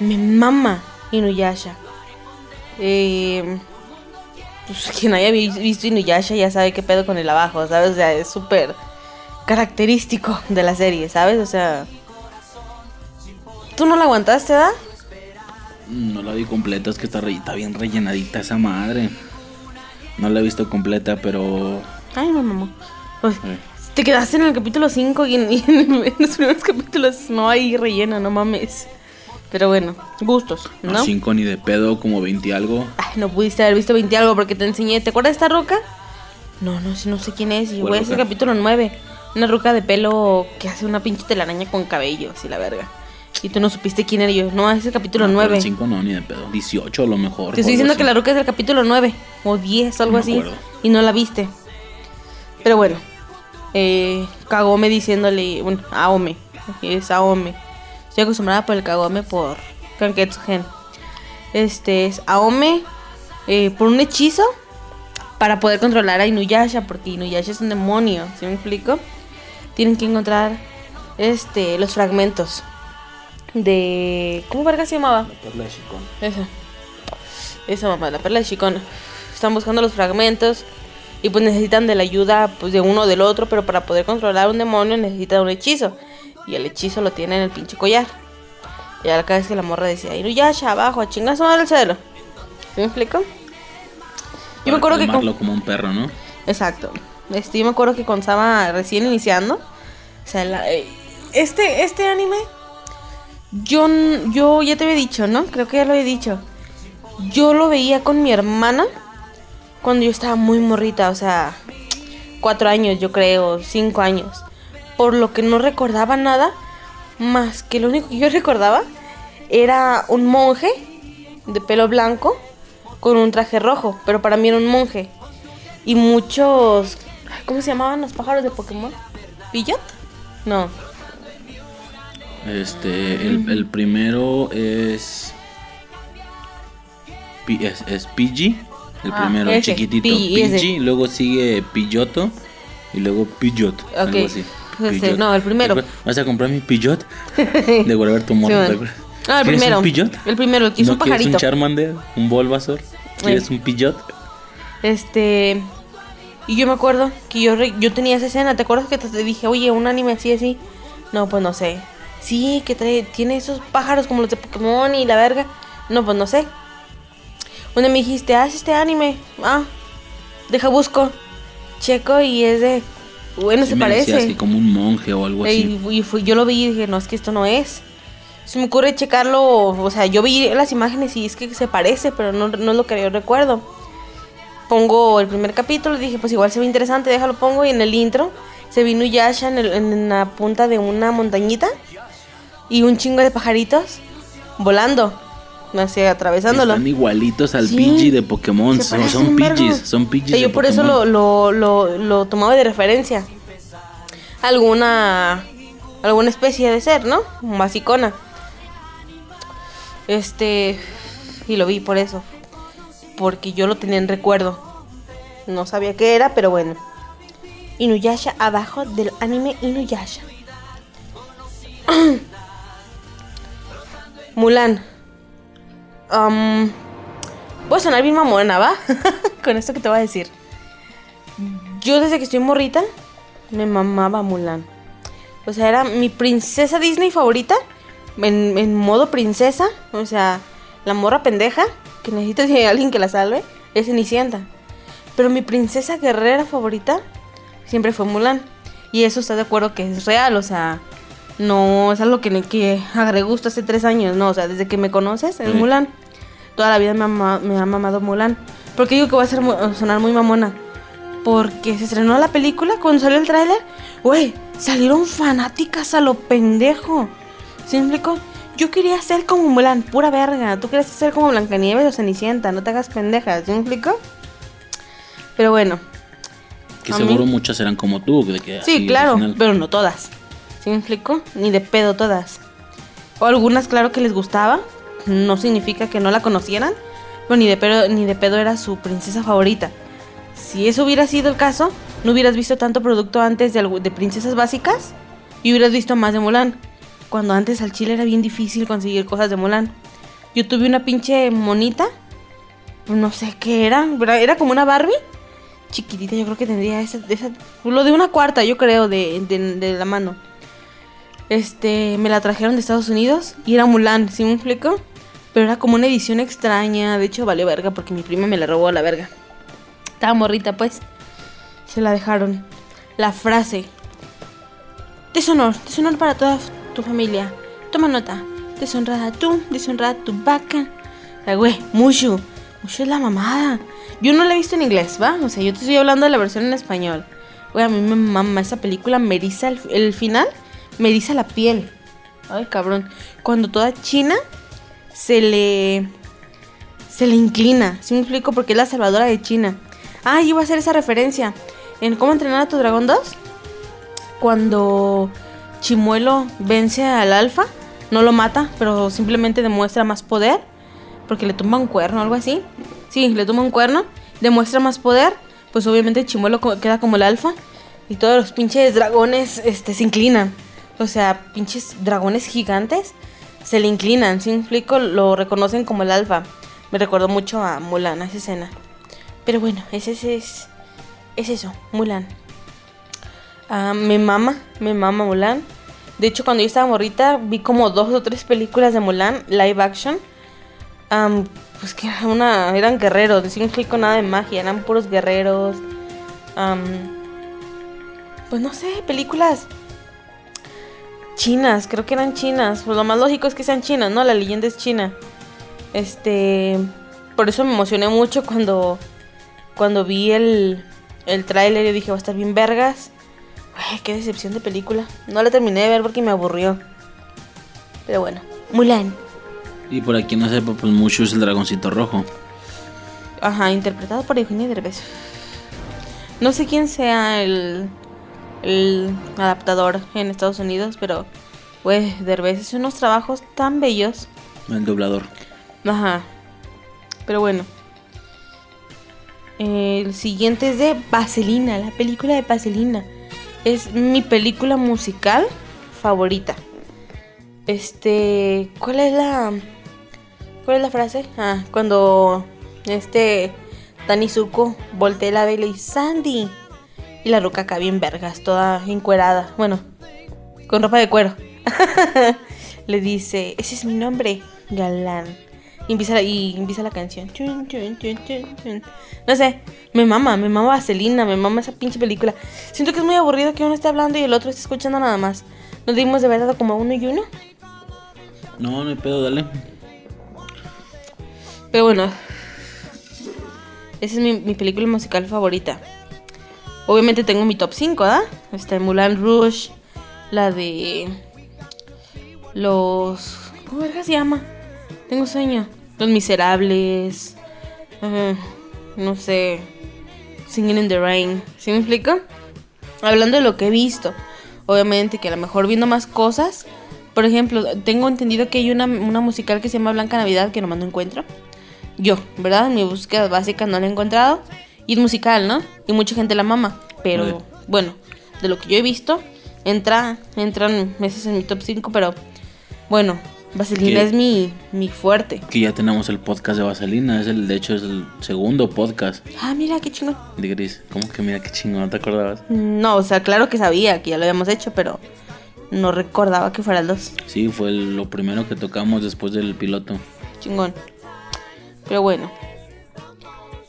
Me mama Inuyasha. Eh, pues quien haya vi- visto Inuyasha ya sabe qué pedo con el abajo, ¿sabes? O sea, es súper característico de la serie, ¿sabes? O sea... ¿Tú no la aguantaste, da? No la vi completa, es que está, re- está bien rellenadita esa madre. No la he visto completa, pero... Ay, no, mamá. Pues, eh, te quedaste en el capítulo 5 y en, y en- en los primeros capítulos no hay relleno, no mames. Pero bueno, gustos, no ¿no? 5 ni de pedo, como 20 y algo. Ay, no pudiste haber visto 20 algo porque te enseñé. ¿Te acuerdas de esta roca? No, no, no sé quién es. Y ¿Cuál voy a ese capítulo 9. Una roca de pelo que hace una pinche telaraña con cabello, así la verga. Y tú no supiste quién era yo. No, es el capítulo 9. 5 no, ni de pedo. 18 a lo mejor. Te estoy diciendo que la roca es del capítulo 9 o 10, algo No así. acuerdo. Y no la viste. Pero bueno. Eh, Kagome diciéndole. Bueno, Aome. Es Aome. Estoy acostumbrada por el Kagome por Kanketsu Gen. Este es Aome. eh, por un hechizo. para poder controlar a Inuyasha, porque Inuyasha es un demonio, ¿sí me explico? Tienen que encontrar este los fragmentos de ¿cómo verga se llamaba? La perla de Shikon. Esa. Esa mamá, la perla de Shikon. Están buscando los fragmentos y pues necesitan de la ayuda pues de uno o del otro, pero para poder controlar un demonio necesitan un hechizo. Y el hechizo lo tiene en el pinche collar. Y ahora cada vez que la morra decía, Inuyasha, abajo, a chingar su madre el cielo. ¿Sí me explico? Yo me acuerdo que con... Como un perro, ¿no? Exacto. Este, yo me acuerdo que cuando estaba recién iniciando, o sea, la- eh, este, este anime, yo, yo ya te había dicho, ¿no? Creo que ya lo he dicho. Yo lo veía con mi hermana cuando yo estaba muy morrita, o sea, cuatro años, yo creo, cinco años. Por lo que no recordaba nada, más que lo único que yo recordaba era un monje de pelo blanco con un traje rojo, pero para mí era un monje. Y muchos, ¿cómo se llamaban los pájaros de Pokémon? ¿Pillot? No. Este, el, el primero es, es, es Pidgey, el Ah, primero ese, chiquitito, Pidgey, luego sigue Pilloto y luego Pidgeot, algo Ok, así. Ese, no, el primero. ¿Vas a comprar mi Pidgeot? De volver tu morro, Sí. Ah, el ¿Quieres primero. un Pidgeot? El primero, el que hizo ¿No un pajarito. un Charmander? ¿Un Bulbasaur? ¿Quieres un Pidgeot? Este. Y yo me acuerdo que yo, re- yo tenía esa escena. ¿Te acuerdas que te te dije, oye, un anime así, así? No, pues no sé. Sí, que trae, tiene esos pájaros como los de Pokémon y la verga. No, pues no sé. Una me dijiste, haz este anime. Ah, deja busco. Checo y es de. Bueno, se me decías parece. que como un monje o algo así. Y, fui- yo lo vi y dije, no, es que esto no es. Se me ocurre checarlo, o sea, yo vi las imágenes y es que se parece, pero no, no es lo que yo recuerdo. Pongo el primer capítulo y dije, pues igual se ve interesante, déjalo pongo. Y en el intro se vino Yasha en, el- en la punta de una montañita y un chingo de pajaritos volando, así atravesándolo. Están igualitos al Sí. Pidgey de Pokémon. Se Son, son. Pidgeys, son Pidgeys yo por eso lo, lo, lo, lo tomaba de referencia. Alguna alguna especie de ser, ¿no? Basicona. Este y lo vi por eso. Porque yo lo tenía en recuerdo. No sabía qué era, pero bueno. Inuyasha abajo del anime Inuyasha. Mulan. Um, voy a sonar bien mamona, ¿va? Con esto que te voy a decir. Yo desde que estoy morrita me mamaba Mulan. O sea, era mi princesa Disney favorita. En, modo princesa. O sea, la morra pendeja. Que necesita de alguien que la salve. Es Cenicienta. Pero mi princesa guerrera favorita siempre fue Mulan. Y eso está de acuerdo que es real. O sea, no es algo que, que agarré gusto hace tres años. No, o sea, desde que me conoces es Sí. Mulan. Toda la vida me ha, me ha mamado Mulan. Porque digo que va a ser sonar muy mamona. Porque se estrenó la película cuando salió el tráiler. Güey, salieron fanáticas a lo pendejo. ¿Sí me explico? Yo quería ser como Mulan, pura verga. Tú querías ser como Blancanieves o Cenicienta. No te hagas pendeja, ¿sí me explico? Pero bueno. Que seguro mí- muchas eran como tú. De que Sí, claro, original. pero no todas. ¿Sí me? Ni de pedo todas. O algunas, claro que les gustaba. No significa que no la conocieran. Pero ni de pedo, ni de pedo era su princesa favorita. Si eso hubiera sido el caso, no hubieras visto tanto producto antes de, princesas básicas y hubieras visto más de Mulan. Cuando antes al chile era bien difícil conseguir cosas de Mulan. Yo tuve una pinche monita. No sé qué era. Era como una Barbie chiquitita, yo creo que tendría esa, lo de una cuarta, yo creo, de la mano. Este, me la trajeron de Estados Unidos y era Mulan, ¿sí me explico? Pero era como una edición extraña, de hecho valió verga porque mi prima me la robó a la verga. Estaba morrita, pues. Se la dejaron. La frase. Deshonor, deshonor para toda tu familia. Toma nota. Deshonrada tú, deshonrada tu vaca. Sea, güey, Mushu. Mushu es la mamada. Yo no la he visto en inglés, ¿va? O sea, yo te estoy hablando de la versión en español. Güey, a mí me mama esa película, me eriza el, el final, me eriza la piel. Ay, cabrón. Cuando toda China se le. se le inclina. ¿Sí me explico? Porque es la salvadora de China. Ah, iba a hacer esa referencia. En ¿Cómo entrenar a tu dragón 2? Cuando Chimuelo vence al alfa, no lo mata, pero simplemente demuestra más poder. Porque le tumba un cuerno algo así. Sí, le tumba un cuerno. Demuestra más poder. pues obviamente el chimuelo queda como el alfa y todos los pinches dragones este, se inclinan. O sea, pinches dragones gigantes se le inclinan. Si explico, lo reconocen como el alfa. Me recordó mucho a Mulan, a esa escena. Pero bueno, ese, es, es eso, Mulan. Ah, me mama, me mama Mulan. De hecho, cuando yo estaba morrita, vi como dos o tres películas de Mulan, live action. Am, pues que era una, eran guerreros, no significa nada de magia, eran puros guerreros. Am, pues no sé, películas chinas, creo que eran chinas. Pues lo más lógico es que sean chinas, ¿no? La leyenda es china. Este, por eso me emocioné mucho cuando, cuando vi el, el tráiler y dije, va a estar bien vergas. Ay, qué decepción de película. No la terminé de ver porque me aburrió. Pero bueno, Mulan. Y por aquí no sepa, pues mucho es el dragoncito rojo. Ajá, interpretado por Eugenio Derbez. No sé quién sea el, el adaptador en Estados Unidos, pero, pues, Derbez hace unos trabajos tan bellos. El doblador. Ajá. Pero bueno. El siguiente es de Vaselina, la película de Vaselina. Es mi película musical favorita. Este, ¿cuál es la cuál es la frase? Ah, cuando este Dani Zuko voltea la vela y Sandy y la ruca acá bien vergas, toda encuerada, bueno, con ropa de cuero. Le dice, "Ese es mi nombre, Galán." Y empieza, y empieza la canción. Chun. No sé, me mama, me mama Vaselina, me mama esa pinche película. Siento que es muy aburrido que uno esté hablando y el otro esté escuchando nada más. Nos dimos de verdad como uno y uno. No, no hay pedo, dale. Pero bueno, esa es mi, mi película musical favorita. Obviamente tengo mi top 5, ¿ah? Está Mulan Rouge, la de los... ¿Cómo se llama? Tengo sueño. Los Miserables. eh, no sé. Singing in the Rain. ¿Sí me explico? Hablando de lo que he visto. Obviamente que a lo mejor viendo más cosas. Por ejemplo, tengo entendido que hay una, una musical que se llama Blanca Navidad que nomás no encuentro. Yo, ¿verdad? En mi búsqueda básica no la he encontrado. Y es musical, ¿no? Y mucha gente la mama. Pero bueno, de lo que yo he visto, entra, entran meses en mi top 5, pero bueno, Vaselina ¿Qué? es mi, mi fuerte. Que ya tenemos el podcast de Vaselina. Es el, de hecho, es el segundo podcast Ah, mira, qué chingón. de Gris. ¿Cómo que mira qué chingón? ¿No te acordabas? No, o sea, claro que sabía que ya lo habíamos hecho, pero no recordaba que fuera el 2. Sí, fue el- lo primero que tocamos después del piloto. Chingón. Pero bueno.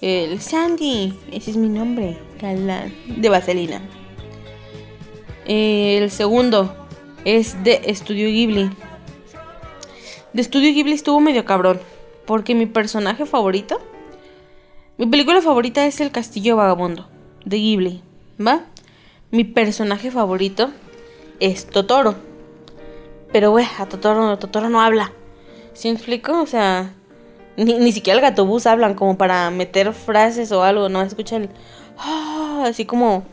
El Sandy, ese es mi nombre, galán, de Vaselina. El segundo es de Estudio Ghibli. De Estudio Ghibli estuvo medio cabrón, porque mi personaje favorito, mi película favorita es El Castillo Vagabundo, de Ghibli, ¿va? Mi personaje favorito es Totoro. Pero, güey, a Totoro, Totoro no habla. ¿Sí me explico? O sea, ni, ni siquiera el gatobús hablan como para meter frases o algo, no escuchan el "Ah", así como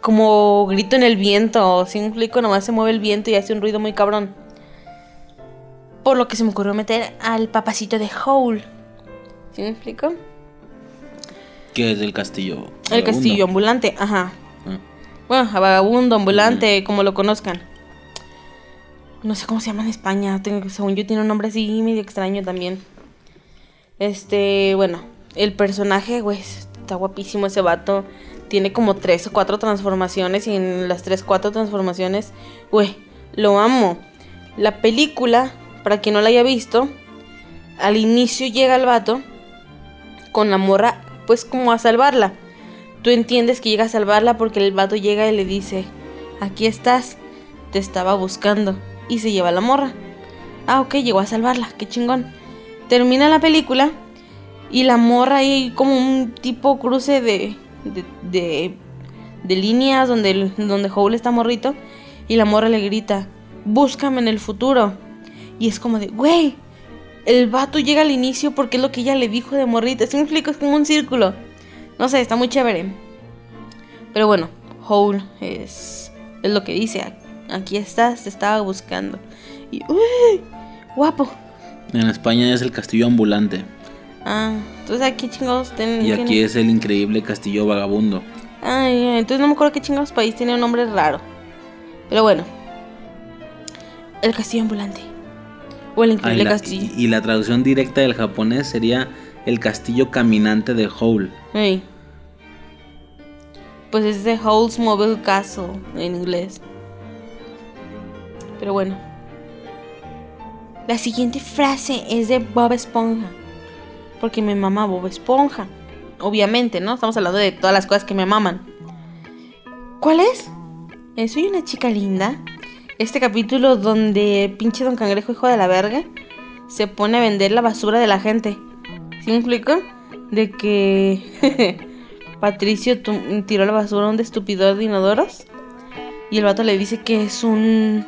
como grito en el viento, ¿sí me explico? Nomás se mueve el viento y hace un ruido muy cabrón. Por lo que se me ocurrió meter al papacito de Howl. ¿Sí me explico? Que es el castillo. El castillo ambulante, ajá. Ah. Bueno, a vagabundo, ambulante, como lo conozcan. No sé cómo se llama en España. Tengo, según yo tiene un nombre así medio extraño también. Este, bueno, el personaje, güey, está guapísimo ese vato. Tiene como tres o cuatro transformaciones y en las tres, cuatro transformaciones, güey, lo amo. La película, para quien no la haya visto, al inicio llega el vato con la morra, pues como a salvarla. Tú entiendes que llega a salvarla porque el vato llega y le dice, aquí estás, te estaba buscando. Y se lleva a la morra. Ah, ok, llegó a salvarla, qué chingón. Termina la película y la morra ahí como un tipo cruce de, de, de, líneas donde, donde Howl está morrito y la morra le grita, búscame en el futuro. Y es como de, güey, el vato llega al inicio porque es lo que ella le dijo de morrita. ¿Sí me explico? Es como un círculo. No sé, está muy chévere. Pero bueno, Howl es, es lo que dice. Aquí estás, te estaba buscando. Y, uy, guapo. En España es el castillo ambulante. Ah, entonces aquí chingados tienen. Y aquí es el increíble castillo vagabundo. Ay, ay, entonces no me acuerdo qué chingados país tiene un nombre raro. Pero bueno. El castillo ambulante. O el increíble la, castillo. y- y la traducción directa del japonés sería el castillo caminante de Howl. Ey. Pues es de Howl's Mobile Castle en inglés. Pero bueno. La siguiente frase es de Bob Esponja. Porque me mama Bob Esponja. Obviamente, ¿no? Estamos hablando de todas las cosas que me maman. ¿Cuál es? Eh, Soy una chica linda. Este capítulo donde pinche Don Cangrejo, hijo de la verga, se pone a vender la basura de la gente. ¿Sí me explico? De que Patricio tiró la basura a un estupidor de inodoros. Y el vato le dice que es un.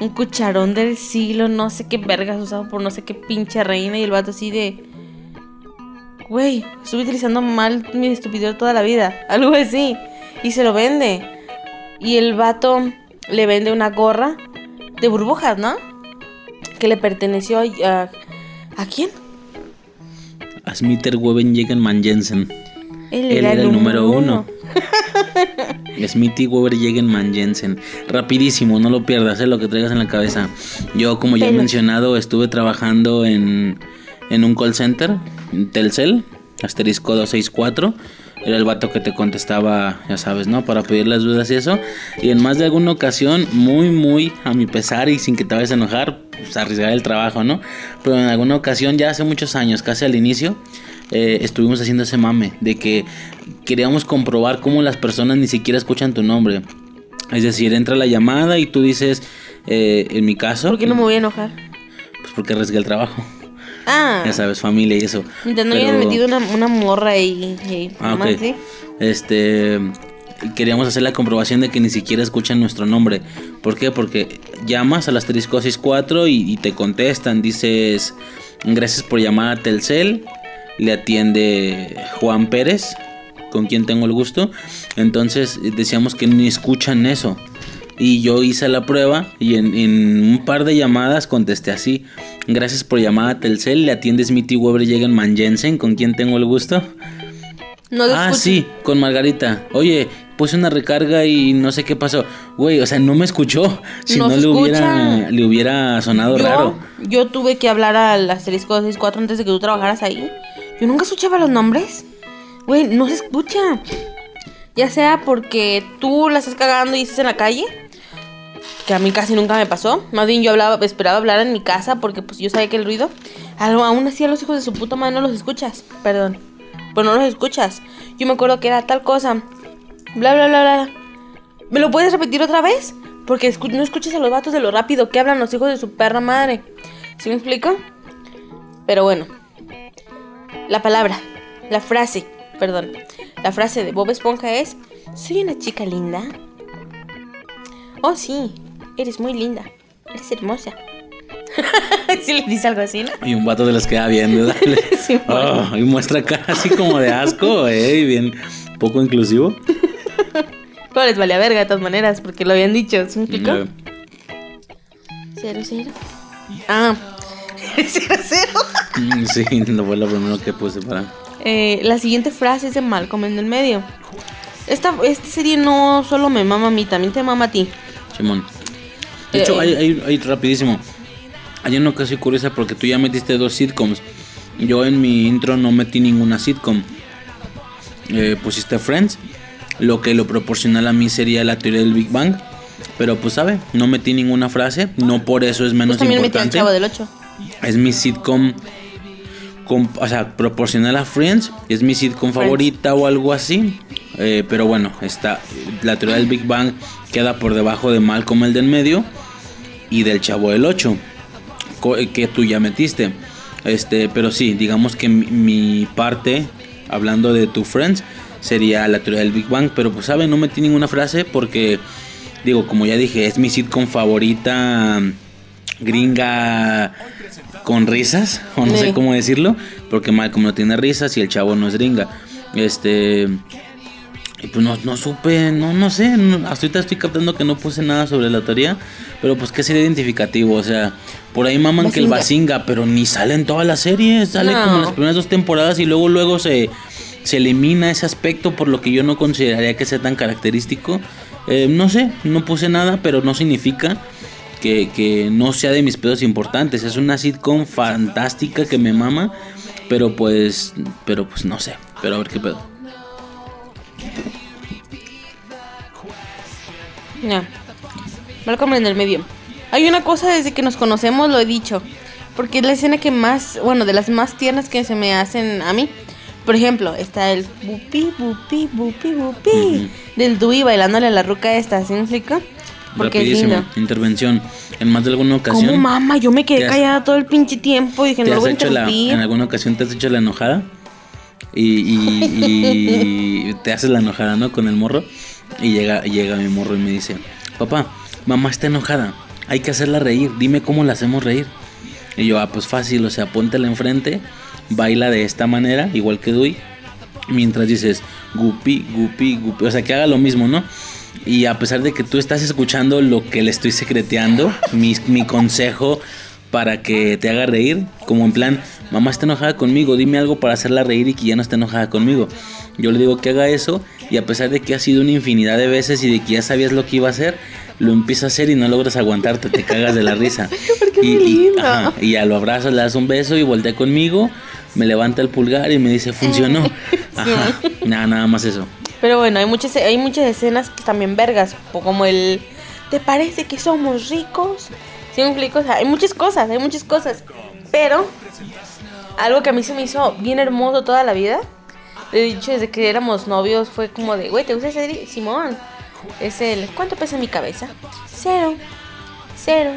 Un cucharón del siglo, no sé qué vergas usado por no sé qué pinche reina. Y el vato así de. Güey, estuve utilizando mal mi estupidor toda la vida. Algo así. Y se lo vende. Y el vato le vende una gorra de burbujas, ¿no? Que le perteneció a. ¿A, ¿a quién? A Smiter Jegenman Jensen. Él, Él era el número uno. Smithy Weber Jegenman Jensen. Rapidísimo, no lo pierdas, es lo que traigas en la cabeza. Yo, como ya he mencionado, estuve trabajando en, en un call center, en Telcel, asterisco 264. Era el vato que te contestaba, ya sabes, ¿no? Para pedir las dudas y eso. Y en más de alguna ocasión, muy, muy a mi pesar y sin que te vayas a enojar, pues arriesgar el trabajo, ¿no? Pero en alguna ocasión, ya hace muchos años, casi al inicio, eh, estuvimos haciendo ese mame de que queríamos comprobar cómo las personas ni siquiera escuchan tu nombre. Es decir, entra la llamada y tú dices, eh, en mi caso, ¿Por qué no me voy a enojar? pues porque arriesgué el trabajo. Ah, Ya sabes, familia y eso. mientras no Pero- hayan metido una, una morra y, y Ah, nomás ok. así. Este. Queríamos hacer la comprobación de que ni siquiera escuchan nuestro nombre. ¿Por qué? Porque llamas al asterisco 64 y, y te contestan. Dices, gracias por llamar a Telcel. Le atiende Juan Pérez, con quien tengo el gusto. Entonces eh, decíamos que ni escuchan eso. Y yo hice la prueba y en, en un par de llamadas contesté así. Gracias por llamar a Telcel. Le atiende Smithy Weber Jegenman Jensen, con quien tengo el gusto. No Ah, escucho. sí, con Margarita. Oye, puse una recarga y no sé qué pasó. Güey, o sea, no me escuchó. Si No le, hubiera, le hubiera sonado Yo, raro. yo tuve que hablar al asterisco 64 antes de que tú trabajaras ahí. Yo nunca escuchaba los nombres. Güey, no se escucha. Ya sea porque tú la estás cagando y estás en la calle. Que a mí casi nunca me pasó. Más bien yo hablaba, esperaba hablar en mi casa porque pues yo sabía que el ruido. Algo, aún así a los hijos de su puta madre no los escuchas. Perdón. Pero no los escuchas. Yo me acuerdo que era tal cosa. Bla, bla, bla, bla. ¿Me lo puedes repetir otra vez? Porque no escuchas a los vatos de lo rápido que hablan los hijos de su perra madre. ¿Sí me explico? Pero bueno. La palabra, la frase, perdón. La frase de Bob Esponja es: Soy una chica linda. Oh, sí, eres muy linda. Eres hermosa. si le dice algo así, ¿no? Y un vato de los queda viendo, dale. Sí, Oh, y muestra cara así como de asco, eh, y bien poco inclusivo. Pero les valía verga de todas maneras porque lo habían dicho. ¿Sí me explico? Eh, Cero, cero. Ah, cero, cero. Sí, no fue lo primero que puse para. Eh, la siguiente frase es de Malcolm en el medio. Esta, esta serie no solo me mama a mí, también te mama a ti. Simón. De Eh, hecho, eh. hay, hay, hay- rapidísimo. Hay una ocasión curiosa porque tú ya metiste dos sitcoms. Yo en mi intro no metí ninguna sitcom. Eh, pusiste Friends. Lo que lo proporcional a mí sería la teoría del Big Bang. Pero pues sabe, no metí ninguna frase. No por eso es menos Pues también metí al importante. chavo del 8. Es mi sitcom. O sea, proporcional a Friends. Es mi sitcom Friends. favorita o algo así. Eh, pero bueno, está. La teoría del Big Bang queda por debajo de Malcolm el del medio. Y del Chavo del 8. co- eh, Que tú ya metiste. Este, pero sí, digamos que mi, mi parte, hablando de tu Friends, sería la teoría del Big Bang. Pero pues, ¿saben? No metí ninguna frase porque, digo, como ya dije, es mi sitcom favorita gringa con risas, o no Sí. sé cómo decirlo, porque Malcolm no tiene risas y el chavo no es gringa. Este. Y pues no, no supe, no, no sé, no, hasta ahorita estoy captando que no puse nada sobre la teoría, pero pues que sería identificativo, o sea, por ahí maman que el Basinga, pero ni sale en toda la serie, sale No. como en las primeras dos temporadas y luego luego se, se elimina ese aspecto por lo que yo no consideraría que sea tan característico. Eh, no sé, no puse nada, pero no significa que, que no sea de mis pedos importantes. Es una sitcom fantástica que me mama, pero pues, pero pues no sé, pero a ver qué pedo. Ya. Malcolm en el medio. Hay una cosa desde que nos conocemos, lo he dicho. Porque es la escena que más, bueno, de las más tiernas que se me hacen a mí. Por ejemplo, está el bupi, bupi, bupi, bupi. Del Dewey bailándole a la ruca esta, ¿sí me explico? Porque Rapidísimo, intervención. En más de alguna ocasión. ¿Cómo mama? Yo me quedé has- callada todo el pinche tiempo y dije, ¿Te no lo has voy a hecho la, en alguna ocasión te has hecho la enojada? Y, y- y te haces la enojada, ¿no? Con el morro. Y llega, llega mi morro y me dice, papá, mamá está enojada. Hay que hacerla reír. Dime cómo la hacemos reír. Y yo, ah, pues fácil, o sea, póntela enfrente, baila de esta manera, igual que Dui. Mientras dices, gupi, gupi, gupi. O sea, que haga lo mismo, ¿no? Y a pesar de que tú estás escuchando lo que le estoy secreteando, mi, mi consejo para que te haga reír, como en plan, mamá está enojada conmigo, dime algo para hacerla reír y que ya no esté enojada conmigo. Yo le digo que haga eso y a pesar de que ha sido una infinidad de veces y de que ya sabías lo que iba a hacer, lo empieza a hacer y no logras aguantarte, te cagas de la risa. y, y- ajá, y ya lo abrazas, le das un beso y voltea conmigo, me levanta el pulgar y me dice, funcionó. Ajá, nada, nada más eso. Pero bueno, hay muchas, hay muchas escenas también vergas, como el ¿te parece que somos ricos? ¿Sí me explico? O sea, hay muchas cosas, hay muchas cosas. Pero algo que a mí se me hizo bien hermoso toda la vida, he dicho desde que éramos novios, fue como de, güey, ¿te gusta ese? Simón. Es el, ¿cuánto pesa mi cabeza? Cero, cero,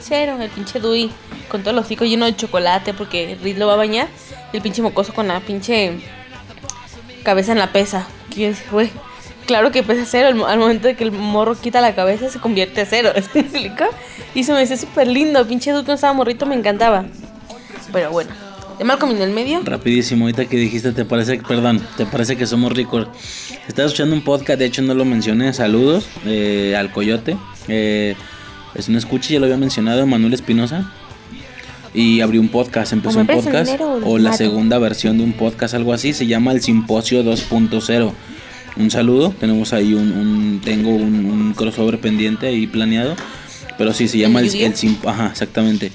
cero. El pinche Dewey con todo el hocico lleno de chocolate porque Reed lo va a bañar. Y el pinche mocoso con la pinche cabeza en la pesa. Claro que pesa cero. Al, mo- al momento de que el morro quita la cabeza, se convierte a cero. ¿Sí me explica? Y se me hace súper lindo. Pinche Duke cuando estaba morrito me encantaba. Pero bueno, de Malcolm en el medio. Rapidísimo, ahorita que dijiste, te parece, perdón, te parece que somos ricos. Estás escuchando un podcast, de hecho no lo mencioné, saludos eh, al Coyote. Eh, es un escuche, ya lo había mencionado, Manuel Espinosa. Y abrió un podcast, empezó un podcast, dinero o la segunda versión de un podcast, algo así, se llama el Simposio 2.0. Un saludo, tenemos ahí un, un- tengo un, un crossover pendiente ahí planeado, pero sí, se llama el, el sim- ajá, exactamente.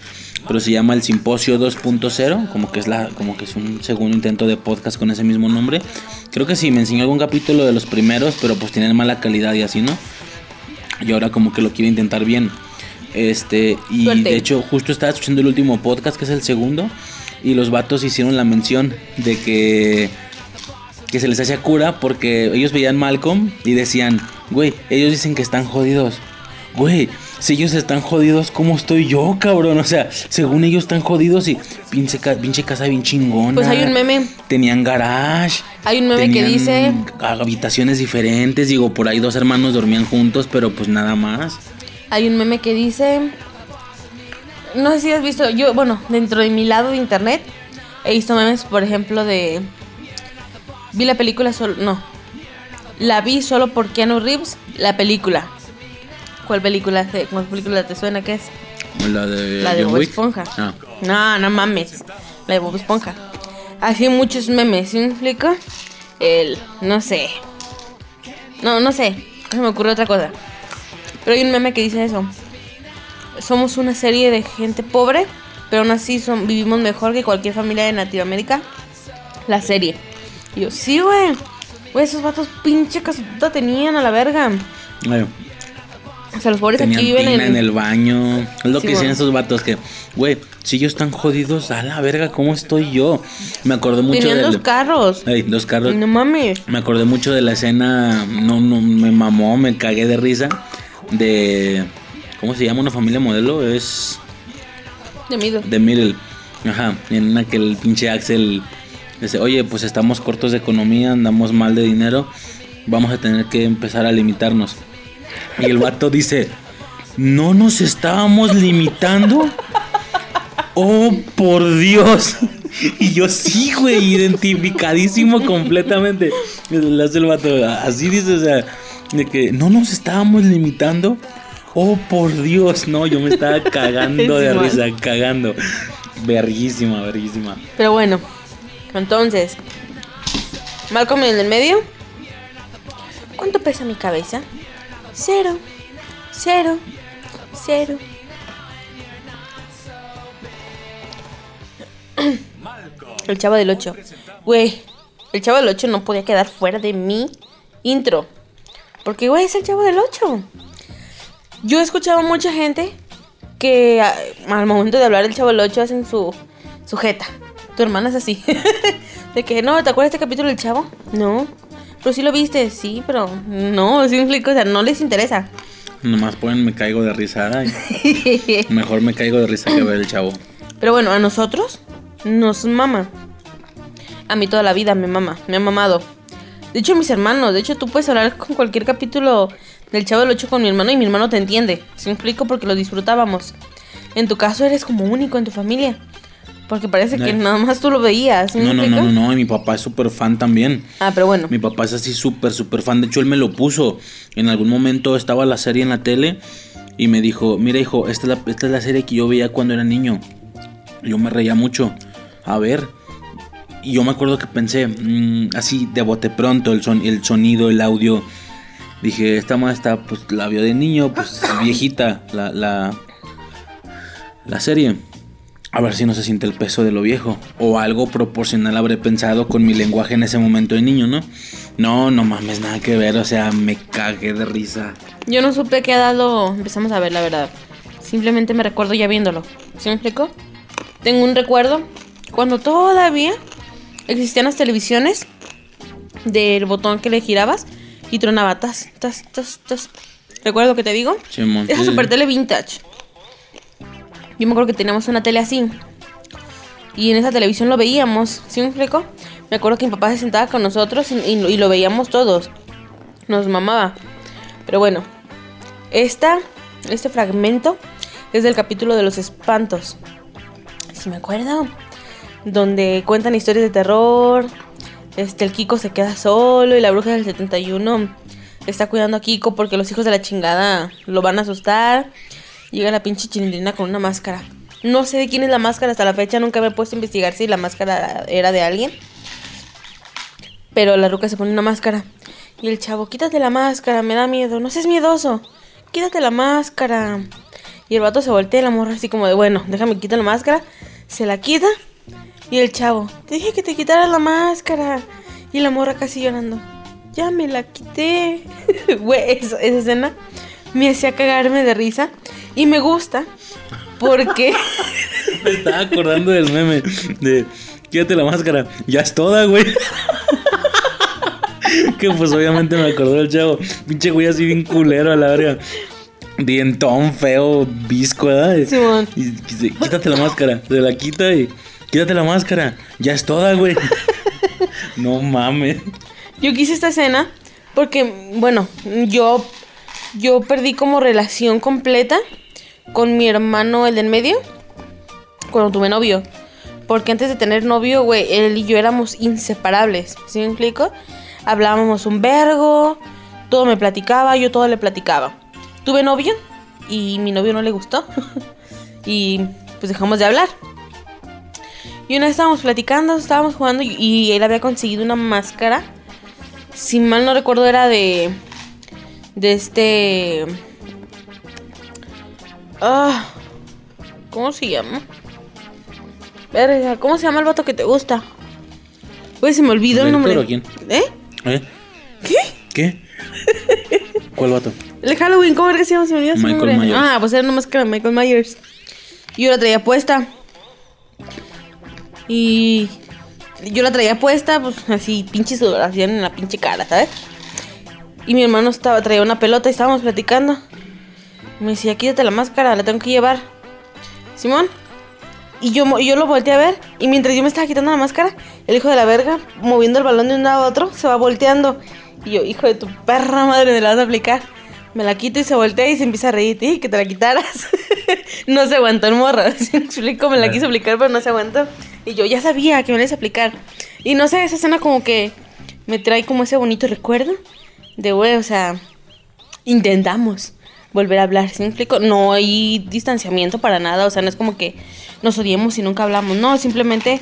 Pero se llama el Simposio 2.0, como que es la como que es un segundo intento de podcast con ese mismo nombre. Creo que sí me enseñó algún capítulo de los primeros, pero pues tienen mala calidad y así, ¿no? Y ahora como que lo quiero intentar bien. Este, y Suerte. de hecho justo estaba escuchando el último podcast, que es el segundo, y los vatos hicieron la mención de que que se les hacía cura porque ellos veían Malcolm y decían, güey, ellos dicen que están jodidos. Güey, si ellos están jodidos, ¿cómo estoy yo, cabrón? O sea, según ellos están jodidos y pinche, ca- pinche casa bien chingona. Pues hay un meme. Tenían garage. Hay un meme que dice- Habitaciones diferentes. Digo, por ahí dos hermanos dormían juntos, pero pues nada más. Hay un meme que dice. No sé si has visto. Yo, bueno, dentro de mi lado de internet, he visto memes, por ejemplo, de. Vi la película solo. No. La vi solo por Keanu Reeves, la película. ¿Cuál película, te- cuál película te suena que es? La de, La de Bob Wick. Esponja. Ah. No, no mames. La de Bob Esponja. Así muchos memes, ¿sí me explico? El. No sé. No, no sé. Se me ocurre otra cosa. Pero hay un meme que dice eso. Somos una serie de gente pobre, pero aún así son, vivimos mejor que cualquier familia de Latinoamérica. La serie. Y yo, sí, güey. Güey, esos vatos pinche casota tenían a la verga. Ay, O sea, los pobres aquí viven en... en el baño. Es lo Sí, que dicen bueno. estos vatos que, güey, si ellos están jodidos, a la verga, ¿cómo estoy yo? Me acordé mucho Tenían del- dos carros. Ey, dos carros. No mames. Me acordé mucho de la escena, no, no, me mamó, me cagué de risa, de, ¿cómo se llama una familia modelo? Es De mido. The Middle. Ajá, en una que el pinche Axel dice, oye, pues estamos cortos de economía, andamos mal de dinero, vamos a tener que empezar a limitarnos. Y el vato dice, ¿no nos estábamos limitando? Oh, por Dios. Y yo sí, güey, identificadísimo completamente. Le hace el vato, así dice, o sea, de que no nos estábamos limitando. Oh, por Dios, no, yo me estaba cagando de risa, cagando. Verguísima, verguísima. Pero bueno, entonces, Malcolm en el medio. ¿Cuánto pesa mi cabeza? Cero, cero, cero. El chavo del 8. Güey, el chavo del 8 no podía quedar fuera de mi intro. Porque, güey, es el chavo del 8. Yo he escuchado a mucha gente que a- al momento de hablar del chavo del 8 hacen su sujeta. Tu hermana es así. de que, no, ¿te acuerdas de este capítulo del chavo? No. Pero sí lo viste, sí, pero no, sí explico, o sea, no les interesa. Nomás ponen me caigo de risa. ay. Mejor me caigo de risa que ver el chavo. Pero bueno, a nosotros nos mama. A mí toda la vida me mama, me ha mamado. De hecho, mis hermanos, de hecho, tú puedes hablar con cualquier capítulo del Chavo del 8 con mi hermano y mi hermano te entiende. ¿Sí me explico? Porque lo disfrutábamos. En tu caso eres como único en tu familia. Porque parece que No. nada más tú lo veías. ¿sí me No, no, no, no, no, y mi papá es súper fan también. Ah, pero bueno. Mi papá es así súper, súper fan. De hecho, él me lo puso. En algún momento estaba la serie en la tele y me dijo, mira hijo, esta es la, esta es la serie que yo veía cuando era niño. Yo me reía mucho. A ver. Y yo me acuerdo que pensé, mm, así de bote pronto, el, son, el sonido, el audio. Dije, esta más está, pues la vio de niño, pues viejita la, la, la serie. A ver si no se siente el peso de lo viejo. O algo proporcional habré pensado con mi lenguaje en ese momento de niño, ¿no? No, no mames, nada que ver. O sea, me cagué de risa. Yo no supe qué edad lo empezamos a ver, la verdad. Simplemente me recuerdo ya viéndolo. ¿Sí me explico? Tengo un recuerdo cuando todavía existían las televisiones del botón que le girabas y tronaba tas, tas, tas, tas. ¿Recuerdo lo que te digo? Simón, Esa sí, super sí. tele vintage. Yo me acuerdo que teníamos una tele así. Y en esa televisión lo veíamos. ¿Sí me explico? Me acuerdo que mi papá se sentaba con nosotros y, y lo- y lo veíamos todos. Nos mamaba. Pero bueno. Esta, este fragmento es del capítulo de los espantos. Si me acuerdo. Donde cuentan historias de terror. Este, el Kiko se queda solo y la bruja del 71 está cuidando a Kiko porque los hijos de la chingada lo van a asustar. Llega la pinche chilindrina con una máscara. No sé de quién es la máscara hasta la fecha, nunca me he puesto a investigar si la máscara era de alguien. Pero la ruca se pone una máscara. Y el chavo, quítate la máscara, me da miedo. No seas miedoso. Quítate la máscara. Y el vato se voltea y la morra así como de, bueno, déjame quitar la máscara. Se la quita. Y el chavo, te dije que te quitaras la máscara. Y la morra casi llorando. Ya me la quité. Güey, esa, esa escena me hacía cagarme de risa. Y me gusta. Porque... Me estaba acordando del meme de quédate la máscara. Ya es toda, güey. que pues obviamente me acordó del chavo. Pinche güey así bien culero a la verga. Dientón feo, visco, ¿verdad? Simón. Y dice, quítate la máscara. Se la quita y quítate la máscara. Ya es toda, güey. no mames. Yo quise esta escena porque, bueno, yo, yo perdí como relación completa con mi hermano, el del medio, cuando tuve novio. Porque antes de tener novio, güey, él y yo éramos inseparables. ¿Sí me explico? Hablábamos un vergo, todo me platicaba, yo todo le platicaba. Tuve novio y mi novio no le gustó. y pues dejamos de hablar. Y una vez estábamos platicando, estábamos jugando y, y él había conseguido una máscara. Si mal no recuerdo era de... De este... Ah, ¿Cómo se llama? Verga, ¿cómo se llama el vato que te gusta? Pues se me olvidó el ¿El nombre. Quién? ¿Eh? ¿Eh? ¿Qué? ¿Qué? ¿Cuál vato? El Halloween, ¿cómo era que se llama? Se me olvidó su Michael nombre. Myers. Ah, pues era una máscara de Michael Myers. Y yo la traía puesta. Y yo la traía puesta, pues así, pinche sudoración en la pinche cara, ¿sabes? Y mi hermano estaba, traía una pelota y estábamos platicando. Me decía, quítate la máscara, la tengo que llevar. Simón. Y yo, yo lo volteé a ver. Y mientras yo me estaba quitando la máscara, el hijo de la verga, moviendo el balón de un lado a otro, se va volteando. Y yo, hijo de tu perra madre, me la vas a aplicar. Me la quito y se voltea y se empieza a reír. Y que te la quitaras. no se aguantó el morro. Si me explico, me la quiso aplicar, pero no se aguantó. Y yo ya sabía que me ibas a aplicar. Y no sé, esa escena como que me trae como ese bonito recuerdo de, güey, o sea, intentamos volver a hablar, ¿sí me explico? No hay distanciamiento para nada, o sea, no es como que nos odiemos y nunca hablamos, no, simplemente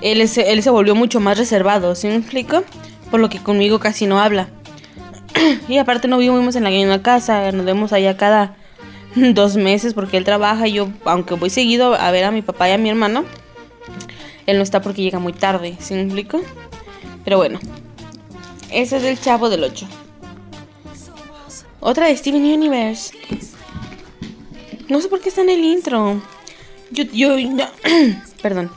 él, es- él se volvió mucho más reservado, ¿sí me explico? Por lo que conmigo casi no habla. y aparte no vivimos en la misma casa, nos vemos allá cada dos meses porque él trabaja y yo, aunque voy seguido a ver a mi papá y a mi hermano, él no está porque llega muy tarde, ¿sí me explico? Pero bueno, ese es el chavo del 8. Otra de Steven Universe. No sé por qué está en el intro. Yo, yo, perdón.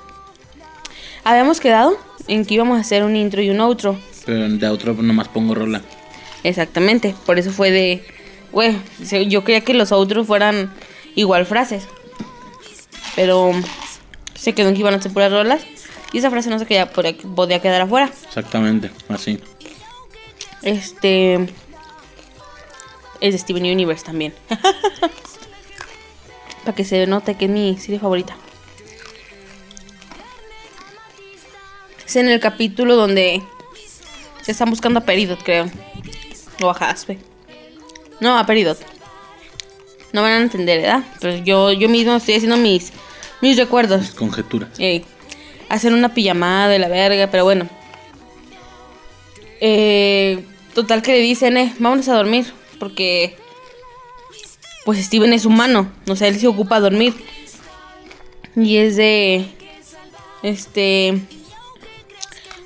Habíamos quedado en que íbamos a hacer un intro y un outro. Pero de otro nomás pongo rola. Exactamente, por eso fue de, güey, yo creía que los outros fueran igual frases. Pero se quedó en que iban a ser puras rolas y esa frase no se quedaba, podía quedar afuera. Exactamente, así. Este es de Steven Universe también. Para que se note que es mi serie favorita. Es en el capítulo donde se están buscando a Peridot, creo. O a Jaspe. No, a Peridot. No van a entender, ¿verdad? Pero yo, yo mismo estoy haciendo mis, mis recuerdos. Conjeturas. Ey, hacen una pijamada de la verga, pero bueno. Eh, total que le dicen, eh, vámonos a dormir. Porque, pues Steven es humano. O sea, él se ocupa a dormir. Y es de, este,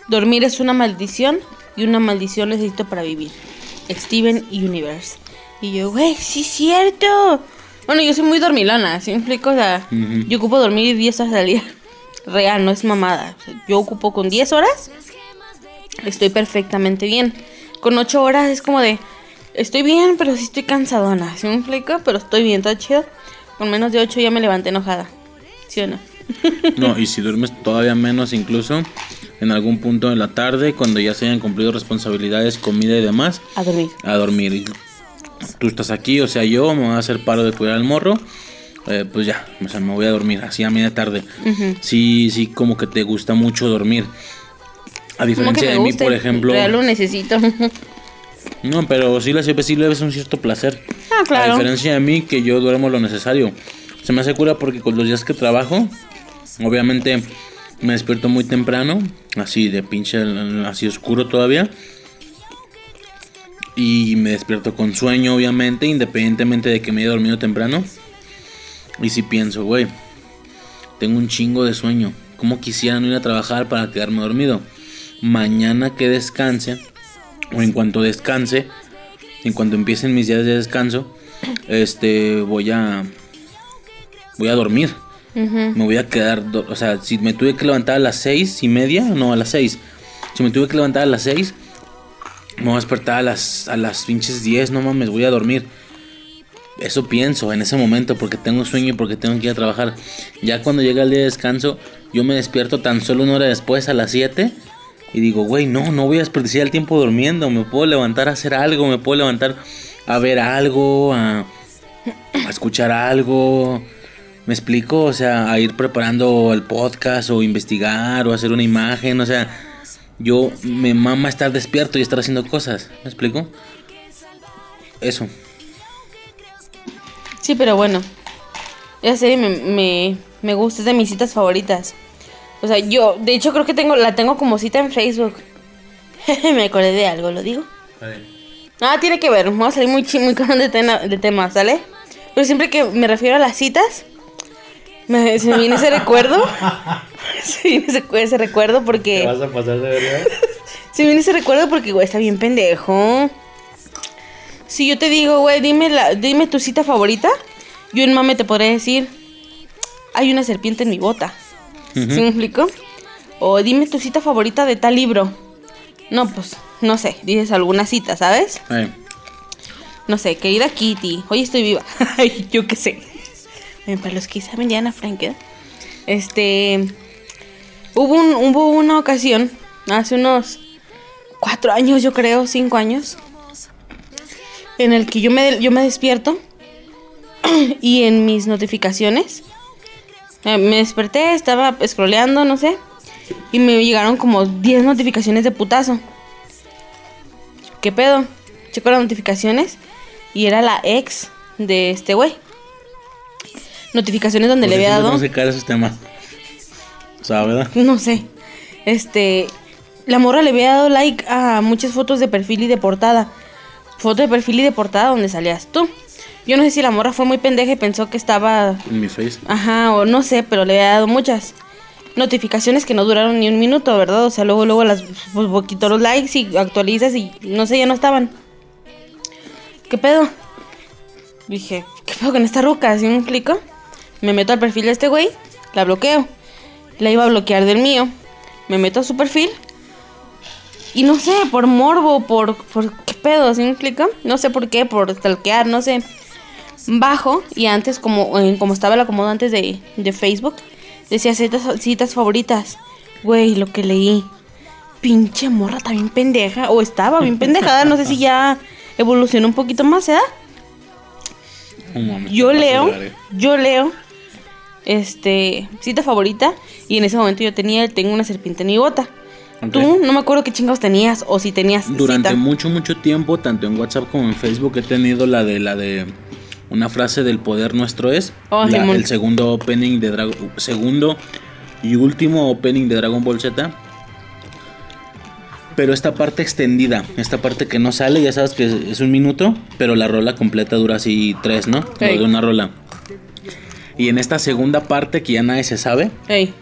dormir es una maldición. Y una maldición necesito para vivir. Steven Universe. Y yo, güey, sí es cierto. Bueno, yo soy muy dormilona, ¿sí me explico? O sea, Ujú. yo ocupo dormir 10 horas al día. Real, no es mamada. O sea, yo ocupo con 10 horas. Estoy perfectamente bien. Con 8 horas es como de. Estoy bien, pero sí estoy cansadona. ¿Sí me explico? Pero estoy bien, todo chido. Con menos de 8 ya me levanté enojada. ¿Sí o no? No, y si duermes todavía menos incluso en algún punto de la tarde, cuando ya se hayan cumplido responsabilidades, comida y demás, A dormir. a dormir. Tú estás aquí, o sea, yo me voy a hacer paro de cuidar al morro, eh, pues ya, o sea, me voy a dormir así a media tarde. Sí, sí, como que te gusta mucho dormir. A diferencia de mí, por ejemplo. Real lo necesito. No, pero sí, la siempre sí le ves un cierto placer. Ah, claro. A diferencia de mí, que yo duermo lo necesario. Se me hace cura porque con los días que trabajo, obviamente me despierto muy temprano, así de pinche, así oscuro todavía. Y me despierto con sueño, obviamente, independientemente de que me haya dormido temprano. Y si pienso, güey, tengo un chingo de sueño. ¿Cómo quisiera no ir a trabajar para quedarme dormido? Mañana que descanse, o en cuanto descanse, en cuanto empiecen mis días de descanso, este, voy a, voy a dormir. Me voy a quedar, o sea, si me tuve que levantar a las seis y media, no, a las seis. Si me tuve que levantar a las seis, me voy a despertar a las, a las pinches 10, no mames, voy a dormir. Eso pienso en ese momento porque tengo sueño y porque tengo que ir a trabajar. Ya cuando llega el día de descanso, yo me despierto tan solo una hora después a las 7 y digo, güey, no, no voy a desperdiciar el tiempo durmiendo. Me puedo levantar a hacer algo, me puedo levantar a ver algo, a escuchar algo. ¿Me explico? O sea, a ir preparando el podcast o investigar o hacer una imagen. O sea, yo me mama estar despierto y estar haciendo cosas. ¿Me explico? Eso. Sí, pero bueno. Esa serie me, me, me gusta, es de mis citas favoritas. O sea, yo, de hecho, creo que tengo la tengo como cita en Facebook. me acordé de algo, ¿lo digo? Ah, tiene que ver, vamos a salir muy, chi- muy cabrón de, tema, de temas, ¿sale? Pero siempre que me refiero a las citas, me, se me viene ese recuerdo. se viene ese, ese recuerdo porque... a pasar de verdad? Se viene ese recuerdo porque, güey, está bien pendejo. Si yo te digo, güey, dime, la, dime tu cita favorita, yo en mame te podré decir, hay una serpiente en mi bota. ¿Sí me explico? O dime tu cita favorita de tal libro. No, pues, no sé, dices alguna cita, ¿sabes? No sé, querida Kitty, hoy estoy viva. Yo qué sé. Eh, Para los que saben, Diana Frank, ¿eh? Este. Hubo, un, hubo una ocasión, hace unos cuatro años, yo creo, cinco años, en el que yo me, yo me despierto y en mis notificaciones Eh, me desperté, estaba scrolleando, no sé. Y me llegaron como 10 notificaciones de putazo. ¿Qué pedo? Checo las notificaciones. Y era la ex de este güey. Notificaciones donde le había dado. No sé qué esos temas. O sea, ¿verdad? No sé. Este. La morra le había dado like a muchas fotos de perfil y de portada. Foto de perfil y de portada donde salías tú. Yo no sé si la morra fue muy pendeja y pensó que estaba. En mi face. Ajá, o no sé, pero le había dado muchas notificaciones que no duraron ni un minuto, ¿verdad? O sea, luego, luego las pues, quitó los likes y actualizas y no sé, ya no estaban. ¿Qué pedo? Dije, ¿qué pedo con esta ruca? ¿Sí me explico? Me meto al perfil de este güey, la bloqueo. La iba a bloquear del mío. Me meto a su perfil. Y no sé, por morbo, por, por qué pedo, ¿sí me explico? No sé por qué, por stalkear, no sé. Bajo y antes, como, eh, como estaba el acomodo antes de, de Facebook, decía citas, citas favoritas. Güey, lo que leí. Pinche morra también pendeja. O estaba bien pendejada, no sé si ya evolucionó un poquito más, ¿eh? yo leo, yo leo, este, cita favorita, y en ese momento yo tenía, tengo una serpiente en mi bota. Tú no me acuerdo qué chingados tenías o si tenías Durante mucho mucho tiempo, tanto en WhatsApp como en Facebook he tenido la de la de una frase del poder nuestro es Oh, la- el segundo opening de Dragon segundo y último opening de Dragon Ball Z. Pero esta parte extendida, esta parte que no sale, ya sabes que es un minuto, pero la rola completa dura así tres, ¿no? Lo Ey. de una rola. Y en esta segunda parte que ya nadie se sabe, Ey,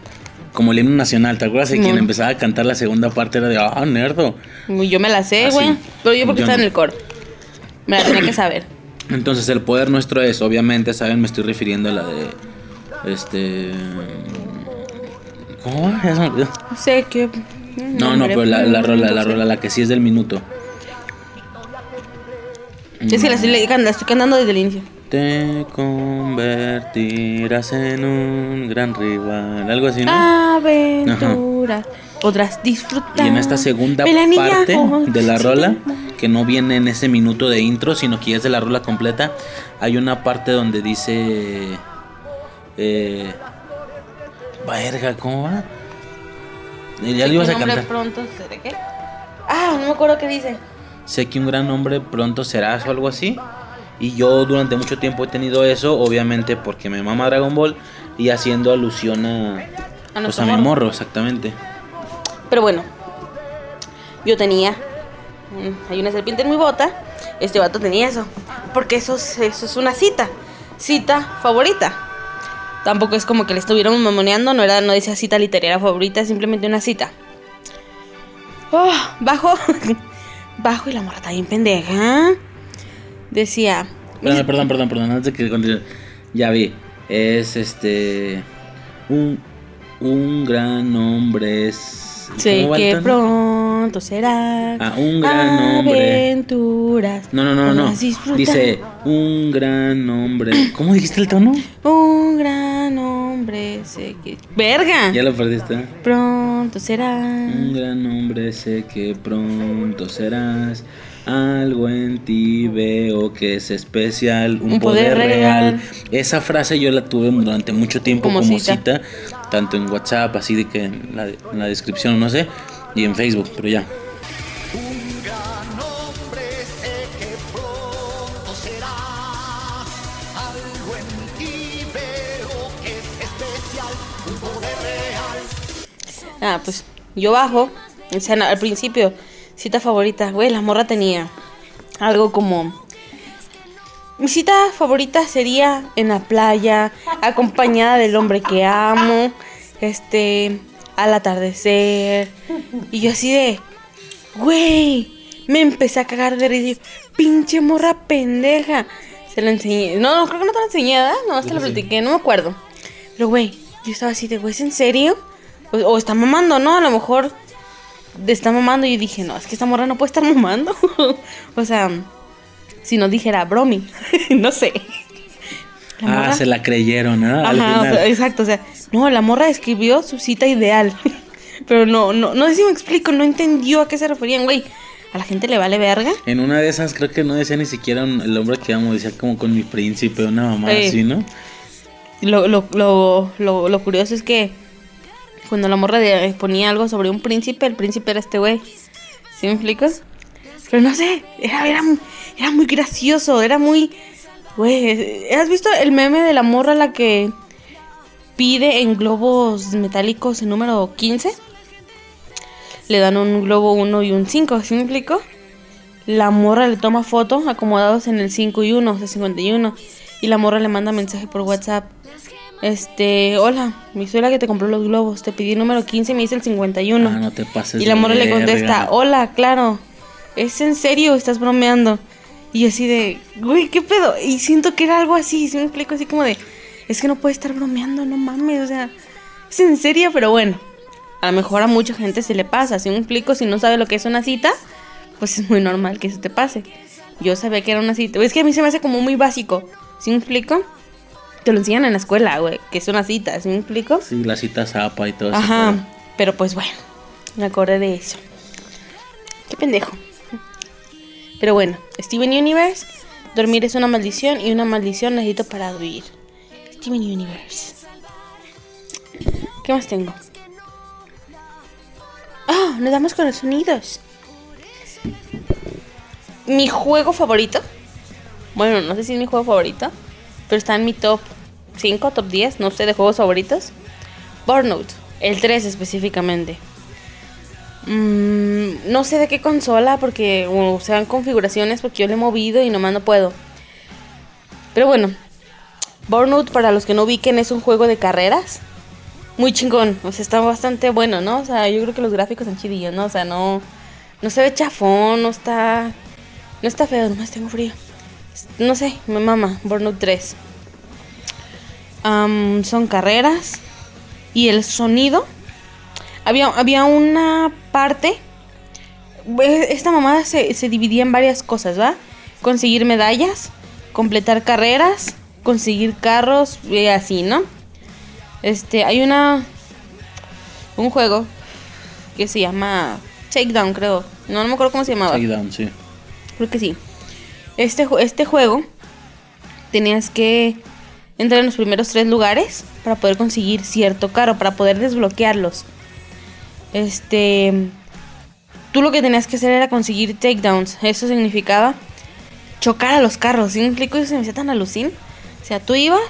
como el himno nacional, ¿te acuerdas? de quien Simón. empezaba a cantar la segunda parte era de, ah, nerdo. yo me la sé, Ah, güey. Pero yo porque Yo estaba no. en el coro. Me la tenía que saber. Entonces el poder nuestro es, obviamente, ¿saben? Me estoy refiriendo a la de... Este... ¿Cómo? Ya se me olvidó. Sé que. No, no, pero la, la rola, la rola, la que sí es del minuto. Es que la estoy, la estoy cantando desde el inicio. Te convertirás en un gran rival, algo así, ¿no? Aventura. Podrás disfrutar. Y en esta segunda parte de la rola, que no viene en ese minuto de intro, sino que ya es de la rola completa, hay una parte donde dice... Eh, verga, ¿cómo va? Eh, Ya lo ibas a ¿Qué nombre cantar. pronto se- ¿De qué? Ah, no me acuerdo qué dice. Sé que un gran hombre pronto serás o algo así. Y yo durante mucho tiempo he tenido eso, obviamente porque me mama Dragon Ball y haciendo alusión a, A pues a mi morro. exactamente. Pero bueno, yo tenía. mm, Hay una serpiente en mi bota. Este vato tenía eso. Porque eso es, eso es una cita. Cita favorita. Tampoco es como que le estuviéramos mamoneando. No, era, no decía cita literaria favorita. Es simplemente una cita. Oh, bajo. bajo y la morra está bien pendeja. Decía. Perdón, perdón, perdón, perdón, antes de que continúe. Ya vi, es este. Un, un gran hombre es. Sé ¿cómo va el que pronto será. Ah, un gran hombre. Aventuras. No, no, no, no. Dice, un gran hombre. ¿Cómo dijiste el tono? Un gran hombre sé que. ¡Verga! Ya lo perdiste. Pronto será. Un gran hombre, sé que pronto serás. Algo en ti veo que es especial, un, Un poder, poder real. real. Esa frase yo la tuve durante mucho tiempo Como como, cita. cita. tanto en WhatsApp, así de que en la, en la descripción, no sé, y en Facebook, pero ya. Algo en ti veo que es especial, un poder real. Ah, pues yo bajo. O sea, al principio, cita favorita. Güey, la morra tenía algo como. Mi cita favorita sería en la playa, acompañada del hombre que amo, este, al atardecer. Y yo así de, güey, me empecé a cagar de risa. Pinche morra pendeja. Se lo enseñé. No, no, creo que no te lo enseñé, ¿verdad? No, te lo platiqué, no me acuerdo. Pero, güey, yo estaba así de, güey, ¿es en serio? O, o está mamando, ¿no? A lo mejor está mamando. Y yo dije, no, es que esta morra no puede estar mamando. o sea, si no dijera bromi, no sé. La Ah, se la creyeron, ¿no? Al Ajá, o final. sea, exacto, o sea, no, la morra escribió su cita ideal. Pero no, no, no sé si me explico, no entendió a qué se referían, güey. A la gente le vale verga. En una de esas creo que no decía ni siquiera un- el hombre que amo, decía como con mi príncipe, una mamá así, ¿no? lo, lo, lo, lo, lo curioso es que cuando la morra de- ponía algo sobre un príncipe, el príncipe era este güey. ¿Sí me explicas? Pero no sé, era, era, era muy gracioso, era muy... Güey, ¿has visto el meme de la morra la que pide en globos metálicos el número 15? Le dan un globo 1 y un 5, ¿sí me explico? La morra le toma foto acomodados en el 5 y 1, o sea, 51. Y la morra le manda mensaje por WhatsApp. Este, hola, mi soy la que te compró los globos. Te pedí el número 15 y me dice el 51. Ah, no te pases y la morra le contesta, hola, claro. ¿Es en serio estás bromeando? Y así de, güey, ¿qué pedo? Y siento que era algo así, ¿sí me explico? Así como de, es que no puede estar bromeando, no mames, o sea, es en serio, pero bueno. A lo mejor a mucha gente se le pasa, ¿sí me explico? Si no sabe lo que es una cita, pues es muy normal que eso te pase. Yo sabía que era una cita. Es que a mí se me hace como muy básico, ¿sí me explico? Te lo enseñan en la escuela, güey, que es una cita, ¿sí me explico? Sí, la cita zapa y todo eso. Ajá, pero pues bueno, me acordé de eso. Qué pendejo. Pero bueno, Steven Universe, dormir es una maldición y una maldición necesito para vivir. Steven Universe. ¿Qué más tengo? Ah, nos damos con los sonidos. Mi juego favorito. Bueno, no sé si es mi juego favorito, pero está en mi top 5, top 10, no sé, de juegos favoritos. Burnout, el 3 específicamente. Mm, no sé de qué consola, porque o sean configuraciones, porque yo le he movido y nomás no puedo. Pero bueno, Burnout, para los que no ubiquen, es un juego de carreras. Muy chingón, o sea, está bastante bueno, ¿no? O sea, yo creo que los gráficos son chidillos, ¿no? O sea, no, no se ve chafón, no está, no está feo, nomás tengo frío. No sé, me mama, Burnout 3. Son carreras. Y el sonido. Había, había una parte. eh, Esta mamada se, se dividía en varias cosas, ¿va? Conseguir medallas, completar carreras, conseguir carros, y así, ¿no? Este, hay una. Un juego que se llama Takedown, creo. No, no me acuerdo cómo se llamaba. Takedown, sí. Creo que sí. Este, este juego tenías que entrar en los primeros tres lugares para poder conseguir cierto carro, para poder desbloquearlos. Este. Tú lo que tenías que hacer era conseguir takedowns. Eso significaba chocar a los carros. ¿Sí me explico? Eso se me hacía tan alucin. O sea, tú ibas,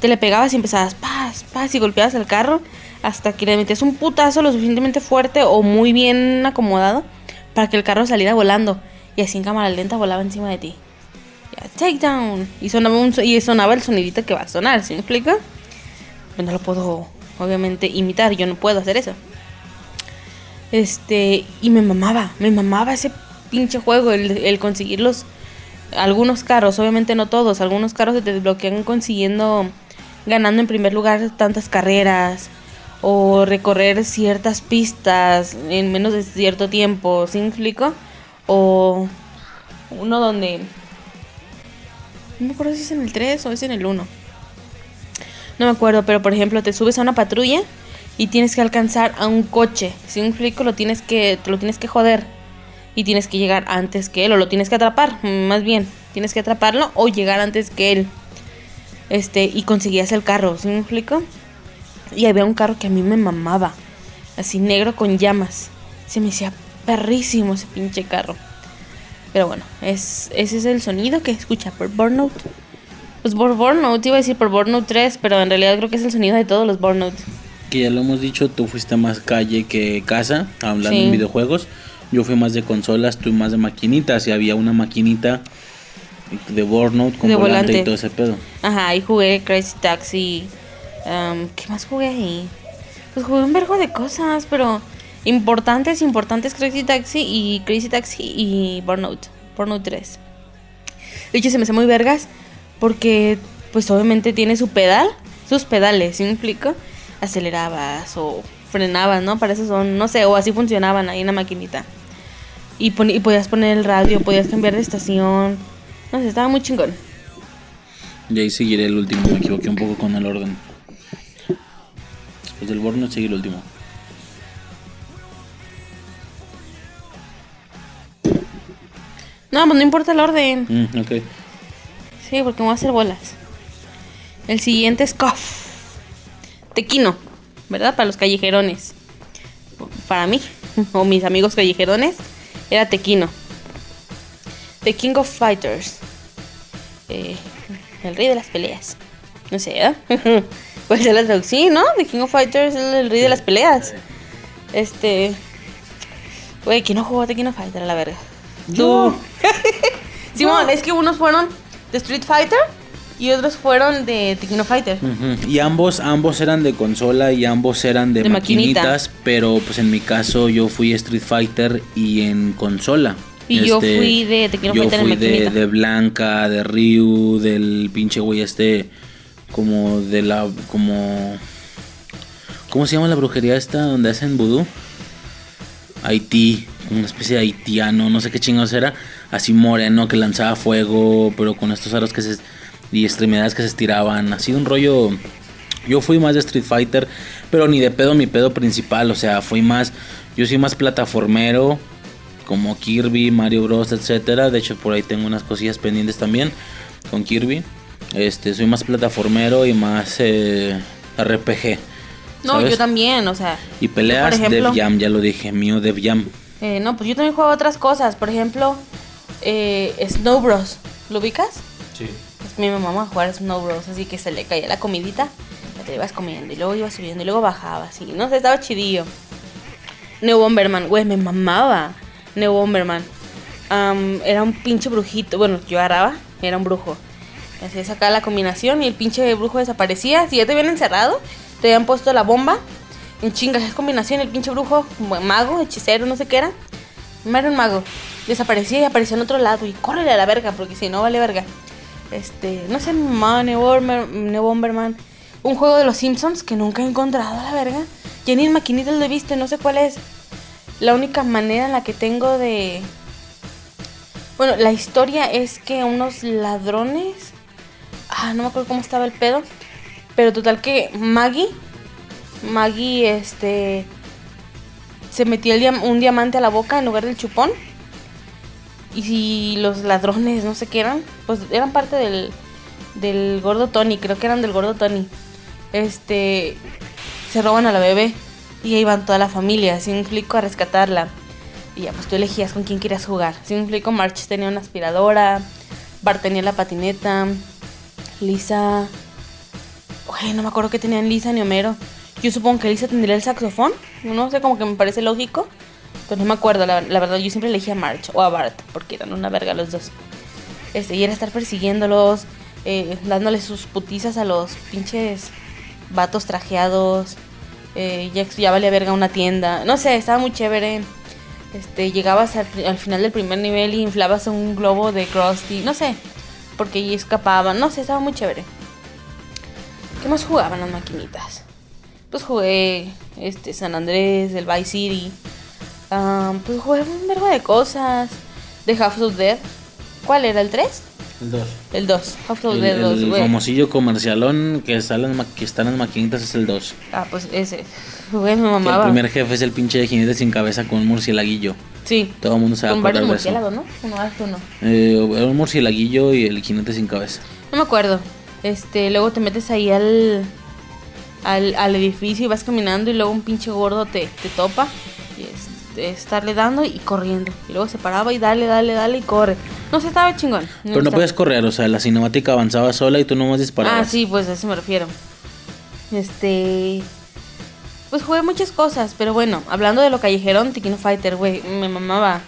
te le pegabas y empezabas paz, paz y golpeabas el carro hasta que le metías un putazo lo suficientemente fuerte o muy bien acomodado para que el carro saliera volando y así en cámara lenta volaba encima de ti. Ya, takedown. Y sonaba, un, y sonaba el sonidito que va a sonar, ¿sí me explico? Pues no lo puedo, obviamente, imitar, yo no puedo hacer eso. Este, y me mamaba, me mamaba ese pinche juego, el, el conseguir los, algunos carros, obviamente no todos, algunos carros se te desbloquean consiguiendo, ganando en primer lugar tantas carreras, o recorrer ciertas pistas en menos de cierto tiempo, ¿sí me explico? O uno donde, no me acuerdo si es en el 3 o es en el 1. No me acuerdo, pero por ejemplo te subes a una patrulla y tienes que alcanzar a un coche. Si un explico, lo tienes que, te lo tienes que joder. Y tienes que llegar antes que él, o lo tienes que atrapar, más bien. Tienes que atraparlo o llegar antes que él. Este, y conseguías el carro, ¿sí me explico? Y había un carro que a mí me mamaba. Así negro con llamas. Se me hacía perrísimo ese pinche carro. Pero bueno, es, ese es el sonido que escucha por Burnout. Pues por Burnout, iba a decir por Burnout 3, pero en realidad creo que es el sonido de todos los Burnout. Que ya lo hemos dicho, tú fuiste más calle que casa, hablando Sí. en videojuegos. Yo fui más de consolas, tú más de maquinitas. Y había una maquinita de Burnout con De volante, volante. y todo ese pedo. Ajá, ahí jugué Crazy Taxi. am, ¿Qué más jugué ahí? Pues jugué un vergo de cosas, pero importantes, importantes Crazy Taxi y Crazy Taxi y Burnout. Burnout 3. De hecho, se me hace muy vergas porque, pues obviamente tiene su pedal, sus pedales, ¿sí me explico? Acelerabas o frenabas, ¿no? Para eso son, no sé, o así funcionaban ahí en la maquinita. Y, pon- y podías poner el radio, podías cambiar de estación. No sé, estaba muy chingón. Y ahí seguiré el último, me equivoqué un poco con el orden. Después del Burnout sigue el último. No, pues no importa el orden. Mm, ok. Sí, porque me voy a hacer bolas. El siguiente es KOF. Tequino, ¿verdad? Para los callejerones. Para mí, o mis amigos callejerones, era Tequino. The King of Fighters. Eh, el rey de las peleas. No sé, ¿eh? Puede ser la traducción, ¿no? The King of Fighters es el rey de las peleas. Este. Güey, ¿quién no jugó The King of Fighters a la verga? Tú. Simón, es que unos fueron de Street Fighter y otros fueron de Fighters. Ujú. Y ambos, ambos eran de consola y ambos eran de, De maquinita. maquinitas, pero pues en mi caso yo fui Street Fighter y en consola. Y yo Este, fui de of yo Fighter en fui de, maquinita. de Blanca, de Ryu, del pinche güey este, como de la, como, ¿cómo se llama la brujería esta donde hacen vudú? Haití, una especie de haitiano, no sé qué chingados era, así moreno que lanzaba fuego, pero con estos aros que se y extremidades que se estiraban, así un rollo. Yo fui más de Street Fighter, pero ni de pedo mi pedo principal, o sea, fui más, yo soy más plataformero, como Kirby, Mario Bros, etcétera. De hecho, por ahí tengo unas cosillas pendientes también con Kirby. Este, soy más plataformero y más eh, RPG. No, ¿sabes? yo también, o sea. Y peleas Yo, por ejemplo- Dev Jam, ya lo dije, mío Dev Jam. Eh, no, pues yo también juego otras cosas. Por ejemplo, eh, Snow Bros. ¿Lo ubicas? Sí. Pues mi mamá a jugar Snow Bros. Así que se le caía la comidita. Ya te ibas comiendo. Y luego ibas subiendo. Y luego bajabas. Y no sé, estaba chidillo. Neo Bomberman. Güey, me mamaba. Neo Bomberman. Am, era un pinche brujito. Bueno, yo agarraba. Era un brujo. Así sacaba la combinación. Y el pinche brujo desaparecía. Si ya te habían encerrado. Te habían puesto la bomba. En chingas, esa combinación. El pinche brujo. Mago, hechicero, no sé qué era. Era un mago. Desaparecía y aparecía en otro lado. Y córrele a la verga. Porque si no, vale verga. Este, no sé, mi mamá, Neo Bomber- Neo Bomberman. Un juego de los Simpsons que nunca he encontrado, a la verga. Ya ni en maquinitas lo he visto, no sé cuál es. La única manera en la que tengo de. Bueno, la historia es que unos ladrones. Ah, no me acuerdo cómo estaba el pedo. Pero total que Maggie. Maggie, este. Se metió el diam- un diamante a la boca en lugar del chupón. Y si los ladrones, no sé qué eran, pues eran parte del, del gordo Tony, creo que eran del gordo Tony. Este, se roban a la bebé y ahí van toda la familia, así me explico, a rescatarla. Y ya, pues tú elegías con quién querías jugar. Si me explico, March tenía una aspiradora, Bart tenía la patineta, Lisa... Oye, no me acuerdo que tenían Lisa ni Homero. Yo supongo que Lisa tendría el saxofón, no sé, como que me parece lógico. Pero no me acuerdo, la, verdad, yo siempre elegía a March o a Bart, porque eran una verga los dos. Este, y era estar persiguiéndolos, eh, dándoles sus putizas a los pinches vatos trajeados. Eh, ya, ya valía verga una tienda. No sé, estaba muy chévere. Este, llegabas al, al final del primer nivel y inflabas un globo de Krusty. No sé, porque escapaban. No sé, estaba muy chévere. ¿Qué más jugaban las maquinitas? Pues jugué este, San Andrés, el Vice City. Ah, pues jugué un verbo de cosas. De Half of Dead. ¿Cuál era? ¿El 3? El 2. El 2. Half of El, Dead 2, el famosillo comercialón que, está en las que está en las maquinitas es el 2. Ah, pues ese. Güey, me Que el primer jefe es el pinche de jinete sin cabeza con un murcielaguillo. Sí. Todo el mundo se va a acordar de eso. ¿no? Uno más uno. Eh, era un murcielaguillo y el jinete sin cabeza. No me acuerdo. Este, luego te metes ahí al, al, al edificio y vas caminando y luego un pinche gordo te, te topa. Y es, es estarle dando y corriendo. Y luego se paraba y dale, dale, dale y corre. No sé, estaba chingón. Pero no puedes correr, o sea, la cinemática avanzaba sola y tú nomás disparabas. Ah, sí, pues a eso me refiero. Este. Pues jugué muchas cosas, pero bueno, hablando de lo callejerón, Tekken Fighter, güey, me mamaba.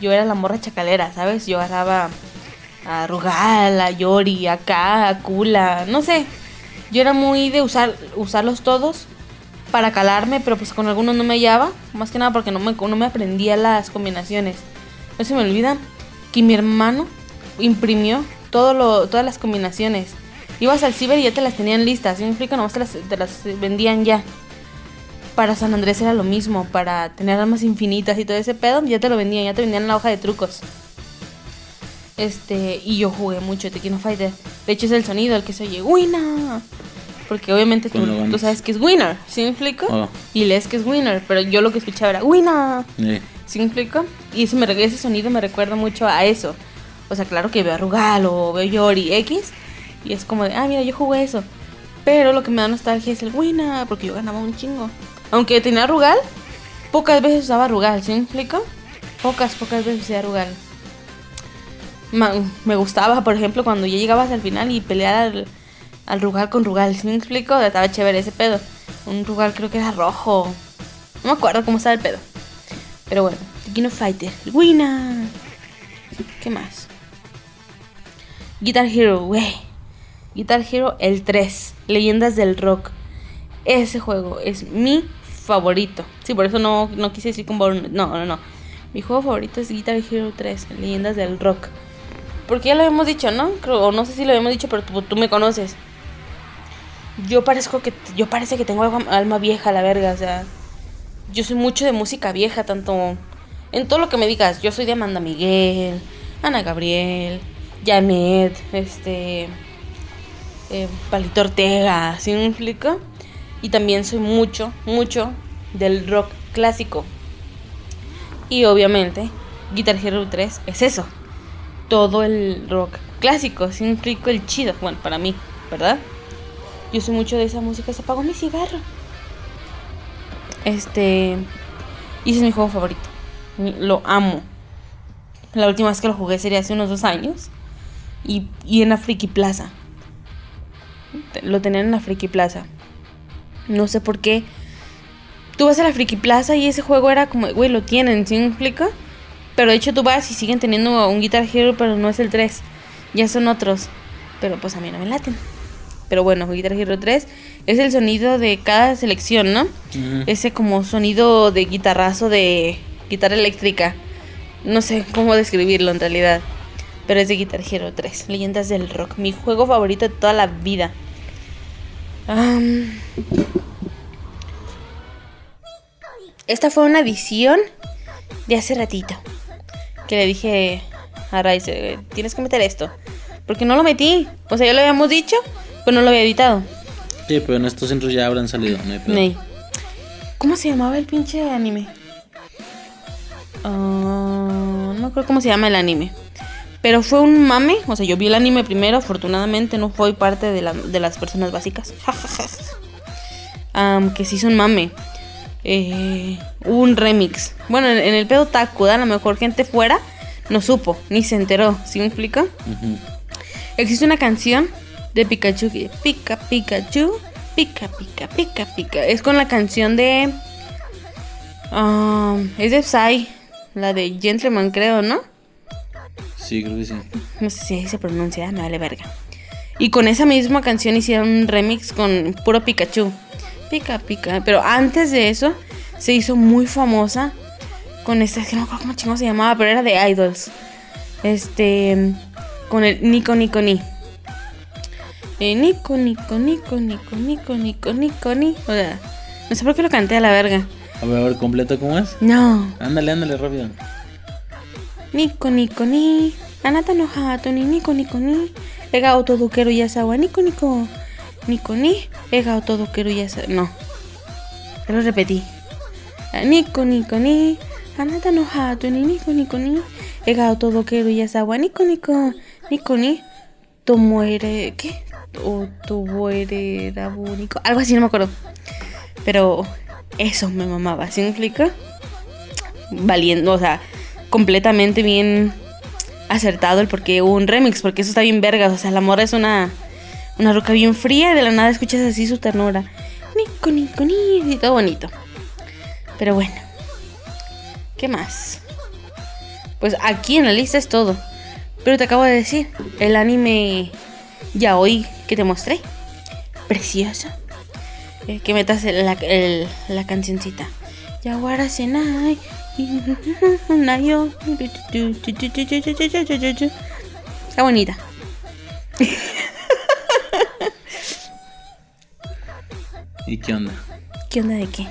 Yo era la morra chacalera, ¿sabes? Yo agarraba a Rugal, a Yori, a K, a Kula, no sé. Yo era muy de usar usarlos todos para calarme, pero pues con algunos no me hallaba. Más que nada porque no me, no me aprendía las combinaciones. No se me olvida que mi hermano imprimió todas las combinaciones. Ibas al ciber y ya te las tenían listas. ¿Sí me explico? Nomás te las, te las vendían ya. Para San Andrés era lo mismo. Para tener armas infinitas y todo ese pedo, ya te lo vendían. Ya te vendían la hoja de trucos. Este, y yo jugué mucho Tekken Fighter. De hecho, es el sonido el que se oye, ¡Winner! Porque obviamente tú, sabes que es Winner. ¿Sí me explico? Oh. Y lees que es Winner. Pero yo lo que escuchaba era, ¡Winner! ¿Sí me explico? Y ese, me, ese sonido me recuerda mucho a eso. O sea, claro que veo a Rugal o veo Yori X Y es como de, ah, mira, yo jugué eso. Pero lo que me da nostalgia es el Wina, porque yo ganaba un chingo. Aunque tenía Rugal, pocas veces usaba Rugal, ¿sí me explico? Pocas, pocas veces usaba Rugal. Me gustaba, por ejemplo, cuando ya llegabas al final y pelear al, al Rugal con Rugal, ¿sí me explico? Estaba chévere ese pedo. Un Rugal creo que era rojo. No me acuerdo cómo estaba el pedo. Pero bueno, of Fighter. Wina. ¿Qué más? Guitar Hero, güey. Guitar Hero el 3. Leyendas del Rock. Ese juego es mi favorito. Sí, por eso no, no quise decir con No, no, no. Mi juego favorito es Guitar Hero 3. Leyendas del Rock. Porque ya lo habíamos dicho, ¿no? O no sé si lo habíamos dicho, pero tú, me conoces. Yo parezco que. Yo parece que tengo alma, vieja, la verga. O sea. Yo soy mucho de música vieja, tanto. En todo lo que me digas. Yo soy de Amanda Miguel, Ana Gabriel, Janet, este. Eh, Palito Ortega, ¿sí me? Y también soy mucho, mucho del rock clásico. Y obviamente, Guitar Hero 3 es eso. Todo el rock clásico, ¿sí me explico? El chido. Bueno, para mí, ¿verdad? Yo soy mucho de esa música. Se apagó mi cigarro. Este. Y ese es mi juego favorito. Lo amo. La última vez que lo jugué sería hace unos dos años. Y, y en la Friki Plaza. Lo tenían en la Friki Plaza. No sé por qué. Tú vas a la Friki Plaza y ese juego era como, güey, lo tienen, ¿sí me explico? Pero de hecho tú vas y siguen teniendo un Guitar Hero, pero no es el 3. Ya son otros. Pero pues a mí no me laten. Pero bueno, Guitar Hero 3 es el sonido de cada selección, ¿no? Ese como sonido de guitarrazo de guitarra eléctrica. No sé cómo describirlo en realidad. Pero es de Guitar Hero 3. Leyendas del rock. Mi juego favorito de toda la vida. Esta fue una edición de hace ratito. Que le dije a Rice, tienes que meter esto. Porque no lo metí. O sea, ya lo habíamos dicho, pero no lo había editado. Sí, pero en estos centros ya habrán salido, no hay pedo. ¿Cómo se llamaba el pinche anime? Ah, no acuerdo cómo se llama el anime. Pero fue un mame. O sea, yo vi el anime primero. Afortunadamente no fui parte de, la- de las personas básicas. Am, que sí hizo un mame. Eh, un remix. Bueno, en, en el pedo Taku, a lo mejor gente fuera no supo, ni se enteró. ¿Sí me explico? Existe una canción de Pikachu que pica Pikachu, pica pica pica pica. Es con la canción de um, es de Psy, la de Gentleman creo, ¿no? Sí, creo que sí. No sé si ahí se pronuncia, me vale verga. Y con esa misma canción hicieron un remix con puro Pikachu. Pica pica, pero antes de eso se hizo muy famosa con esta, es que no me acuerdo cómo chingo se llamaba, pero era de Idols. Este con el Nico Nico Ni. Eh, Nico Nico Nico Nico Nico Nico Nico Ni. O sea, no sé por qué lo canté a la verga. A ver, a ver, completo, ¿cómo es? No. Ándale, ándale, rápido. Nico Nico Ni. Anata no hato ni Nico Nico Ni. Ega autoduquero yasawa Nico Nico. Nico Ni. Ega yasawa. No. Ya lo repetí. Nico Nico Ni. Anata no hato ni Nico Nico Ni. Ega autoduquero yasawa Nico Nico. Nico Ni. Tomoere. ¿Qué? O Tomoere Nico. Algo así, no me acuerdo. Pero eso me mamaba. ¿Sí me explica? valiendo, o sea, completamente bien acertado el porque hubo un remix, porque eso está bien vergas, o sea, la morra es una una roca bien fría y de la nada escuchas así su ternura. Nico, nico, ni, y todo bonito. Pero bueno. ¿Qué más? Pues aquí en la lista es todo. Pero te acabo de decir, el anime ya hoy que te mostré. Precioso. Eh, que metas la, el- la cancioncita. Yaguara Senai. Está bonita. ¿Y qué onda? ¿Qué onda de qué?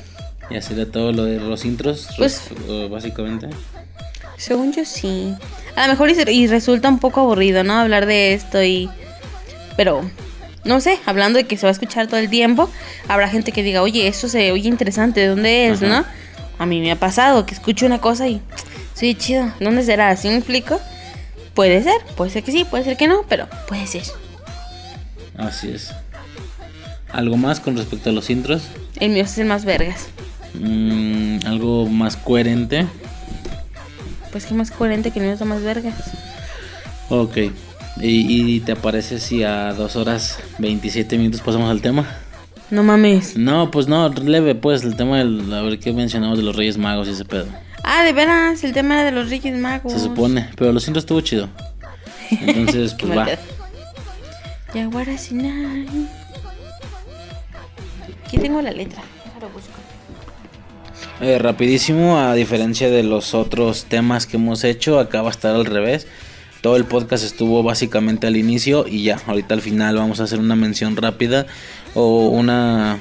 ¿Ya será todo lo de los intros? Pues- básicamente. Según yo sí. A lo mejor y, y resulta un poco aburrido, ¿no? Hablar de esto y... Pero, no sé, hablando de que se va a escuchar todo el tiempo, habrá gente que diga, oye, eso se oye interesante, ¿de dónde es, Ajá. no? A mí me ha pasado que escucho una cosa y... Sí, chido, ¿dónde será? ¿Sí me explico? Puede ser, puede ser que sí, puede ser que no, pero puede ser. Así es. ¿Algo más con respecto a los intros? El mío es el más vergas. Mm, ¿Algo más coherente? Pues que más coherente que el mío está más vergas. Ok. ¿Y, y te parece si a 2 horas 27 minutos pasamos al tema? No mames. No, pues no, leve pues el tema del... A ver qué mencionamos de los Reyes Magos y ese pedo. Ah, de veras, el tema de los Reyes Magos. Se supone, pero los intros estuvo chido. Entonces, pues va. Yaguara Sinai. Aquí tengo la letra. Déjalo busco. Eh, rapidísimo, a diferencia de los otros temas que hemos hecho, acá va a estar al revés. Todo el podcast estuvo básicamente al inicio y ya, ahorita al final vamos a hacer una mención rápida o una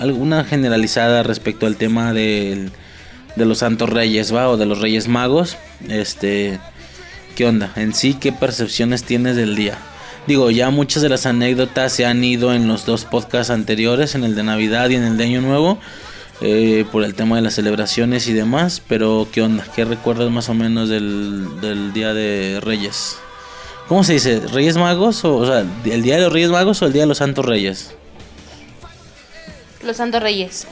alguna generalizada respecto al tema del- de los santos reyes, ¿va? O de los reyes magos. Este, ¿qué onda? En sí, ¿qué percepciones tienes del día? Digo, ya muchas de las anécdotas se han ido en los dos podcasts anteriores, en el de Navidad y en el de Año Nuevo, eh, por el tema de las celebraciones y demás. Pero, ¿qué onda? ¿Qué recuerdas más o menos del, del Día de Reyes? ¿Cómo se dice? ¿Reyes Magos? O, o sea, ¿el Día de los Reyes Magos o el Día de los Santos Reyes? Los Santos Reyes.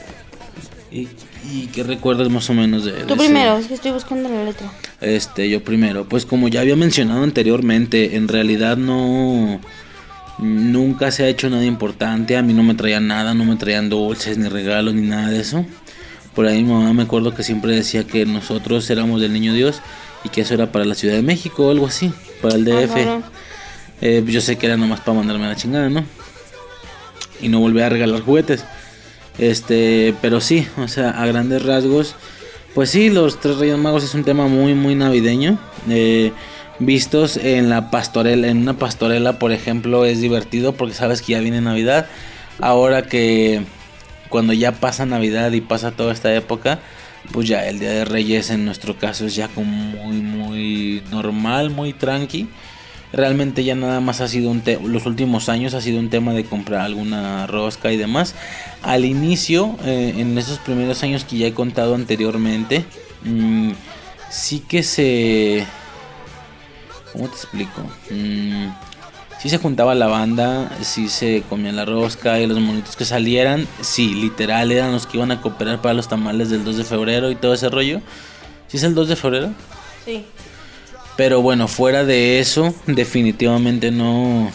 ¿Y, y qué recuerdas más o menos de, de Tú ese- primero, es que estoy buscando la letra. Este, yo primero, pues como ya había mencionado anteriormente, en realidad no nunca se ha hecho nada importante, a mí no me traían nada, no me traían dulces ni regalos ni nada de eso. Por ahí mi mamá me acuerdo que siempre decía que nosotros éramos del Niño Dios y que eso era para la Ciudad de México o algo así, para el DF. Eh, yo sé que era nomás para mandarme a la chingada, ¿no? Y no volver a regalar juguetes. Este, pero sí, o sea, a grandes rasgos, pues sí, los tres Reyes Magos es un tema muy, muy navideño. Eh, vistos en la pastorela, en una pastorela, por ejemplo, es divertido porque sabes que ya viene Navidad. Ahora que cuando ya pasa Navidad y pasa toda esta época, pues ya el Día de Reyes en nuestro caso es ya como muy, muy normal, muy tranqui. Realmente ya nada más ha sido un te- los últimos años ha sido un tema de comprar alguna rosca y demás. Al inicio, eh, en esos primeros años que ya he contado anteriormente, mm, sí que se... ¿Cómo te explico? Mm, sí se juntaba la banda, sí se comía la rosca y los monitos que salieran, sí, literal eran los que iban a cooperar para los tamales del 2 de febrero y todo ese rollo. ¿Sí es el 2 de febrero? Sí. Pero bueno, fuera de eso, definitivamente no,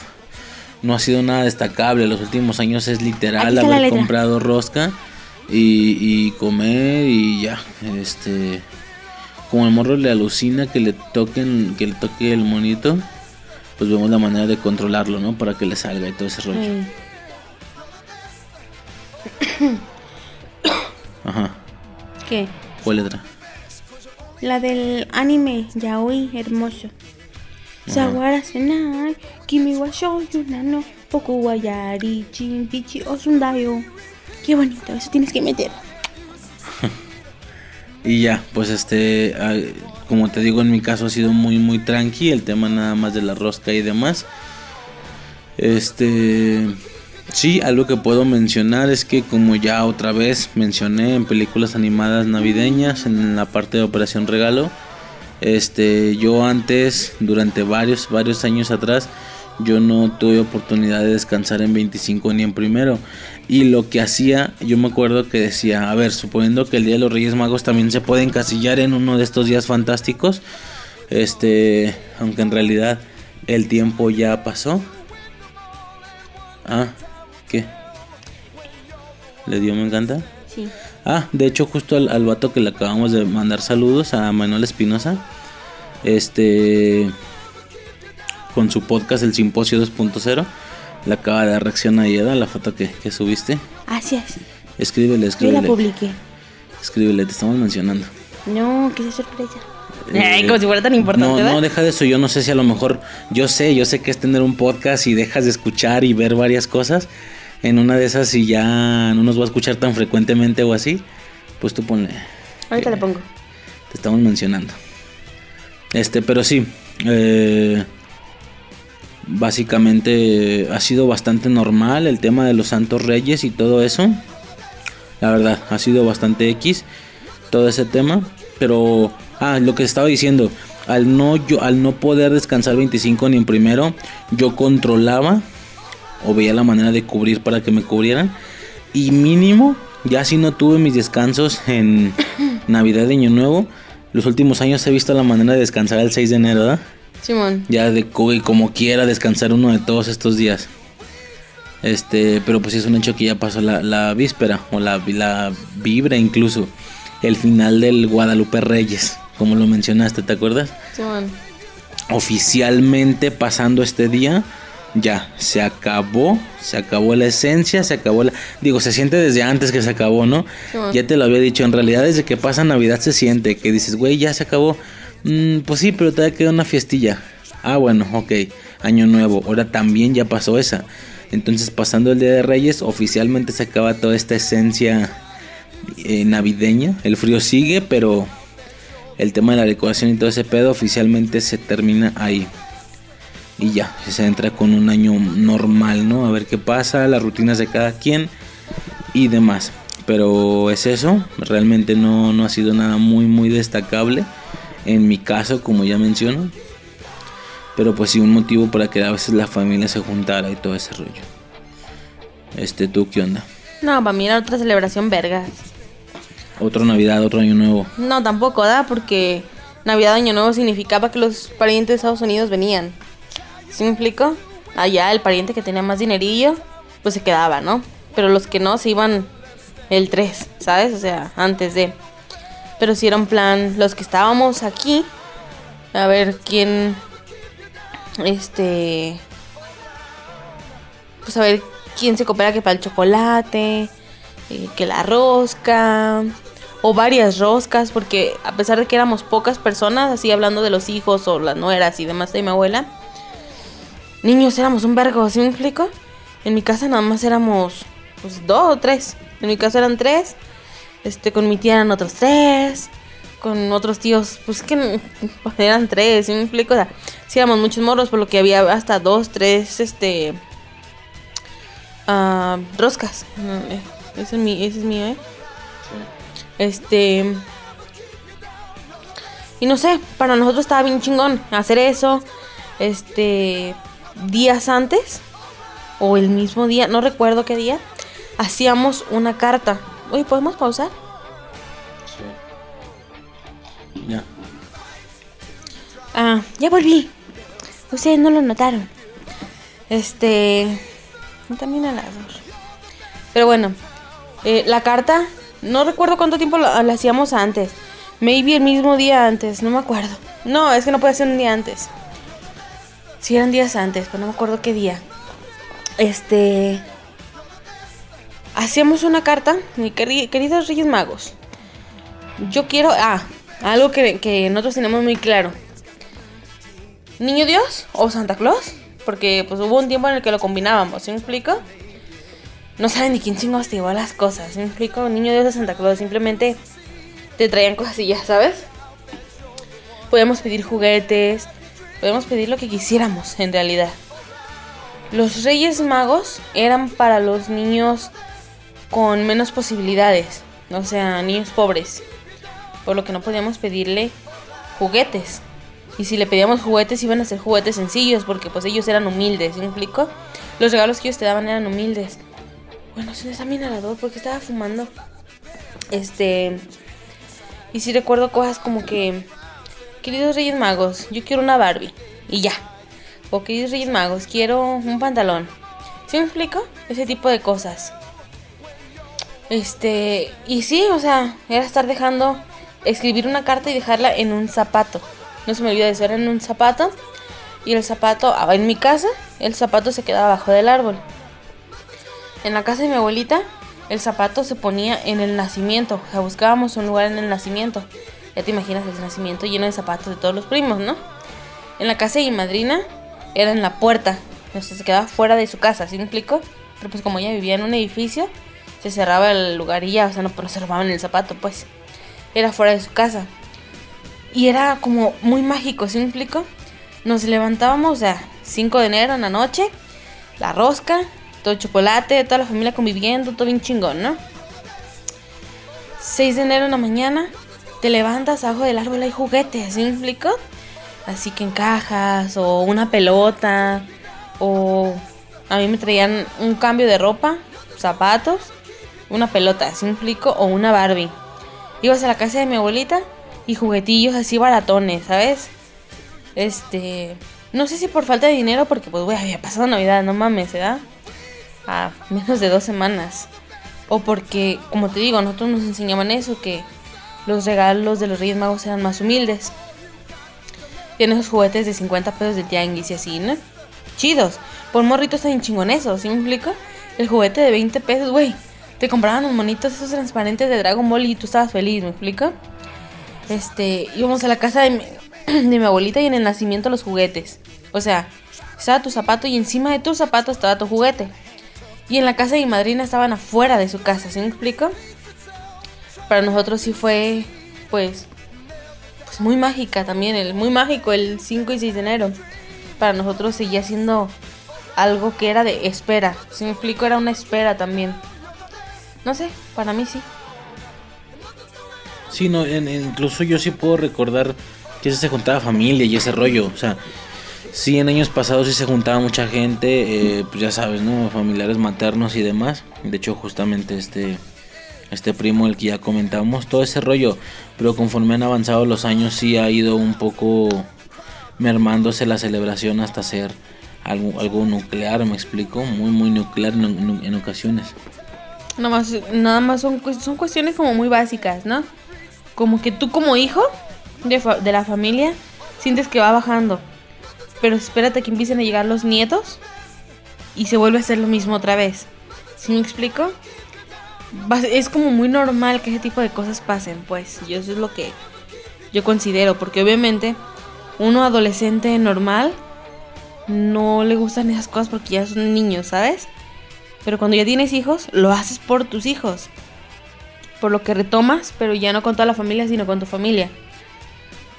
no ha sido nada destacable. Los últimos años es literal haber comprado rosca y, y comer y ya. Este, como el morro le alucina que le toquen, que le toque el monito, pues vemos la manera de controlarlo, ¿no? Para que le salga y todo ese rollo. Mm. Ajá. ¿Qué? ¿Cuál letra? La del anime, yaoi, hermoso. Sawara senai, kimi wa shouju nano, poku wa yari, chin pichi osundayo. Qué bonito, eso tienes que meter. Y ya, pues este, como te digo, en mi caso ha sido muy, muy tranqui. El tema nada más de la rosca y demás. Este, sí, algo que puedo mencionar es que, como ya otra vez mencioné en películas animadas navideñas, en la parte de Operación Regalo, este, yo antes, durante varios, varios años atrás, yo no tuve oportunidad de descansar en 25 ni en primero. Y lo que hacía, yo me acuerdo que decía, a ver, suponiendo que el Día de los Reyes Magos también se puede encasillar en uno de estos días fantásticos, este, aunque en realidad el tiempo ya pasó. Ah, ¿qué? ¿Le dio me encanta? Sí. Ah, de hecho, justo al, al vato que le acabamos de mandar saludos a Manuel Espinosa. Este. Con su podcast El Simposio 2.0. Le acaba de dar reacción a Ieda, la foto que, que subiste. Así es. Escríbele, Yo la escríbele. publiqué. Escríbele, te estamos mencionando. No, que sorpresa. Eh, como si fuera tan importante, No, ¿verdad? no, deja de eso. Yo no sé si a lo mejor. Yo sé, yo sé que es tener un podcast y dejas de escuchar y ver varias cosas. En una de esas, si ya no nos va a escuchar tan frecuentemente o así, pues tú ponle. Ahorita le pongo. Te estamos mencionando. Este, pero sí. eh, básicamente ha sido bastante normal el tema de los santos reyes y todo eso. La verdad, ha sido bastante X todo ese tema. Pero, ah, lo que estaba diciendo. Al no, yo, al no poder descansar 25 ni en primero, yo controlaba o veía la manera de cubrir para que me cubrieran. Y mínimo, ya si no tuve mis descansos en Navidad y Año Nuevo, los últimos años he visto la manera de descansar el 6 de enero, ¿verdad? Simón. Ya de co- como quiera descansar uno de todos estos días. Este, pero pues es un hecho que ya pasó la, la víspera o la, la vibra incluso. El final del Guadalupe Reyes, como lo mencionaste, ¿te acuerdas? Simón. Oficialmente pasando este día, ya, se acabó, se acabó la esencia, se acabó la... Digo, se siente desde antes que se acabó, ¿no? Ya te lo había dicho, en realidad desde que pasa Navidad se siente, que dices, güey, ya se acabó. Mm, pues sí, pero todavía queda una fiestilla. Ah, bueno, ok, año nuevo, ahora también ya pasó esa. Entonces pasando el Día de Reyes, oficialmente se acaba toda esta esencia eh, navideña. El frío sigue, pero el tema de la decoración y todo ese pedo oficialmente se termina ahí. Y ya, se entra con un año normal, ¿no? A ver qué pasa, las rutinas de cada quien y demás. Pero es eso, realmente no, no ha sido nada muy, muy destacable. En mi caso, como ya menciono. Pero pues sí, un motivo para que a veces la familia se juntara y todo ese rollo. Este, ¿tú qué onda? No, para mí era otra celebración vergas. Otro Navidad, otro Año Nuevo. No, tampoco, ¿da? Porque Navidad Año Nuevo significaba que los parientes de Estados Unidos venían. ¿Sí me? Allá el pariente que tenía más dinerillo, pues se quedaba, ¿no? Pero los que no se iban el 3, ¿sabes? O sea, antes de. Pero si era un plan, los que estábamos aquí, a ver quién. Este. Pues a ver quién se coopera que para el chocolate, eh, que la rosca, o varias roscas, porque a pesar de que éramos pocas personas, así hablando de los hijos o las nueras y demás de mi abuela, niños éramos un vergo, ¿sí me explico? En mi casa nada más éramos pues dos o tres. En mi casa eran tres. Este, con mi tía eran otros tres. Con otros tíos, pues que eran tres, ¿sí me explico? O sea, sí éramos muchos morros, por lo que había hasta dos, tres, este... ah, roscas. Eh, Ese es, mi, ese es mío, ¿eh? Este... Y no sé, para nosotros estaba bien chingón hacer eso. Este... Días antes. O el mismo día, no recuerdo qué día. Hacíamos una carta. Oye, ¿podemos pausar? Ya. Ah, ya volví. Ustedes no lo notaron. Este. También a las dos. Pero bueno, eh, la carta, no recuerdo cuánto tiempo la, la hacíamos antes. Maybe el mismo día antes, no me acuerdo. No, es que no puede ser un día antes. Si eran días antes, pero no me acuerdo qué día. Este. Hacíamos una carta, mi queri- queridos Reyes Magos. Yo quiero. Ah, algo que, que nosotros tenemos muy claro. ¿Niño Dios o Santa Claus? Porque pues hubo un tiempo en el que lo combinábamos, ¿sí me explico? No saben ni quién chingados te las cosas, ¿sí me explico? Niño Dios o Santa Claus, simplemente te traían cosillas, ¿sabes? Podíamos pedir juguetes, podíamos pedir lo que quisiéramos en realidad. Los Reyes Magos eran para los niños con menos posibilidades, o sea, niños pobres, por lo que no podíamos pedirle juguetes. Y si le pedíamos juguetes iban a ser juguetes sencillos porque pues ellos eran humildes, ¿sí me explico? Los regalos que ellos te daban eran humildes. Bueno, se está bien alador porque estaba fumando. Este... Y sí recuerdo cosas como que... Queridos Reyes Magos, yo quiero una Barbie. Y ya. O queridos Reyes Magos, quiero un pantalón. ¿Sí me explico? Ese tipo de cosas. Este... Y sí, o sea, era estar dejando... Escribir una carta y dejarla en un zapato. No se me olvida eso, era en un zapato. Y el zapato, ah, en mi casa, el zapato se quedaba abajo del árbol. En la casa de mi abuelita, el zapato se ponía en el nacimiento. O sea, buscábamos un lugar en el nacimiento. Ya te imaginas el nacimiento lleno de zapatos de todos los primos, ¿no? En la casa de mi madrina, era en la puerta. O sea, se quedaba fuera de su casa, ¿sí me explico? Pero pues como ella vivía en un edificio, se cerraba el lugar y ya, o sea, no, no se robaban el zapato, pues. Era fuera de su casa. Y era como muy mágico, ¿sí me explico? Nos levantábamos, sea, 5 de enero en la noche, la rosca, todo chocolate, toda la familia conviviendo, todo bien chingón, ¿no? 6 de enero en la mañana, te levantas, abajo del árbol hay juguetes, ¿sí me explico? Así que en cajas, o una pelota, o a mí me traían un cambio de ropa, zapatos, una pelota, ¿sí me explico? O una Barbie. Ibas a la casa de mi abuelita y juguetillos así baratones, ¿sabes? Este, no sé si por falta de dinero, porque pues, güey, había pasado Navidad, no mames, ¿verdad? A menos de dos semanas. O porque, como te digo, nosotros nos enseñaban eso, que los regalos de los Reyes Magos eran más humildes. Tienen esos juguetes de 50 pesos de tianguis y así, ¿no? Chidos. Por morritos tan chingonesos, ¿sí me explico? El juguete de 20 pesos, güey. Te compraban unos monitos esos transparentes de Dragon Ball y tú estabas feliz, ¿me explico? Este, íbamos a la casa de mi, de mi abuelita y en el nacimiento los juguetes. O sea, estaba tu zapato y encima de tu zapato estaba tu juguete. Y en la casa de mi madrina estaban afuera de su casa, ¿sí me explico? Para nosotros sí fue, pues, pues muy mágica también, el, muy mágico el 5 y 6 de enero. Para nosotros seguía siendo algo que era de espera. Si me explico, era una espera también. No sé, para mí sí. Sí, no, en- incluso yo sí puedo recordar que se juntaba familia y ese rollo. O sea, sí, en años pasados sí se juntaba mucha gente, eh, pues ya sabes, ¿no? Familiares maternos y demás. De hecho, justamente este, este primo, el que ya comentábamos, todo ese rollo. Pero conforme han avanzado los años, sí ha ido un poco mermándose la celebración hasta ser algo, algo nuclear, me explico. Muy, muy nuclear en, en- ocasiones. Nada más, nada más son, son cuestiones como muy básicas, ¿no? Como que tú como hijo de, fa- de la familia sientes que va bajando. Pero espérate que empiecen a llegar los nietos y se vuelve a hacer lo mismo otra vez. ¿Sí me explico? Es como muy normal que ese tipo de cosas pasen, pues. Y eso es lo que yo considero. Porque obviamente uno adolescente normal no le gustan esas cosas porque ya son niños, ¿sabes? Pero cuando ya tienes hijos, lo haces por tus hijos. Por lo que retomas, pero ya no con toda la familia, sino con tu familia.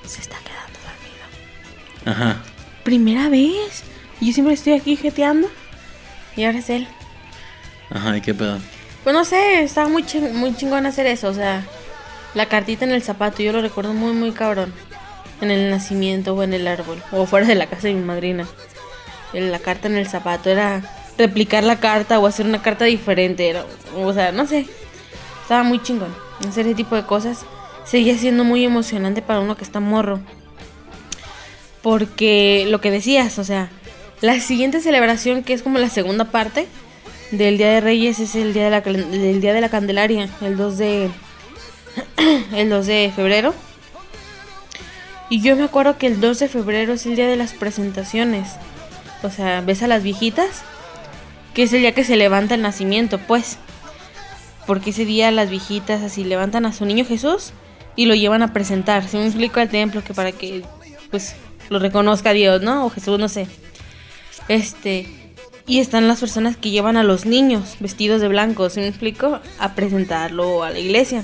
Se está quedando dormido. Ajá. Primera vez. Yo siempre estoy aquí jeteando. Y ahora es él. Ajá, ¿y qué pedo? Pues no sé, estaba muy, ching- muy chingón hacer eso. O sea, la cartita en el zapato, yo lo recuerdo muy, muy cabrón. En el nacimiento o en el árbol. O fuera de la casa de mi madrina. La carta en el zapato era replicar la carta o hacer una carta diferente. Era, o sea, no sé. Estaba muy chingón. Hacer ese tipo de cosas seguía siendo muy emocionante para uno que está morro. Porque lo que decías, o sea, la siguiente celebración, que es como la segunda parte del Día de Reyes, es el Día de la, día de la Candelaria, el 2 de, el 2 de febrero. Y yo me acuerdo que el 2 de febrero es el día de las presentaciones. O sea, ves a las viejitas, que es el día que se levanta el nacimiento, pues. Porque ese día las viejitas así levantan a su niño Jesús y lo llevan a presentar. Si me explico al templo que para que pues lo reconozca Dios, ¿no? O Jesús, no sé. Este, y están las personas que llevan a los niños vestidos de blanco, ¿sí me explico? A presentarlo a la iglesia.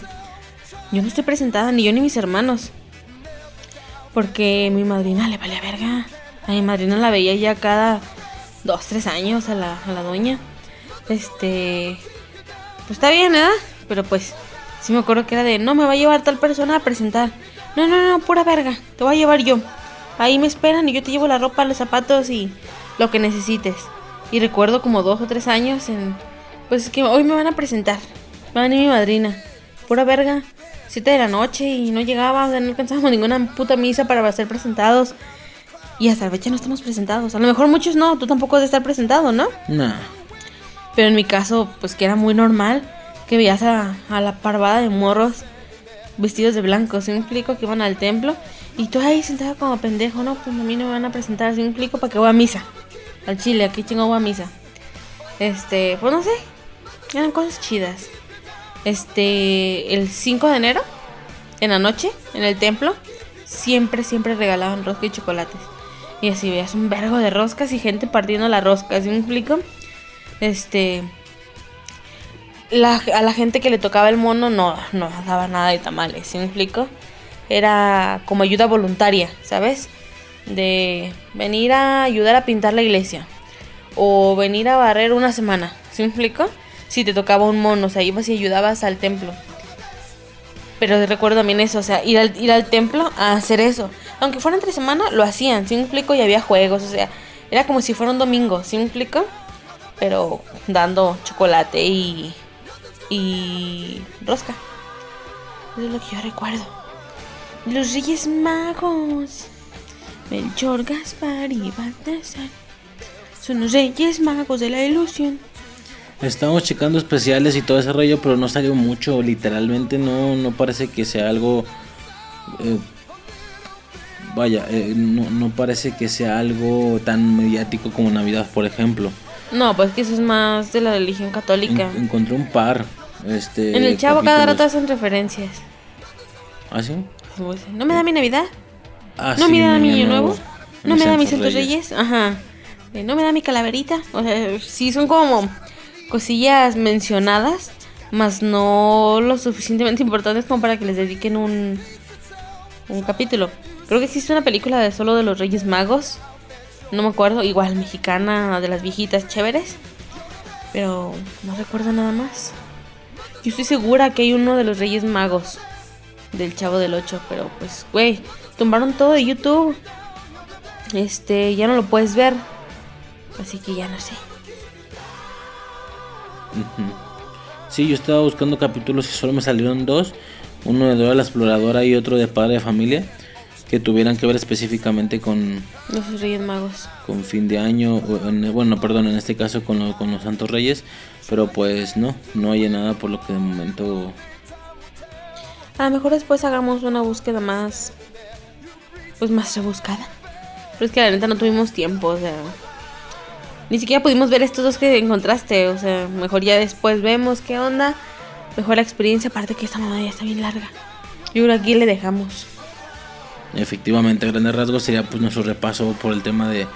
Yo no estoy presentada, ni yo ni mis hermanos. Porque mi madrina le valía verga. A mi madrina la veía ya cada dos, tres años a la, a la doña. Este, pues está bien, ¿verdad? Pero pues, sí me acuerdo que era de, no, me va a llevar tal persona a presentar. No, no, no, pura verga, te voy a llevar yo. Ahí me esperan y yo te llevo la ropa, los zapatos y lo que necesites. Y recuerdo como dos o tres años en, pues es que hoy me van a presentar. Va a venir mi madrina. Pura verga. Siete de la noche y no llegaba, o sea, no alcanzábamos ninguna puta misa para ser presentados. Y hasta la fecha no estamos presentados. A lo mejor muchos no, tú tampoco has de estar presentado, ¿no? Nah. Pero en mi caso, pues que era muy normal que veías a, a la parvada de morros vestidos de blanco, ¿sí me explico? Que iban al templo y tú ahí sentado como pendejo, ¿no? Pues a mí no me van a presentar, ¿sí me explico? Para que voy a misa. Al chile, aquí chingo a misa. Este, pues no sé, eran cosas chidas. Este, el 5 de enero, en la noche, en el templo, siempre, siempre regalaban rosca y chocolates. Y así veías un vergo de roscas y gente partiendo la rosca, ¿sí me explico? Este. La, a la gente que le tocaba el mono no, no daba nada de tamales, ¿sí me explico? Era como ayuda voluntaria, ¿sabes? De venir a ayudar a pintar la iglesia. O venir a barrer una semana, ¿sí me explico? Si te tocaba un mono, o sea, ibas y ayudabas al templo. Pero recuerdo también eso, o sea, ir al, ir al templo a hacer eso. Aunque fuera entre semana, lo hacían, ¿sí me explico? Y había juegos, o sea, era como si fuera un domingo, ¿sí me explico? pero dando chocolate y, y rosca. Es lo que yo recuerdo. Los Reyes Magos. Melchor, Gaspar y Baltasar. Son los Reyes Magos de la ilusión. Estamos checando especiales y todo ese rollo, pero no salió mucho. Literalmente no, no parece que sea algo. eh, vaya, eh, no, no parece que sea algo tan mediático como Navidad, por ejemplo. No, pues que eso es más de la religión católica. En- encontré un par. Este, En el chavo cada rato hacen referencias. ¿Ah, sí? Dicen, ¿No me da mi Navidad? Ah, ¿No sí, me da mi niño año nuevo? ¿No me da mis Santos Reyes? Ajá. Eh, ¿No me da mi calaverita? O sea, sí son como cosillas mencionadas, más no lo suficientemente importantes como para que les dediquen un, un capítulo. Creo que existe una película de solo de los Reyes Magos. No me acuerdo, igual mexicana, de las viejitas chéveres. Pero no recuerdo nada más. Yo estoy segura que hay uno de los Reyes Magos del Chavo del 8, pero pues, güey, tumbaron todo de YouTube. Este, ya no lo puedes ver. Así que ya no sé. Sí, yo estaba buscando capítulos y solo me salieron dos. Uno de Dora la Exploradora y otro de Padre de Familia. Que tuvieran que ver específicamente con, Los Reyes Magos. con fin de año. bueno, perdón, en este caso con, lo- con los Santos Reyes. Pero pues no, no hay nada por lo que de momento... A lo mejor después hagamos una búsqueda más. Pues más rebuscada. Pero es que la neta no tuvimos tiempo, o sea. Ni siquiera pudimos ver estos dos que encontraste. O sea, mejor ya después vemos qué onda. Mejor la experiencia, aparte que esta mamá ya está bien larga. Yo creo que aquí le dejamos. Efectivamente, a grandes rasgos sería pues nuestro repaso por el tema de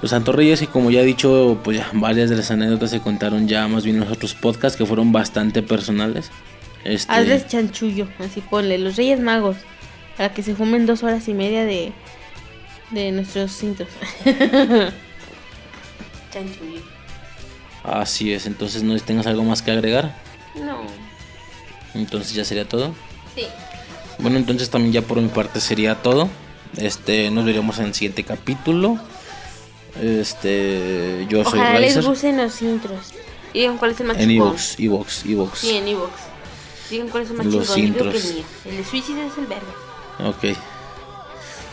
los Santos Reyes y como ya he dicho, pues ya varias de las anécdotas se contaron ya más bien en los otros podcasts que fueron bastante personales. Este, Hazles chanchullo, así ponle. Los Reyes Magos. Para que se fumen dos horas y media de. De nuestros cintos. Así es, entonces no tengas algo más que agregar. No. Entonces ya sería todo. Sí. Bueno, entonces también ya por mi parte sería todo. Este, nos veremos en el siguiente capítulo. Este, yo soy Ojalá les Riser. gusten los intros. Y digan cuál es el más En. Evox, Evox, Evox. Sí, en Evox. Digan cuál es el más Los creo que intros. el mío. El de Suicide es el verga. Ok.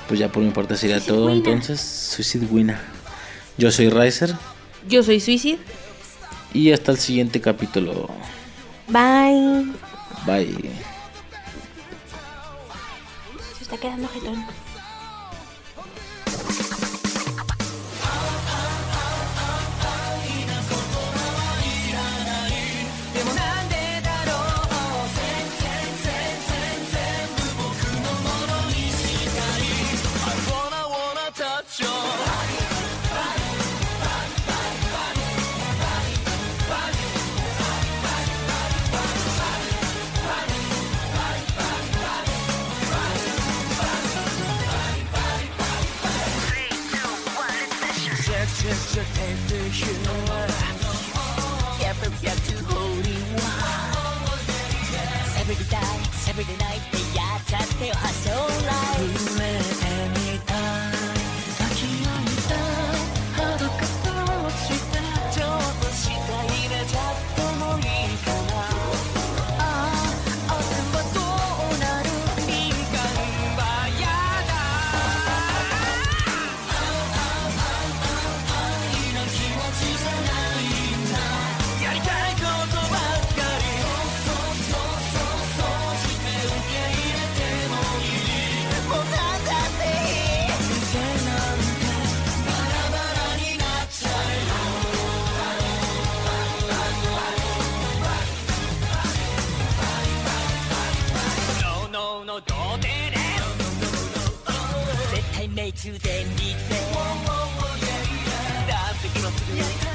Pues ya por mi parte sería Suicide todo. Entonces, Suicide Winner. Yo soy Riser. Yo soy Suicide. Y hasta el siguiente capítulo. Bye. Bye. Se está quedando jetón. ないってやっちゃってよ終電だって今すぐやりたい